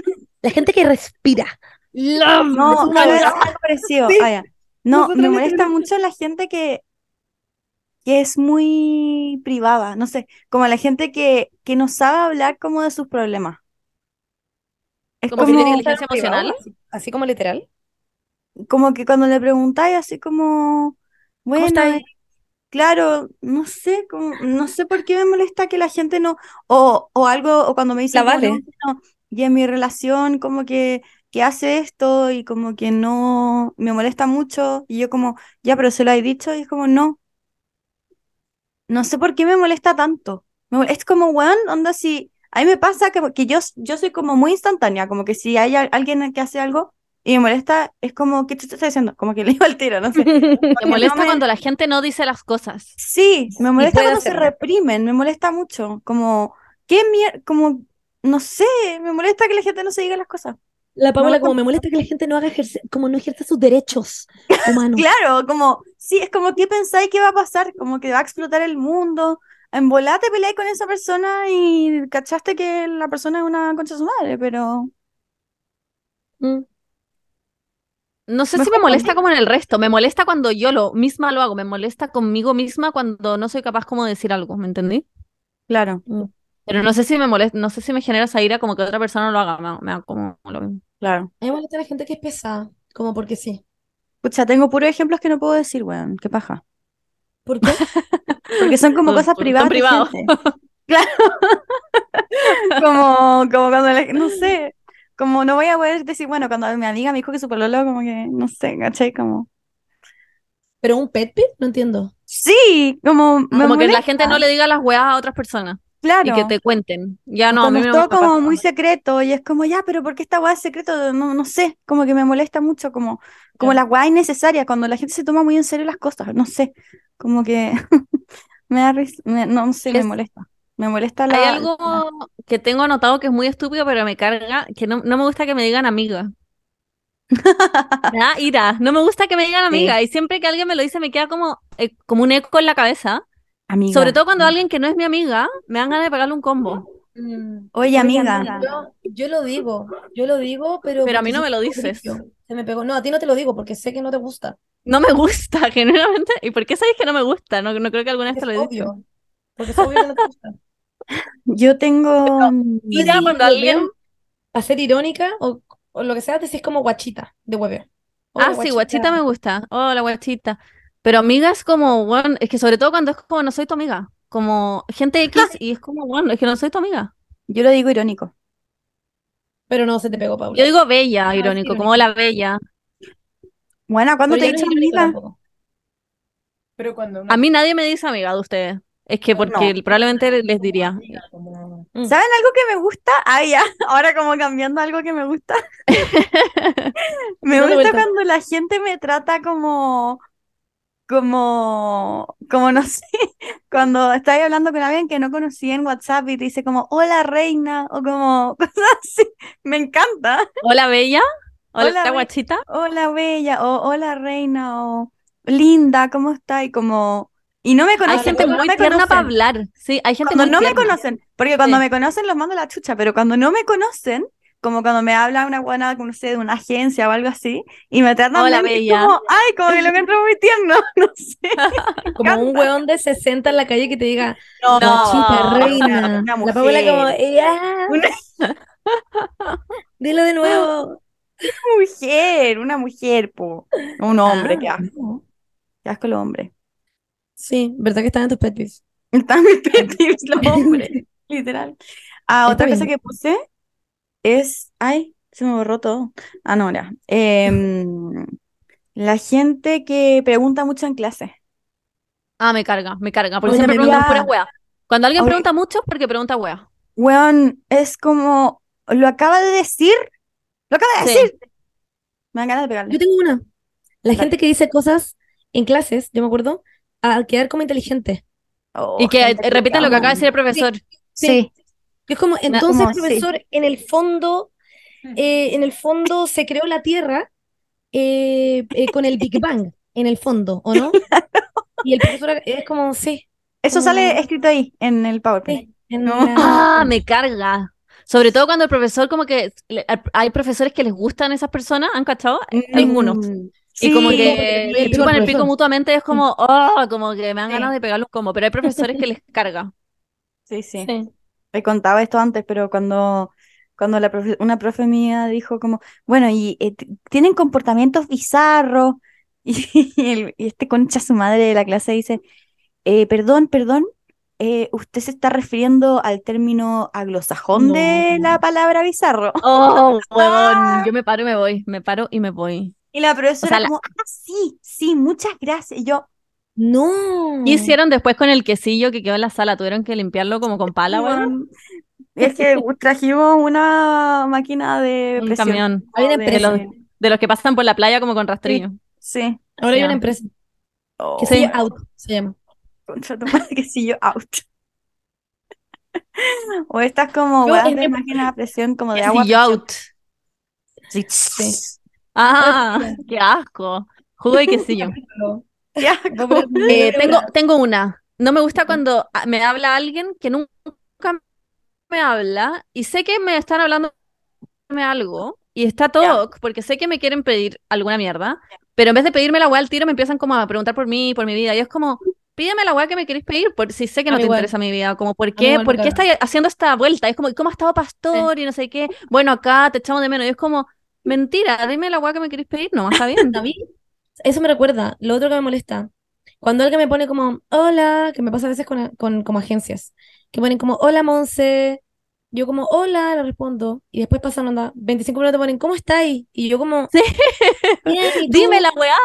la gente que respira. No, no, algo parecido. Sí. Ah. No, Nosotros me le molesta tenemos- mucho la gente que, que es muy privada, no sé, como la gente que, que no sabe hablar como de sus problemas. Es Como como, tiene inteligencia emocional. Así, así como literal. como que cuando le preguntáis así como, bueno, claro, no sé, como, no sé por qué me molesta que la gente no, o, o algo, o cuando me dicen La no, vale. no, y en mi relación como que, que hace esto y como que no, me molesta mucho, y yo como, ya, pero se lo he dicho, y es como, no, no sé por qué me molesta tanto. Me Es como, weón, onda, si, a mí me pasa que, que yo, yo soy como muy instantánea, como que si hay al- alguien que hace algo y me molesta, es como, ¿qué te estás diciendo? Como que le iba al tiro, no sé. Me no molesta me- cuando la gente no dice las cosas. Sí, me molesta cuando se reprimen, me molesta mucho, como, ¿qué mierda? Como, no sé, me molesta que la gente no se diga las cosas. La Paula, como me molesta que la gente no haga ejerce, como no ejerza sus derechos humanos. Claro, como, sí, es como, ¿qué pensáis que va a pasar? Como que va a explotar el mundo. En volá te peleáis con esa persona y cachaste que la persona es una concha de su madre, pero Mm. No sé si me molesta como en el resto. Me molesta cuando yo lo misma lo hago. Me molesta conmigo misma cuando no soy capaz como de decir algo. ¿Me entendí? claro, Pero no sé si me molesta, no sé si me genera esa ira como que otra persona lo haga. Me, me da como lo mismo. claro. A mí me molesta la gente que es pesada, como porque sí. Pucha, tengo puros ejemplos que no puedo decir, weón, qué paja. ¿Por qué? Porque son como cosas son privadas privados. Claro. Como, como cuando, la- no sé, como no voy a poder decir, bueno, cuando mi amiga me dijo que su pololo, como que, no sé, ¿cachai? Como, ¿Pero un pet peeve? No entiendo. sí, como me Como que la gente no le diga las weas a otras personas claro. y que te cuenten. Ya no, a Cuando mí es me todo como muy secreto y es como, ya, pero ¿por qué esta weá es secreto? No, no sé, como que me molesta mucho, como, como Ya. las weas innecesarias, cuando la gente se toma muy en serio las cosas, no sé, como que me da ris- me- no sé, me Es- molesta. Me molesta Hay la, algo que tengo anotado que es muy estúpido, pero me carga, que no, no me gusta que me digan amiga. Me ira, no me gusta que me digan amiga. Y siempre que alguien me lo dice me queda como, eh, como un eco en la cabeza. Amiga. Sobre todo cuando alguien que no es mi amiga me dan ganas de pegarle un combo. Oye, amiga. Yo, yo lo digo, yo lo digo, pero. Pero a mí no me lo dices. Se me pegó. No, a ti no te lo digo porque sé que no te gusta. No me gusta, genuinamente. ¿Y por qué sabéis que no me gusta? No, no creo que alguna vez Es te lo he dicho. obvio. Porque es obvio que no te gusta. Yo tengo. mm, Y ya cuando alguien... A ser irónica o, o lo que sea, decís como guachita de hueveo. Ah, sí, guachita me gusta. Hola, guachita. Pero amiga es como, bueno, es que sobre todo cuando es como no soy tu amiga. Como gente X y es como, bueno, es que no soy tu amiga. Yo lo digo irónico. Pero no se te pegó, Paula. Yo digo bella, Ah, irónico, irónico. como la bella. Bueno, ¿cuándo Pero te he no dicho amiga? tampoco. Pero cuando A mí nadie me dice amiga de ustedes. Es que porque No. probablemente les diría. Mm. ¿Saben algo que me gusta? Ah, ya, ahora como cambiando algo que me gusta. Me gusta cuando la gente me trata como, como, como no sé, cuando estás hablando con alguien que no conocí en WhatsApp y te dice como, hola reina, o como cosas así. Me encanta. Hola, Bella. Hola, guachita. Hola bella, o hola reina, o linda, ¿cómo estás? Y como, y no me Hay conocen, gente cuando no muy tierna para hablar. Sí, hay gente Cuando muy no me conocen, porque cuando Sí. me conocen los mando a la chucha, pero cuando no me conocen, como cuando me habla una buena, no sé, de una agencia o algo así, y me tratan Hola, bella. como, ay, como que lo encuentro muy tierno, no sé. Como un hueón de 60 en la calle que te diga, No, una- reina. una La Paola como, mujer. "Ya". Dilo de nuevo. mujer, una mujer, po. Un hombre, qué Ah, asco, no. qué asco los hombres. Sí, ¿verdad que están en tus pet peeves? Están mis pet peeves los hombres, literal. Ah, otra cosa que puse es, ay, se me borró todo. Ah, no, ya. Em, la gente que pregunta mucho en clase. Ah, me carga, me carga. Porque siempre preguntan ya. pura wea. Cuando alguien pregunta mucho, porque pregunta wea. Weón, es como, lo acaba de decir, lo acaba de Sí. decir. Me dan ganas de pegarle. Yo tengo una. La Dale. gente que dice cosas en clases, yo me acuerdo, al quedar como inteligente. Oh, Y que repiten lo que acaba de decir el profesor. Sí, Es como, entonces, sí. profesor, en el fondo, eh, en el fondo se creó la Tierra eh, eh, con el Big Bang, en el fondo, ¿o no? Y el profesor es como, sí, eso como- sale escrito ahí en el PowerPoint. sí, en No. la- Ah, me carga. Sobre todo cuando el profesor, como que le- hay profesores que les gustan esas personas, ¿han cachado? Algunos. Mm, Y como sí, que le chupan el pico mutuamente, es como, oh, como que me dan Sí. ganas de pegarlos como, pero hay profesores que les carga. sí, sí. Sí. Contaba esto antes, pero cuando, cuando la profe- una profe mía dijo como, bueno, y eh, tienen comportamientos bizarros, y, el- y este concha su madre de la clase dice, "Eh, perdón, perdón, eh, ¿usted se está refiriendo al término anglosajón de la palabra bizarro? Oh, huevón, yo me paro y me voy, me paro y me voy. Y la profesora sea, la- como, ah, sí, sí, muchas gracias. Y yo, No. ¿Qué hicieron después con el quesillo que quedó en la sala? ¿Tuvieron que limpiarlo como con pala o algo? "Weón, es que trajimos una máquina de Un presión. camión. Hay una de- empresa. De los que pasan por la playa como con rastrillo. Sí. Ahora hay una empresa Oh, que se llama Out, se llama. contra tu madre, que si yo out. O estas como Yo weas de máquina a presión como de agua. Quesillo out. Sí. Sí. Ah, qué asco. Jugo de quesillo. Eh, tengo, tengo una. No me gusta cuando ah, me habla alguien que nunca me habla y sé que me están hablando de algo y está todo porque sé que me quieren pedir alguna mierda, pero en vez de pedirme la weá al tiro me empiezan como a preguntar por mí, por mi vida y es como, pídeme la weá que me queréis pedir por si sé que no te igual. interesa mi vida, como por qué, por qué estás haciendo esta vuelta, es como, ¿cómo ha estado Pastor y no sé qué? Bueno, acá te echamos de menos. Y es como, mentira, dime la weá que me queréis pedir, no, está bien. A mí, eso me recuerda, lo otro que me molesta, cuando alguien me pone como, hola, que me pasa a veces con, con como agencias, que ponen como, hola, Monse, yo como, hola, le respondo, y después pasan, onda, 25 minutos ponen, ¿cómo estáis? Y yo como. Dime la weá.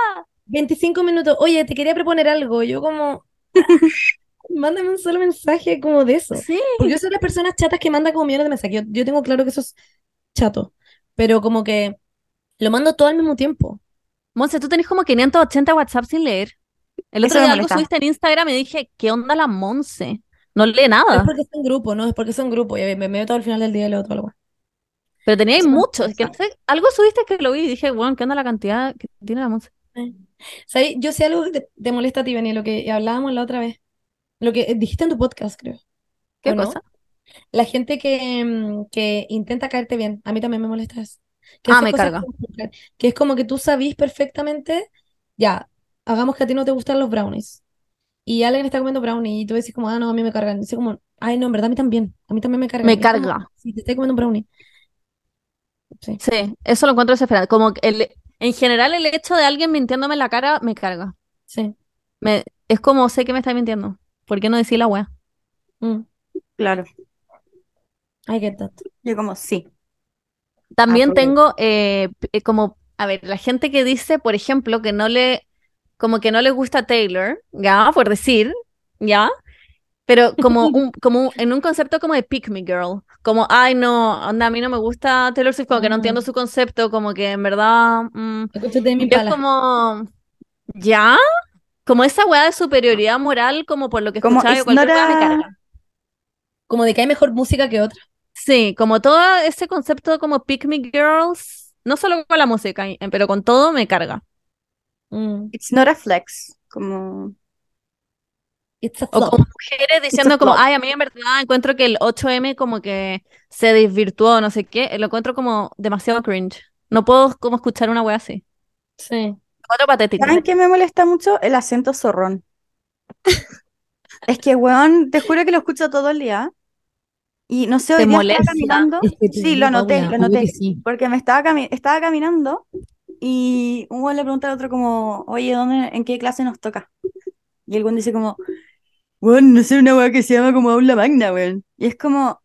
25 minutos, oye, te quería proponer algo, yo como, mándame un solo mensaje como de eso, Sí. porque yo soy de las personas chatas que mandan como millones de mensajes, yo, yo tengo claro que eso es chato, pero como que lo mando todo al mismo tiempo. Monse, tú tenés como 580 WhatsApp sin leer. El otro día algo subiste en Instagram y dije, ¿qué onda la Monse? No lee Es nada. porque son grupo, ¿no? Es porque son grupo. Y me meto al final del día y leo todo lo Pero teníais muchos. Es que no sé, algo subiste que lo vi y dije, bueno, ¿qué onda la cantidad que tiene la Monse? ¿Sabes? Yo sé algo que te, te molesta a ti, Beni, lo que hablábamos la otra vez. Lo que dijiste en tu podcast, creo. ¿Qué ¿O no? cosa? La gente que, mm, que intenta caerte bien. A mí también me molesta eso. Que Ah, me carga. Que es como que tú sabís perfectamente, ya, hagamos que a ti no te gustan los brownies. Y alguien está comiendo brownie y tú decís como, ah, no, a mí me cargan. Y dice como, ay, no, en verdad a mí también. A mí también me cargan. Me es como, carga. si te estoy comiendo un brownie. Sí. Sí, eso lo encuentro desesperante. Como que el, en general el hecho de alguien mintiéndome en la cara me carga. Sí. Me, es como, sé que me está mintiendo. ¿Por qué no decir la wea? Mm, Claro. I get that. Yo como, sí. También porque- tengo eh, eh, como, a ver, la gente que dice, por ejemplo, que no le, como que no le gusta Taylor, ya, por decir, ya, Pero como un, como un- en un concepto como de pick me girl. Como, ay, no, onda, a mí no me gusta Taylor Swift, como que no Ah. entiendo su concepto, como que en verdad. mm, Escúchate mi es como. ¿Ya? Como esa weá de superioridad moral, como por lo que Como escuchaba yo, cualquier me carga. Como de que hay mejor música que otra. Sí, como todo ese concepto como pick me girls, no solo con la música, pero con todo me carga. Mm. It's not a flex. Como. It's a O como mujeres diciendo como, ay, a mí en verdad encuentro que el 8M como que se desvirtuó, no sé qué, lo encuentro como demasiado cringe. No puedo como escuchar una wea así. Sí. Lo encuentro patético. ¿Saben qué me molesta mucho? El acento zorrón. Es que, weón, te juro que lo escucho todo el día. Y no sé, hoy ¿Te día molesta? estaba caminando. Es que te Sí, lo anoté, Paula, lo sí. Porque me estaba, cami- estaba caminando y un weón le pregunta al otro como, oye, ¿dónde, en qué clase nos toca? Y el weón dice como, weón, no sé, una weá que se llama como aula magna, weón. Y es como,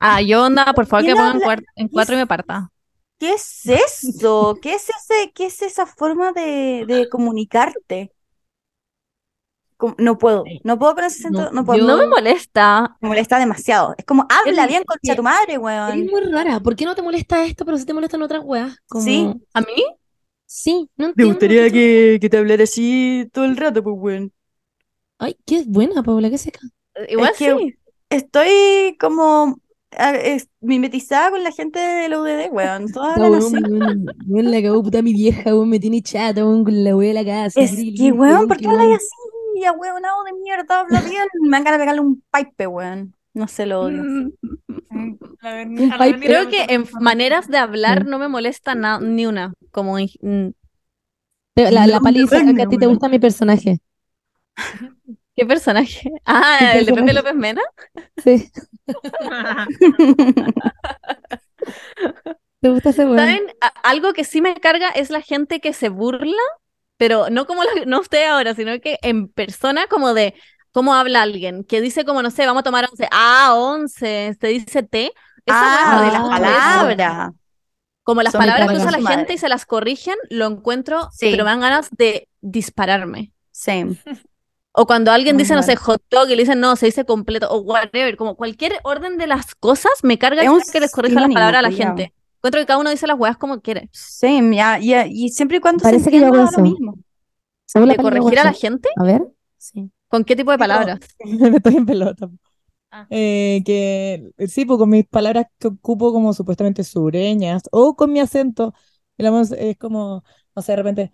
Ah, yo onda, por favor, que ¿Quién pongan habla? en cuatro y me parta. ¿qué es eso? ¿Qué es ese, qué es esa forma de, de comunicarte? No puedo, no puedo con ese acento, No, no puedo. yo- No me molesta. Me molesta demasiado. Es como, habla Es bien, concha tu madre, weón. muy rara. ¿Por qué no te molesta esto, pero sí te molestan otras weas? Como... Sí. ¿A mí? Sí, no Me entiendo gustaría que, que te hablara así todo el rato, pues, weón. Ay, qué buena, Paula, qué seca. Igual que- sí. Estoy como es- mimetizada con la gente de la UDD, weón. Todas No, hablan weón, así. weón, weón, la cagó puta mi vieja, weón, me tiene chata, weón, con la wea de la casa. Es que, weón, ¿por qué hablas así? Weonado de mierda, habla bien. Me ganas de pegarle un pipe, weón. No sé, lo odio. Mm, Un pipe. Creo que en maneras de hablar Sí. no me molesta na- ni una. Como en- mm, Pero La, la No, Pali dice acá depende, que a ti te gusta mi personaje. ¿Qué personaje? Ah, ¿Qué el de Pepe personaje? López Mena. Sí. ¿Te gusta ese weón? ¿Saben? A- algo que sí me carga es la gente que se burla, pero no como la- no usted ahora, sino que en persona como de cómo habla alguien, que dice como, no sé, vamos a tomar once. Ah, once, te dice té. Esa Ah, de las palabras. Como las Son palabras que usa la madre. gente y se las corrigen, lo encuentro, Sí. pero me dan ganas de dispararme. Same. O cuando alguien Muy dice, no sé, hot dog y le dicen, no, se dice completo, o whatever, como cualquier orden de las cosas, me carga Es que les corrijan las palabras a la gente. Encuentro que cada uno dice las weas como quiere. Same, ya, ya, y siempre y cuando se Parece que yo hago da lo eso. mismo. ¿Según la ¿De corregir a la eso? gente? A ver. Sí. ¿Con qué tipo de palabras? Estoy en pelota. Ah. Eh, que sí, pues con mis palabras que ocupo como supuestamente sureñas o con mi acento. Voz es como, no sé, de repente,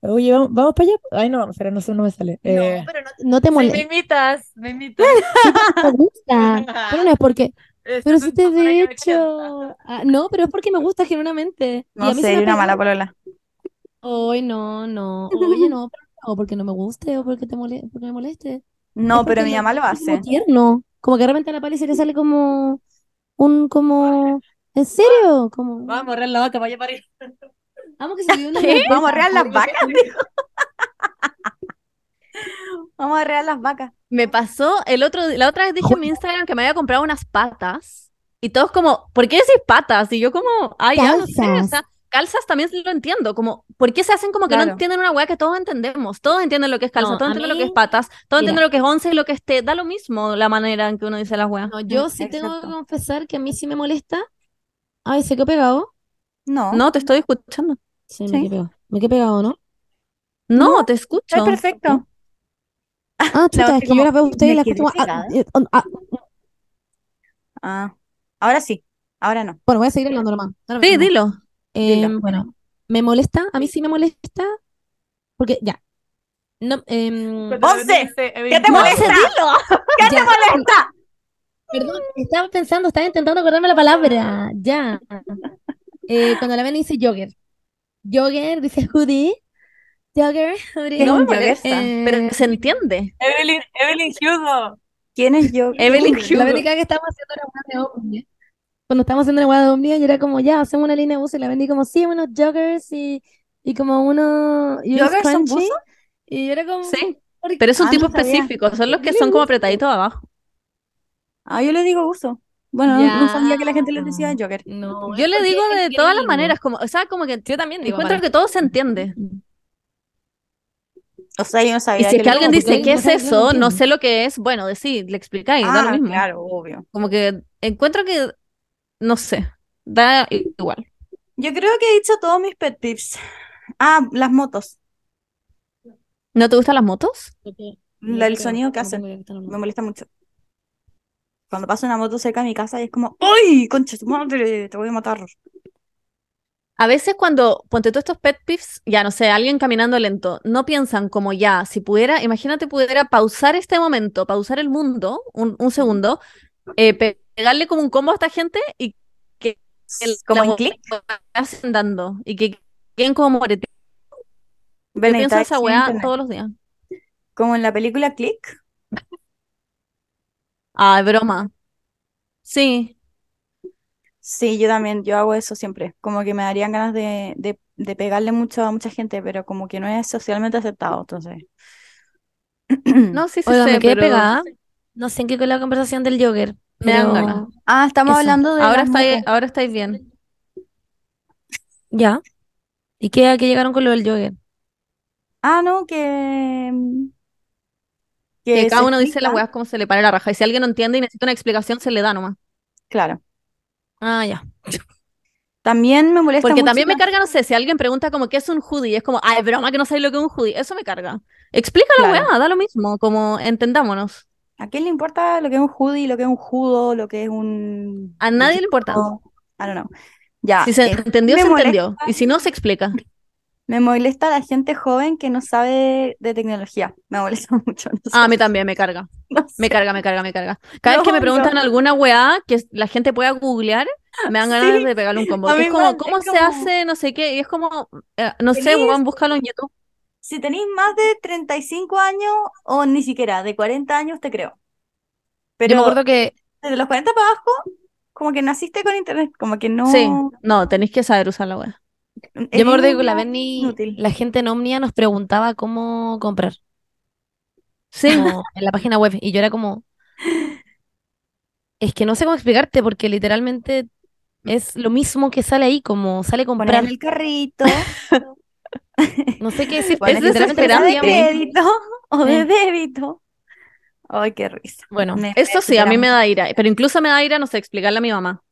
oye, vamos, vamos para allá. Ay, no, pero no sé, no me sale. Eh, pero no, no te molesta. imitas, me imitas. me gusta. Pero no es porque. Pero si te de hecho. Ah, no, pero es porque me gusta genuinamente. Y No a mí se sé, una mala polola. Ay, no, no. Oye, no, pero no, porque no me guste o porque te mole porque me moleste. No, Es pero mi mamá lo como hace. tierno. Como que de repente a la Pali se le sale como un como ¿en serio? Como Vamos a morrer la vaca, vaya a parir. amo que se dio una ¿Qué? ¿Vamos a arrear las vacas? dijo. Vamos a arrear las vacas. Me pasó el otro, la otra vez dije en mi Instagram que me había comprado unas patas y todos como, ¿por qué decís patas? Y yo como, ay, ya no sé, o Calzas. sea, calzas también lo entiendo, como, ¿por qué se hacen como que no entienden una weá que todos entendemos? Todos entienden lo que es calza, No, todos entienden lo que es patas, todos mira. entienden lo que es once y lo que es té, da lo mismo la manera en que uno dice las weas. No, yo Mm, sí tengo que confesar que a mí sí me molesta. Ay, se quedó pegado. No, No, te estoy escuchando. Sí, me quedé pegado. Me quedé pegado, ¿no? No, te escucho. está perfecto. Ah, chuta, voz es que yo las veo a ustedes y las como, ah, eh, ah, Ah, ahora sí, ahora no. Bueno, voy a seguir hablando nomás. Lo Sí, mismo. dilo. Eh, Dilo. bueno, me molesta, a mí sí me molesta, porque ya. No, em, ¡Once! ¿Qué te No, molesta? ¿Qué te molesta? Perdón, estaba pensando, estaba intentando acordarme la palabra. Ya. Eh, cuando la ven dice jogger. Jogger, dice hoodie. Jogger, hoodie. ¿Qué es No me molesta, Eh, pero se entiende. Evelyn, Evelyn Hugo. ¿Quién es yo? Evelyn La Hugo. Bendy cada que estábamos haciendo la hueá de Omnia. Cuando estábamos haciendo la hueá de Omnia, yo era como, ya, hacemos una línea de buzo. Y la vendí como, sí, unos joggers y, y como unos, y unos ¿Joggers son buzos? Y yo era como, Sí, pero es un Ah, tipo no específico, son los que son como apretaditos abajo. Ah, yo le digo uso. Bueno, Ya. no sabía que la gente les decía Joker. No, Yo le digo de todas las maneras, como, o sea, como que Yo también digo encuentro para- que todo se entiende. O sea, yo no Y sabía si es que alguien dice, ¿qué es que eso? No sé lo que es. Bueno, decir, le explicáis, da lo Ah, mismo. claro, obvio. Como que encuentro que, no sé, da igual. Yo creo que he dicho todos mis pet peeves. Ah, las motos. ¿No te gustan las motos? La- el sonido que hacen. Me molesta mucho. Cuando pasa una moto cerca de mi casa y es como, ¡ay, concha tu madre! Te voy a matar. A veces cuando, ponte todos estos pet peeves, ya no sé, alguien caminando lento, no piensan como ya, si pudiera, imagínate pudiera pausar este momento, pausar el mundo, un, un segundo, eh, pe- pegarle como un combo a esta gente y que el, Como en click. weá se andando y que queden como moreteados. Yo Benedicta, pienso esa weá todos los días. Como en la película Click. Ah, broma. Sí, Sí, yo también, yo hago eso siempre. Como que me darían ganas de, de, de pegarle mucho a mucha gente, pero como que no es socialmente aceptado, entonces. no, sí, sí Oiga, sé, me quedé pero pegada. No sé en qué con la conversación del jogger, me dan ganas. Ah, estamos Eso. hablando de Ahora estáis, ahora estáis bien. ya. ¿Y qué, a qué llegaron con lo del jogger? Ah, no, que, Que que cada uno dice las weas como se le para la raja. Y si alguien no entiende y necesita una explicación, se le da nomás. Claro. Ah, ya. También me molesta Porque mucho también me la- carga, no sé, si alguien pregunta como qué es un hoodie, es como, ay, broma que no sabéis lo que es un hoodie. Eso me carga. Explica la Claro. weá, da lo mismo, como entendámonos. ¿A quién le importa lo que es un hoodie, lo que es un judo, lo que es un... A nadie le importa. I don't know. Ya, Si se eh, entendió, se molesta- entendió. Y si no, se explica. Me molesta la gente joven que no sabe de tecnología. Me molesta mucho. no Ah, a mí también me carga. no Me carga, me carga, me carga. Cada vez que me preguntan alguna weá que la gente pueda googlear, me dan ganas Sí, de pegarle un combo. es como, ¿cómo es se como- hace? No sé qué. Y es como, eh, no sé, weón, búscalo en YouTube. Si tenéis más de 35 años o ni siquiera de 40 años, te creo. Yo Pero me acuerdo que desde los 40 para abajo, como que naciste con internet, como que no... Sí, no, tenéis que saber usar la weá. Yo me acuerdo que la Benny, inútil. la gente en Omnia nos preguntaba cómo comprar Sí, como en la página web. Y yo era como, es que no sé cómo explicarte porque literalmente es lo mismo que sale ahí, como sale Poner comprar. en el carrito, No sé qué decir. poner literalmente de crédito o de débito. Ay, qué risa. Bueno, Me- eso sí, a mí me da ira. Pero incluso me da ira, no sé, explicarle a mi mamá.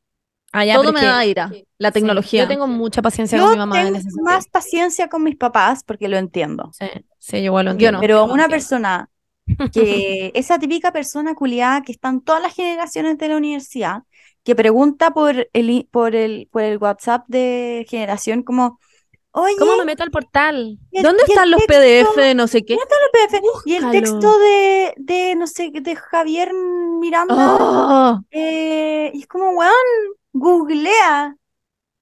Allá Todo me da ira. La Sí, tecnología. Yo tengo mucha paciencia Yo con mi mamá en tengo más paciencia con mis papás porque lo entiendo. Sí, sí, yo igual lo Yo entiendo. no. Pero una entiendo. persona que, esa típica persona culiada que están todas las generaciones de la universidad, que pregunta por el, i- por el, por el WhatsApp de generación como, oye, ¿Cómo me meto al portal? ¿y el- ¿Dónde están los texto? PDF de no sé qué? PDF? Y el texto de, de, no sé, de Javier Miranda, Oh, eh, y es como, weón, googlea,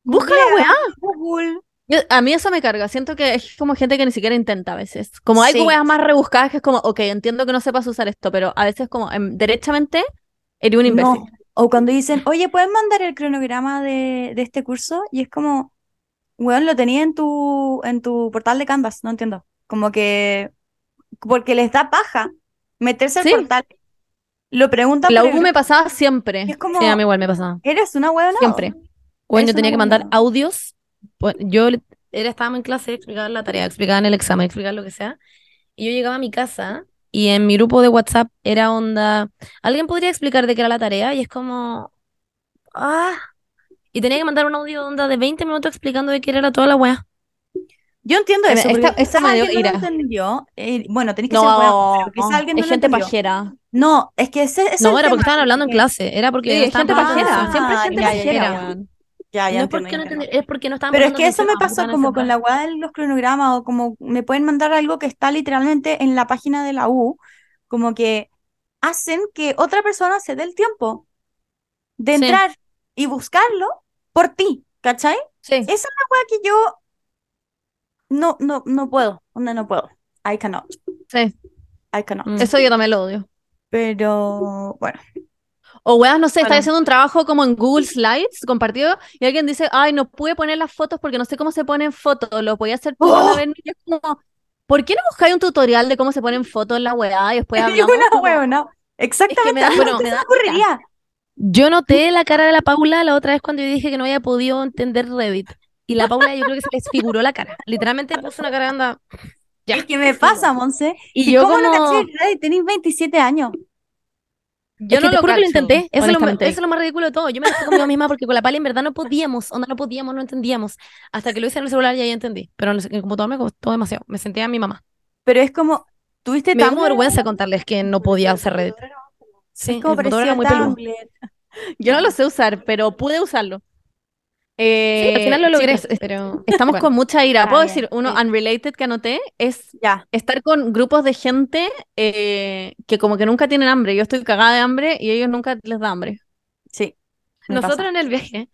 busca la weá. Google. Yo- a mí eso me carga. Siento que es como gente que ni siquiera intenta a veces. Como hay Sí. weas más rebuscadas que es como, ok, entiendo que no sepas usar esto, pero a veces como em, derechamente eres un imbécil. No. O cuando dicen, oye, ¿puedes mandar el cronograma de, de este curso? Y es como, weón, lo tenía en tu, en tu portal de Canvas, no entiendo. Como que, porque les da paja meterse al Sí. portal. Lo preguntan La U me pasaba siempre. es como, Sí, a mí igual me pasaba. eres una huevona. Siempre. Bueno, yo tenía que mandar bueno. audios. pues, yo era, estábamos en clase, explicaban la tarea, explicaban el examen, explicaban lo que sea. Y yo llegaba a mi casa y en mi grupo de WhatsApp era onda, ¿alguien podría explicar de qué era la tarea? Y es como, ah. Y tenía que mandar un audio onda de 20 minutos explicando de qué era toda la wea. Yo entiendo eso, esta- esta me dio alguien no ira. entendió. eh, bueno, tenés que ser huevón, No, alguien es no lo gente entendió. pajera. No, es que ese, ese es No, era porque estaban hablando en clase, era porque Sí, no es estaban gente pajera. Siempre es gente ya, ya, pajera, ya. Ya, ya No es entiendo, porque no entiendo. es porque no estaban Pero es que eso me pasó como con la weá de los cronogramas o como me pueden mandar algo que está literalmente en la página de la U, como que hacen que otra persona se dé el tiempo de Sí. entrar y buscarlo por ti, ¿cachai? Sí. Esa es la weá que yo no, no, no puedo, onda no puedo. I cannot, Sí. I cannot. Mm. Eso yo también lo odio. Pero bueno, O weas, no sé, Bueno. estás haciendo un trabajo como en Google Slides compartido y alguien dice, ay, no pude poner las fotos porque no sé cómo se ponen fotos, lo podía hacer tú, ¡Oh! Berni", y es como, ¿por qué no buscáis un tutorial de cómo se ponen fotos en la weá y después es hablamos? una como- weona. Exactamente, me da- bueno, no me da me ocurriría. Yo noté la cara de la Paula la otra vez cuando yo dije que no había podido entender Reddit. Y la Paula yo creo que se le desfiguró la cara. Literalmente puso una cara anda. Ya. Es que me pasa, Monse. Y ¿Y yo cómo como- caché? Ay, Tenéis 27 años. Yo es que no lo juro que lo intenté. Eso es lo, honestamente. eso es lo más ridículo de todo. Yo me enojé conmigo misma porque con la pala en verdad no podíamos, onda no podíamos, no entendíamos. Hasta que lo hice en el celular y ahí entendí. Pero en el computador me costó demasiado. Me sentía a mi mamá. Pero es como, tuviste Me como vergüenza contarles que no podía usar Reddit. Sí, Es como el computador era muy peludo. Yo no lo sé usar, pero pude usarlo. Sí, Eh, al final lo logré, chicas, pero estamos bueno. con mucha ira. ¿Puedo Ah, decir uno sí. unrelated que anoté? Es Ya. estar con grupos de gente eh, que como que nunca tienen hambre. Yo estoy cagada de hambre y ellos nunca les da hambre. Sí. Nosotros pasa. en el viaje,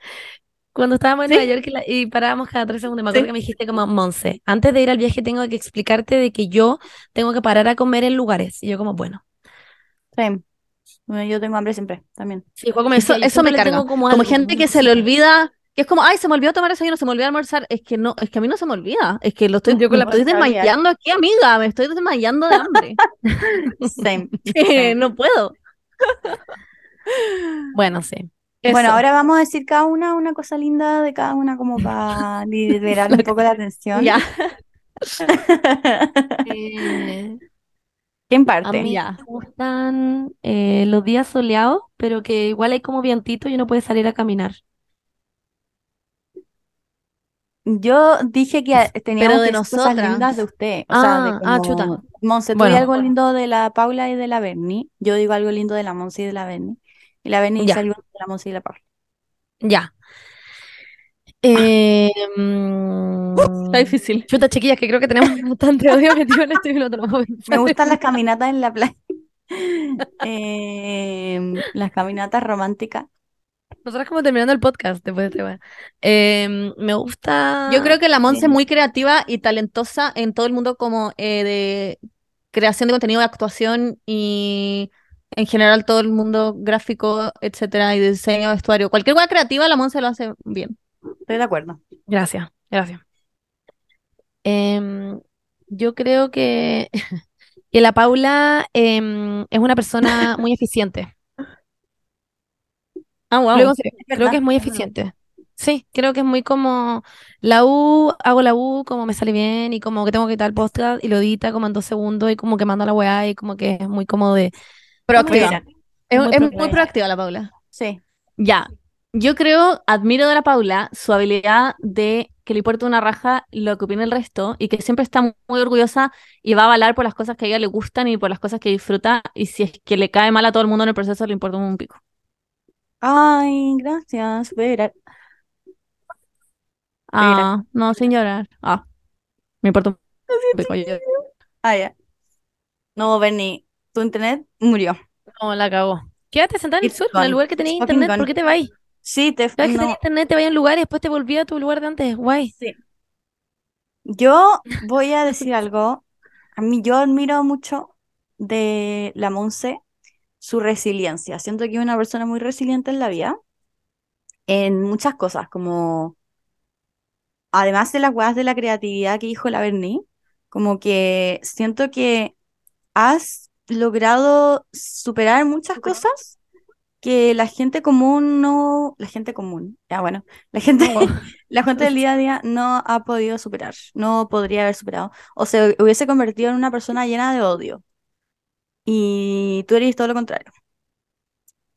cuando estábamos en ¿Sí? Nueva York y, la- y parábamos cada tres segundos, me acuerdo Sí. que me dijiste como, Monse, antes de ir al viaje tengo que explicarte de que yo tengo que parar a comer en lugares. Y yo como, bueno. Same. Bueno, yo tengo hambre siempre, también. Sí, me Eso, eso me carga. Como, algo, gente que como se le olvida, que es como, ay, se me olvidó tomar desayuno, se me olvidó almorzar. Es que no, es que a mí no se me olvida. Es que lo estoy, Yo con la estoy desmayando aquí, amiga. Me estoy desmayando de hambre. Same. Eh, no puedo. Bueno, sí. Bueno, ahora vamos a decir cada una una cosa linda de cada una como para liberar un poco la tensión. Ya, Eh, ¿Quién a parte? mí Ya. me gustan eh, los días soleados, pero que igual hay como vientito y uno puede salir a caminar. Yo dije que teníamos Pero de que decir cosas lindas de usted. O sea, de Ah, ah, como, chuta. Monse, tú Bueno. algo lindo de la Paula y de la Berni. Yo digo algo lindo de la Monse y de la Berni. Y la Berni dice algo de la Monse y la Paula. Ya. Eh, Está difícil. Chuta, chiquillas, que creo que tenemos bastante odio metido en no puedo Me gustan las caminatas en la playa. Em, las caminatas románticas. Nosotros como terminando el podcast después de este. Eh, me gusta. Yo creo que la Monse es muy creativa y talentosa en todo el mundo como eh, de creación de contenido, de actuación y en general todo el mundo gráfico, etcétera, y de diseño de vestuario. Cualquier cosa creativa, la Monse lo hace bien. Estoy de acuerdo. Gracias, gracias. Em, yo creo que, que la Paula em, es una persona muy eficiente. Ah, wow. Creo que es muy eficiente. Sí, creo que es muy como la U, hago la U, como me sale bien y como que tengo que quitar el podcast y lo edita como en dos segundos y como que manda la weá y como que es muy como de... Proactiva. Es, muy es muy proactiva la Paula. Sí. Ya. Yo creo, admiro de la Paula su habilidad de que le importa una raja lo que opina el resto y que siempre está muy orgullosa y va a avalar por las cosas que a ella le gustan y por las cosas que disfruta y si es que le cae mal a todo el mundo en el proceso le importa un pico. Ay, gracias. Voy a llorar. Ah, no, sin llorar. Ah, me importa un pico. yo- Ah, ya. No, Berni, tu internet murió. No, la cagó. Quédate sentada en el It's suelo, en el gone. lugar que tenías It's fucking internet, gone. ¿por qué te vas? Sí, te Cada vez que no. tenías internet te vas a un lugar y después te volví a tu lugar de antes, guay. Sí. Yo voy a decir algo. A mí yo admiro mucho de la Monse su resiliencia. Siento que es una persona muy resiliente en la vida, en muchas cosas, como además de las huevas de la creatividad que dijo la Berni, como que siento que has logrado superar muchas cosas que la gente común no, la gente común, ya bueno, la gente, la gente del día a día no ha podido superar, no podría haber superado, o se hubiese convertido en una persona llena de odio. Y tú eres todo lo contrario.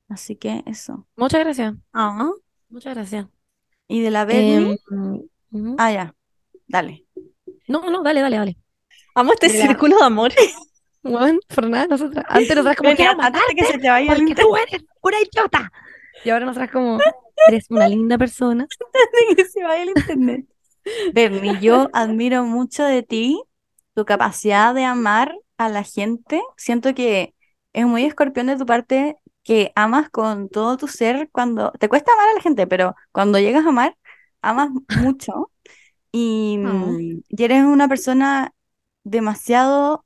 Así que eso. Muchas gracias, Ah. muchas gracias. Y de la Berni, Em, ujú. ah, ya, dale. No, no, dale, dale, dale. Amo este Mira. círculo de amor. Bueno, por nada, nosotras, antes nosotras como quiero antes de que matarte se te vaya el porque internet, tú eres una idiota. Y ahora nosotras como, eres una linda persona. de que se vaya el internet. Berni, yo admiro mucho de ti, tu capacidad de amar a la gente. Siento que es muy escorpión de tu parte que amas con todo tu ser cuando te cuesta amar a la gente, pero cuando llegas a amar, amas mucho y, mm, y eres una persona demasiado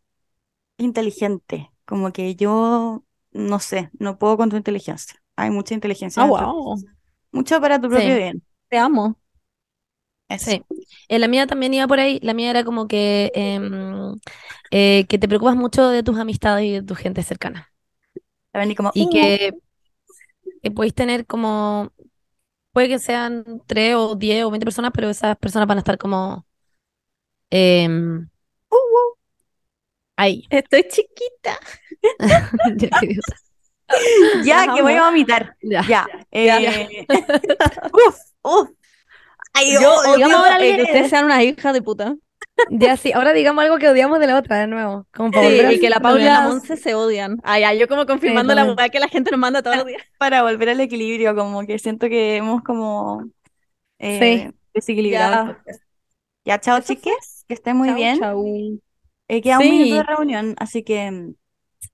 inteligente, como que yo no sé, no puedo con tu inteligencia. Hay mucha inteligencia Ah, wow. Mucho para tu propio Sí. bien. Te amo. Eso. Sí. Eh, la mía también iba por ahí. La mía era como que, em, eh, que te preocupas mucho de tus amistades y de tu gente cercana. Berni como, Y "Uh, que, que podéis tener como, puede que sean tres o diez o veinte personas, pero esas personas van a estar como em, Ahí. Estoy chiquita. Ya. Ya, que voy a vomitar. Ya. Ya. eh, uf, uf. Ay, Yo odio que ustedes sean unas hijas de puta. Ya, sí. Ahora digamos algo que odiamos de la otra de nuevo. Como para Sí, volver a y que la Paula y la. Monse se odian. Ya, yo como confirmando la weá que la gente nos manda todos los días. para volver al equilibrio, como que siento que hemos como eh, desequilibrado Ya. chao Eso chiques, que estén muy bien. chau. Eh, queda un minuto de reunión, así que mm,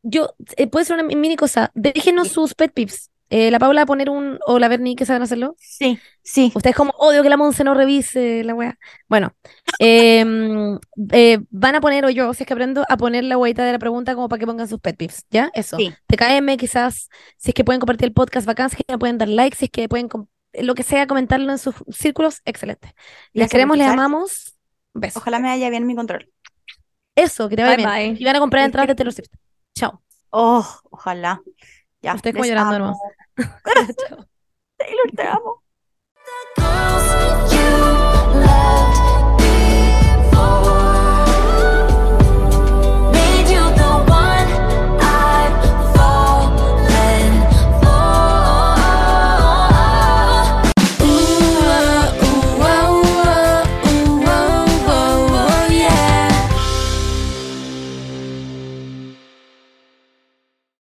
Yo, eh, puede ser una mi- mini cosa. Déjenos sus pet pips. Eh, la Paula va a poner un, o la Berni que saben hacerlo. sí, sí. Ustedes como odio que la Monse no revise la wea. Bueno, em, eh, van a poner, o yo, si es que aprendo, a poner la hueita de la pregunta como para que pongan sus pet pips, ¿ya? Eso. Sí. TKM, quizás, si es que pueden compartir el podcast bacán, si es que pueden dar like, si es que pueden, lo que sea, comentarlo en sus círculos, excelente. Les queremos, les amamos. Besos. Ojalá me haya bien mi control. Eso, que te vaya Bye, bien. bye. Y van a comprar entradas de Taylor Swift. Chao. Oh, ojalá. Ya, Estoy como llorando amo. nomás. Taylor, te amo.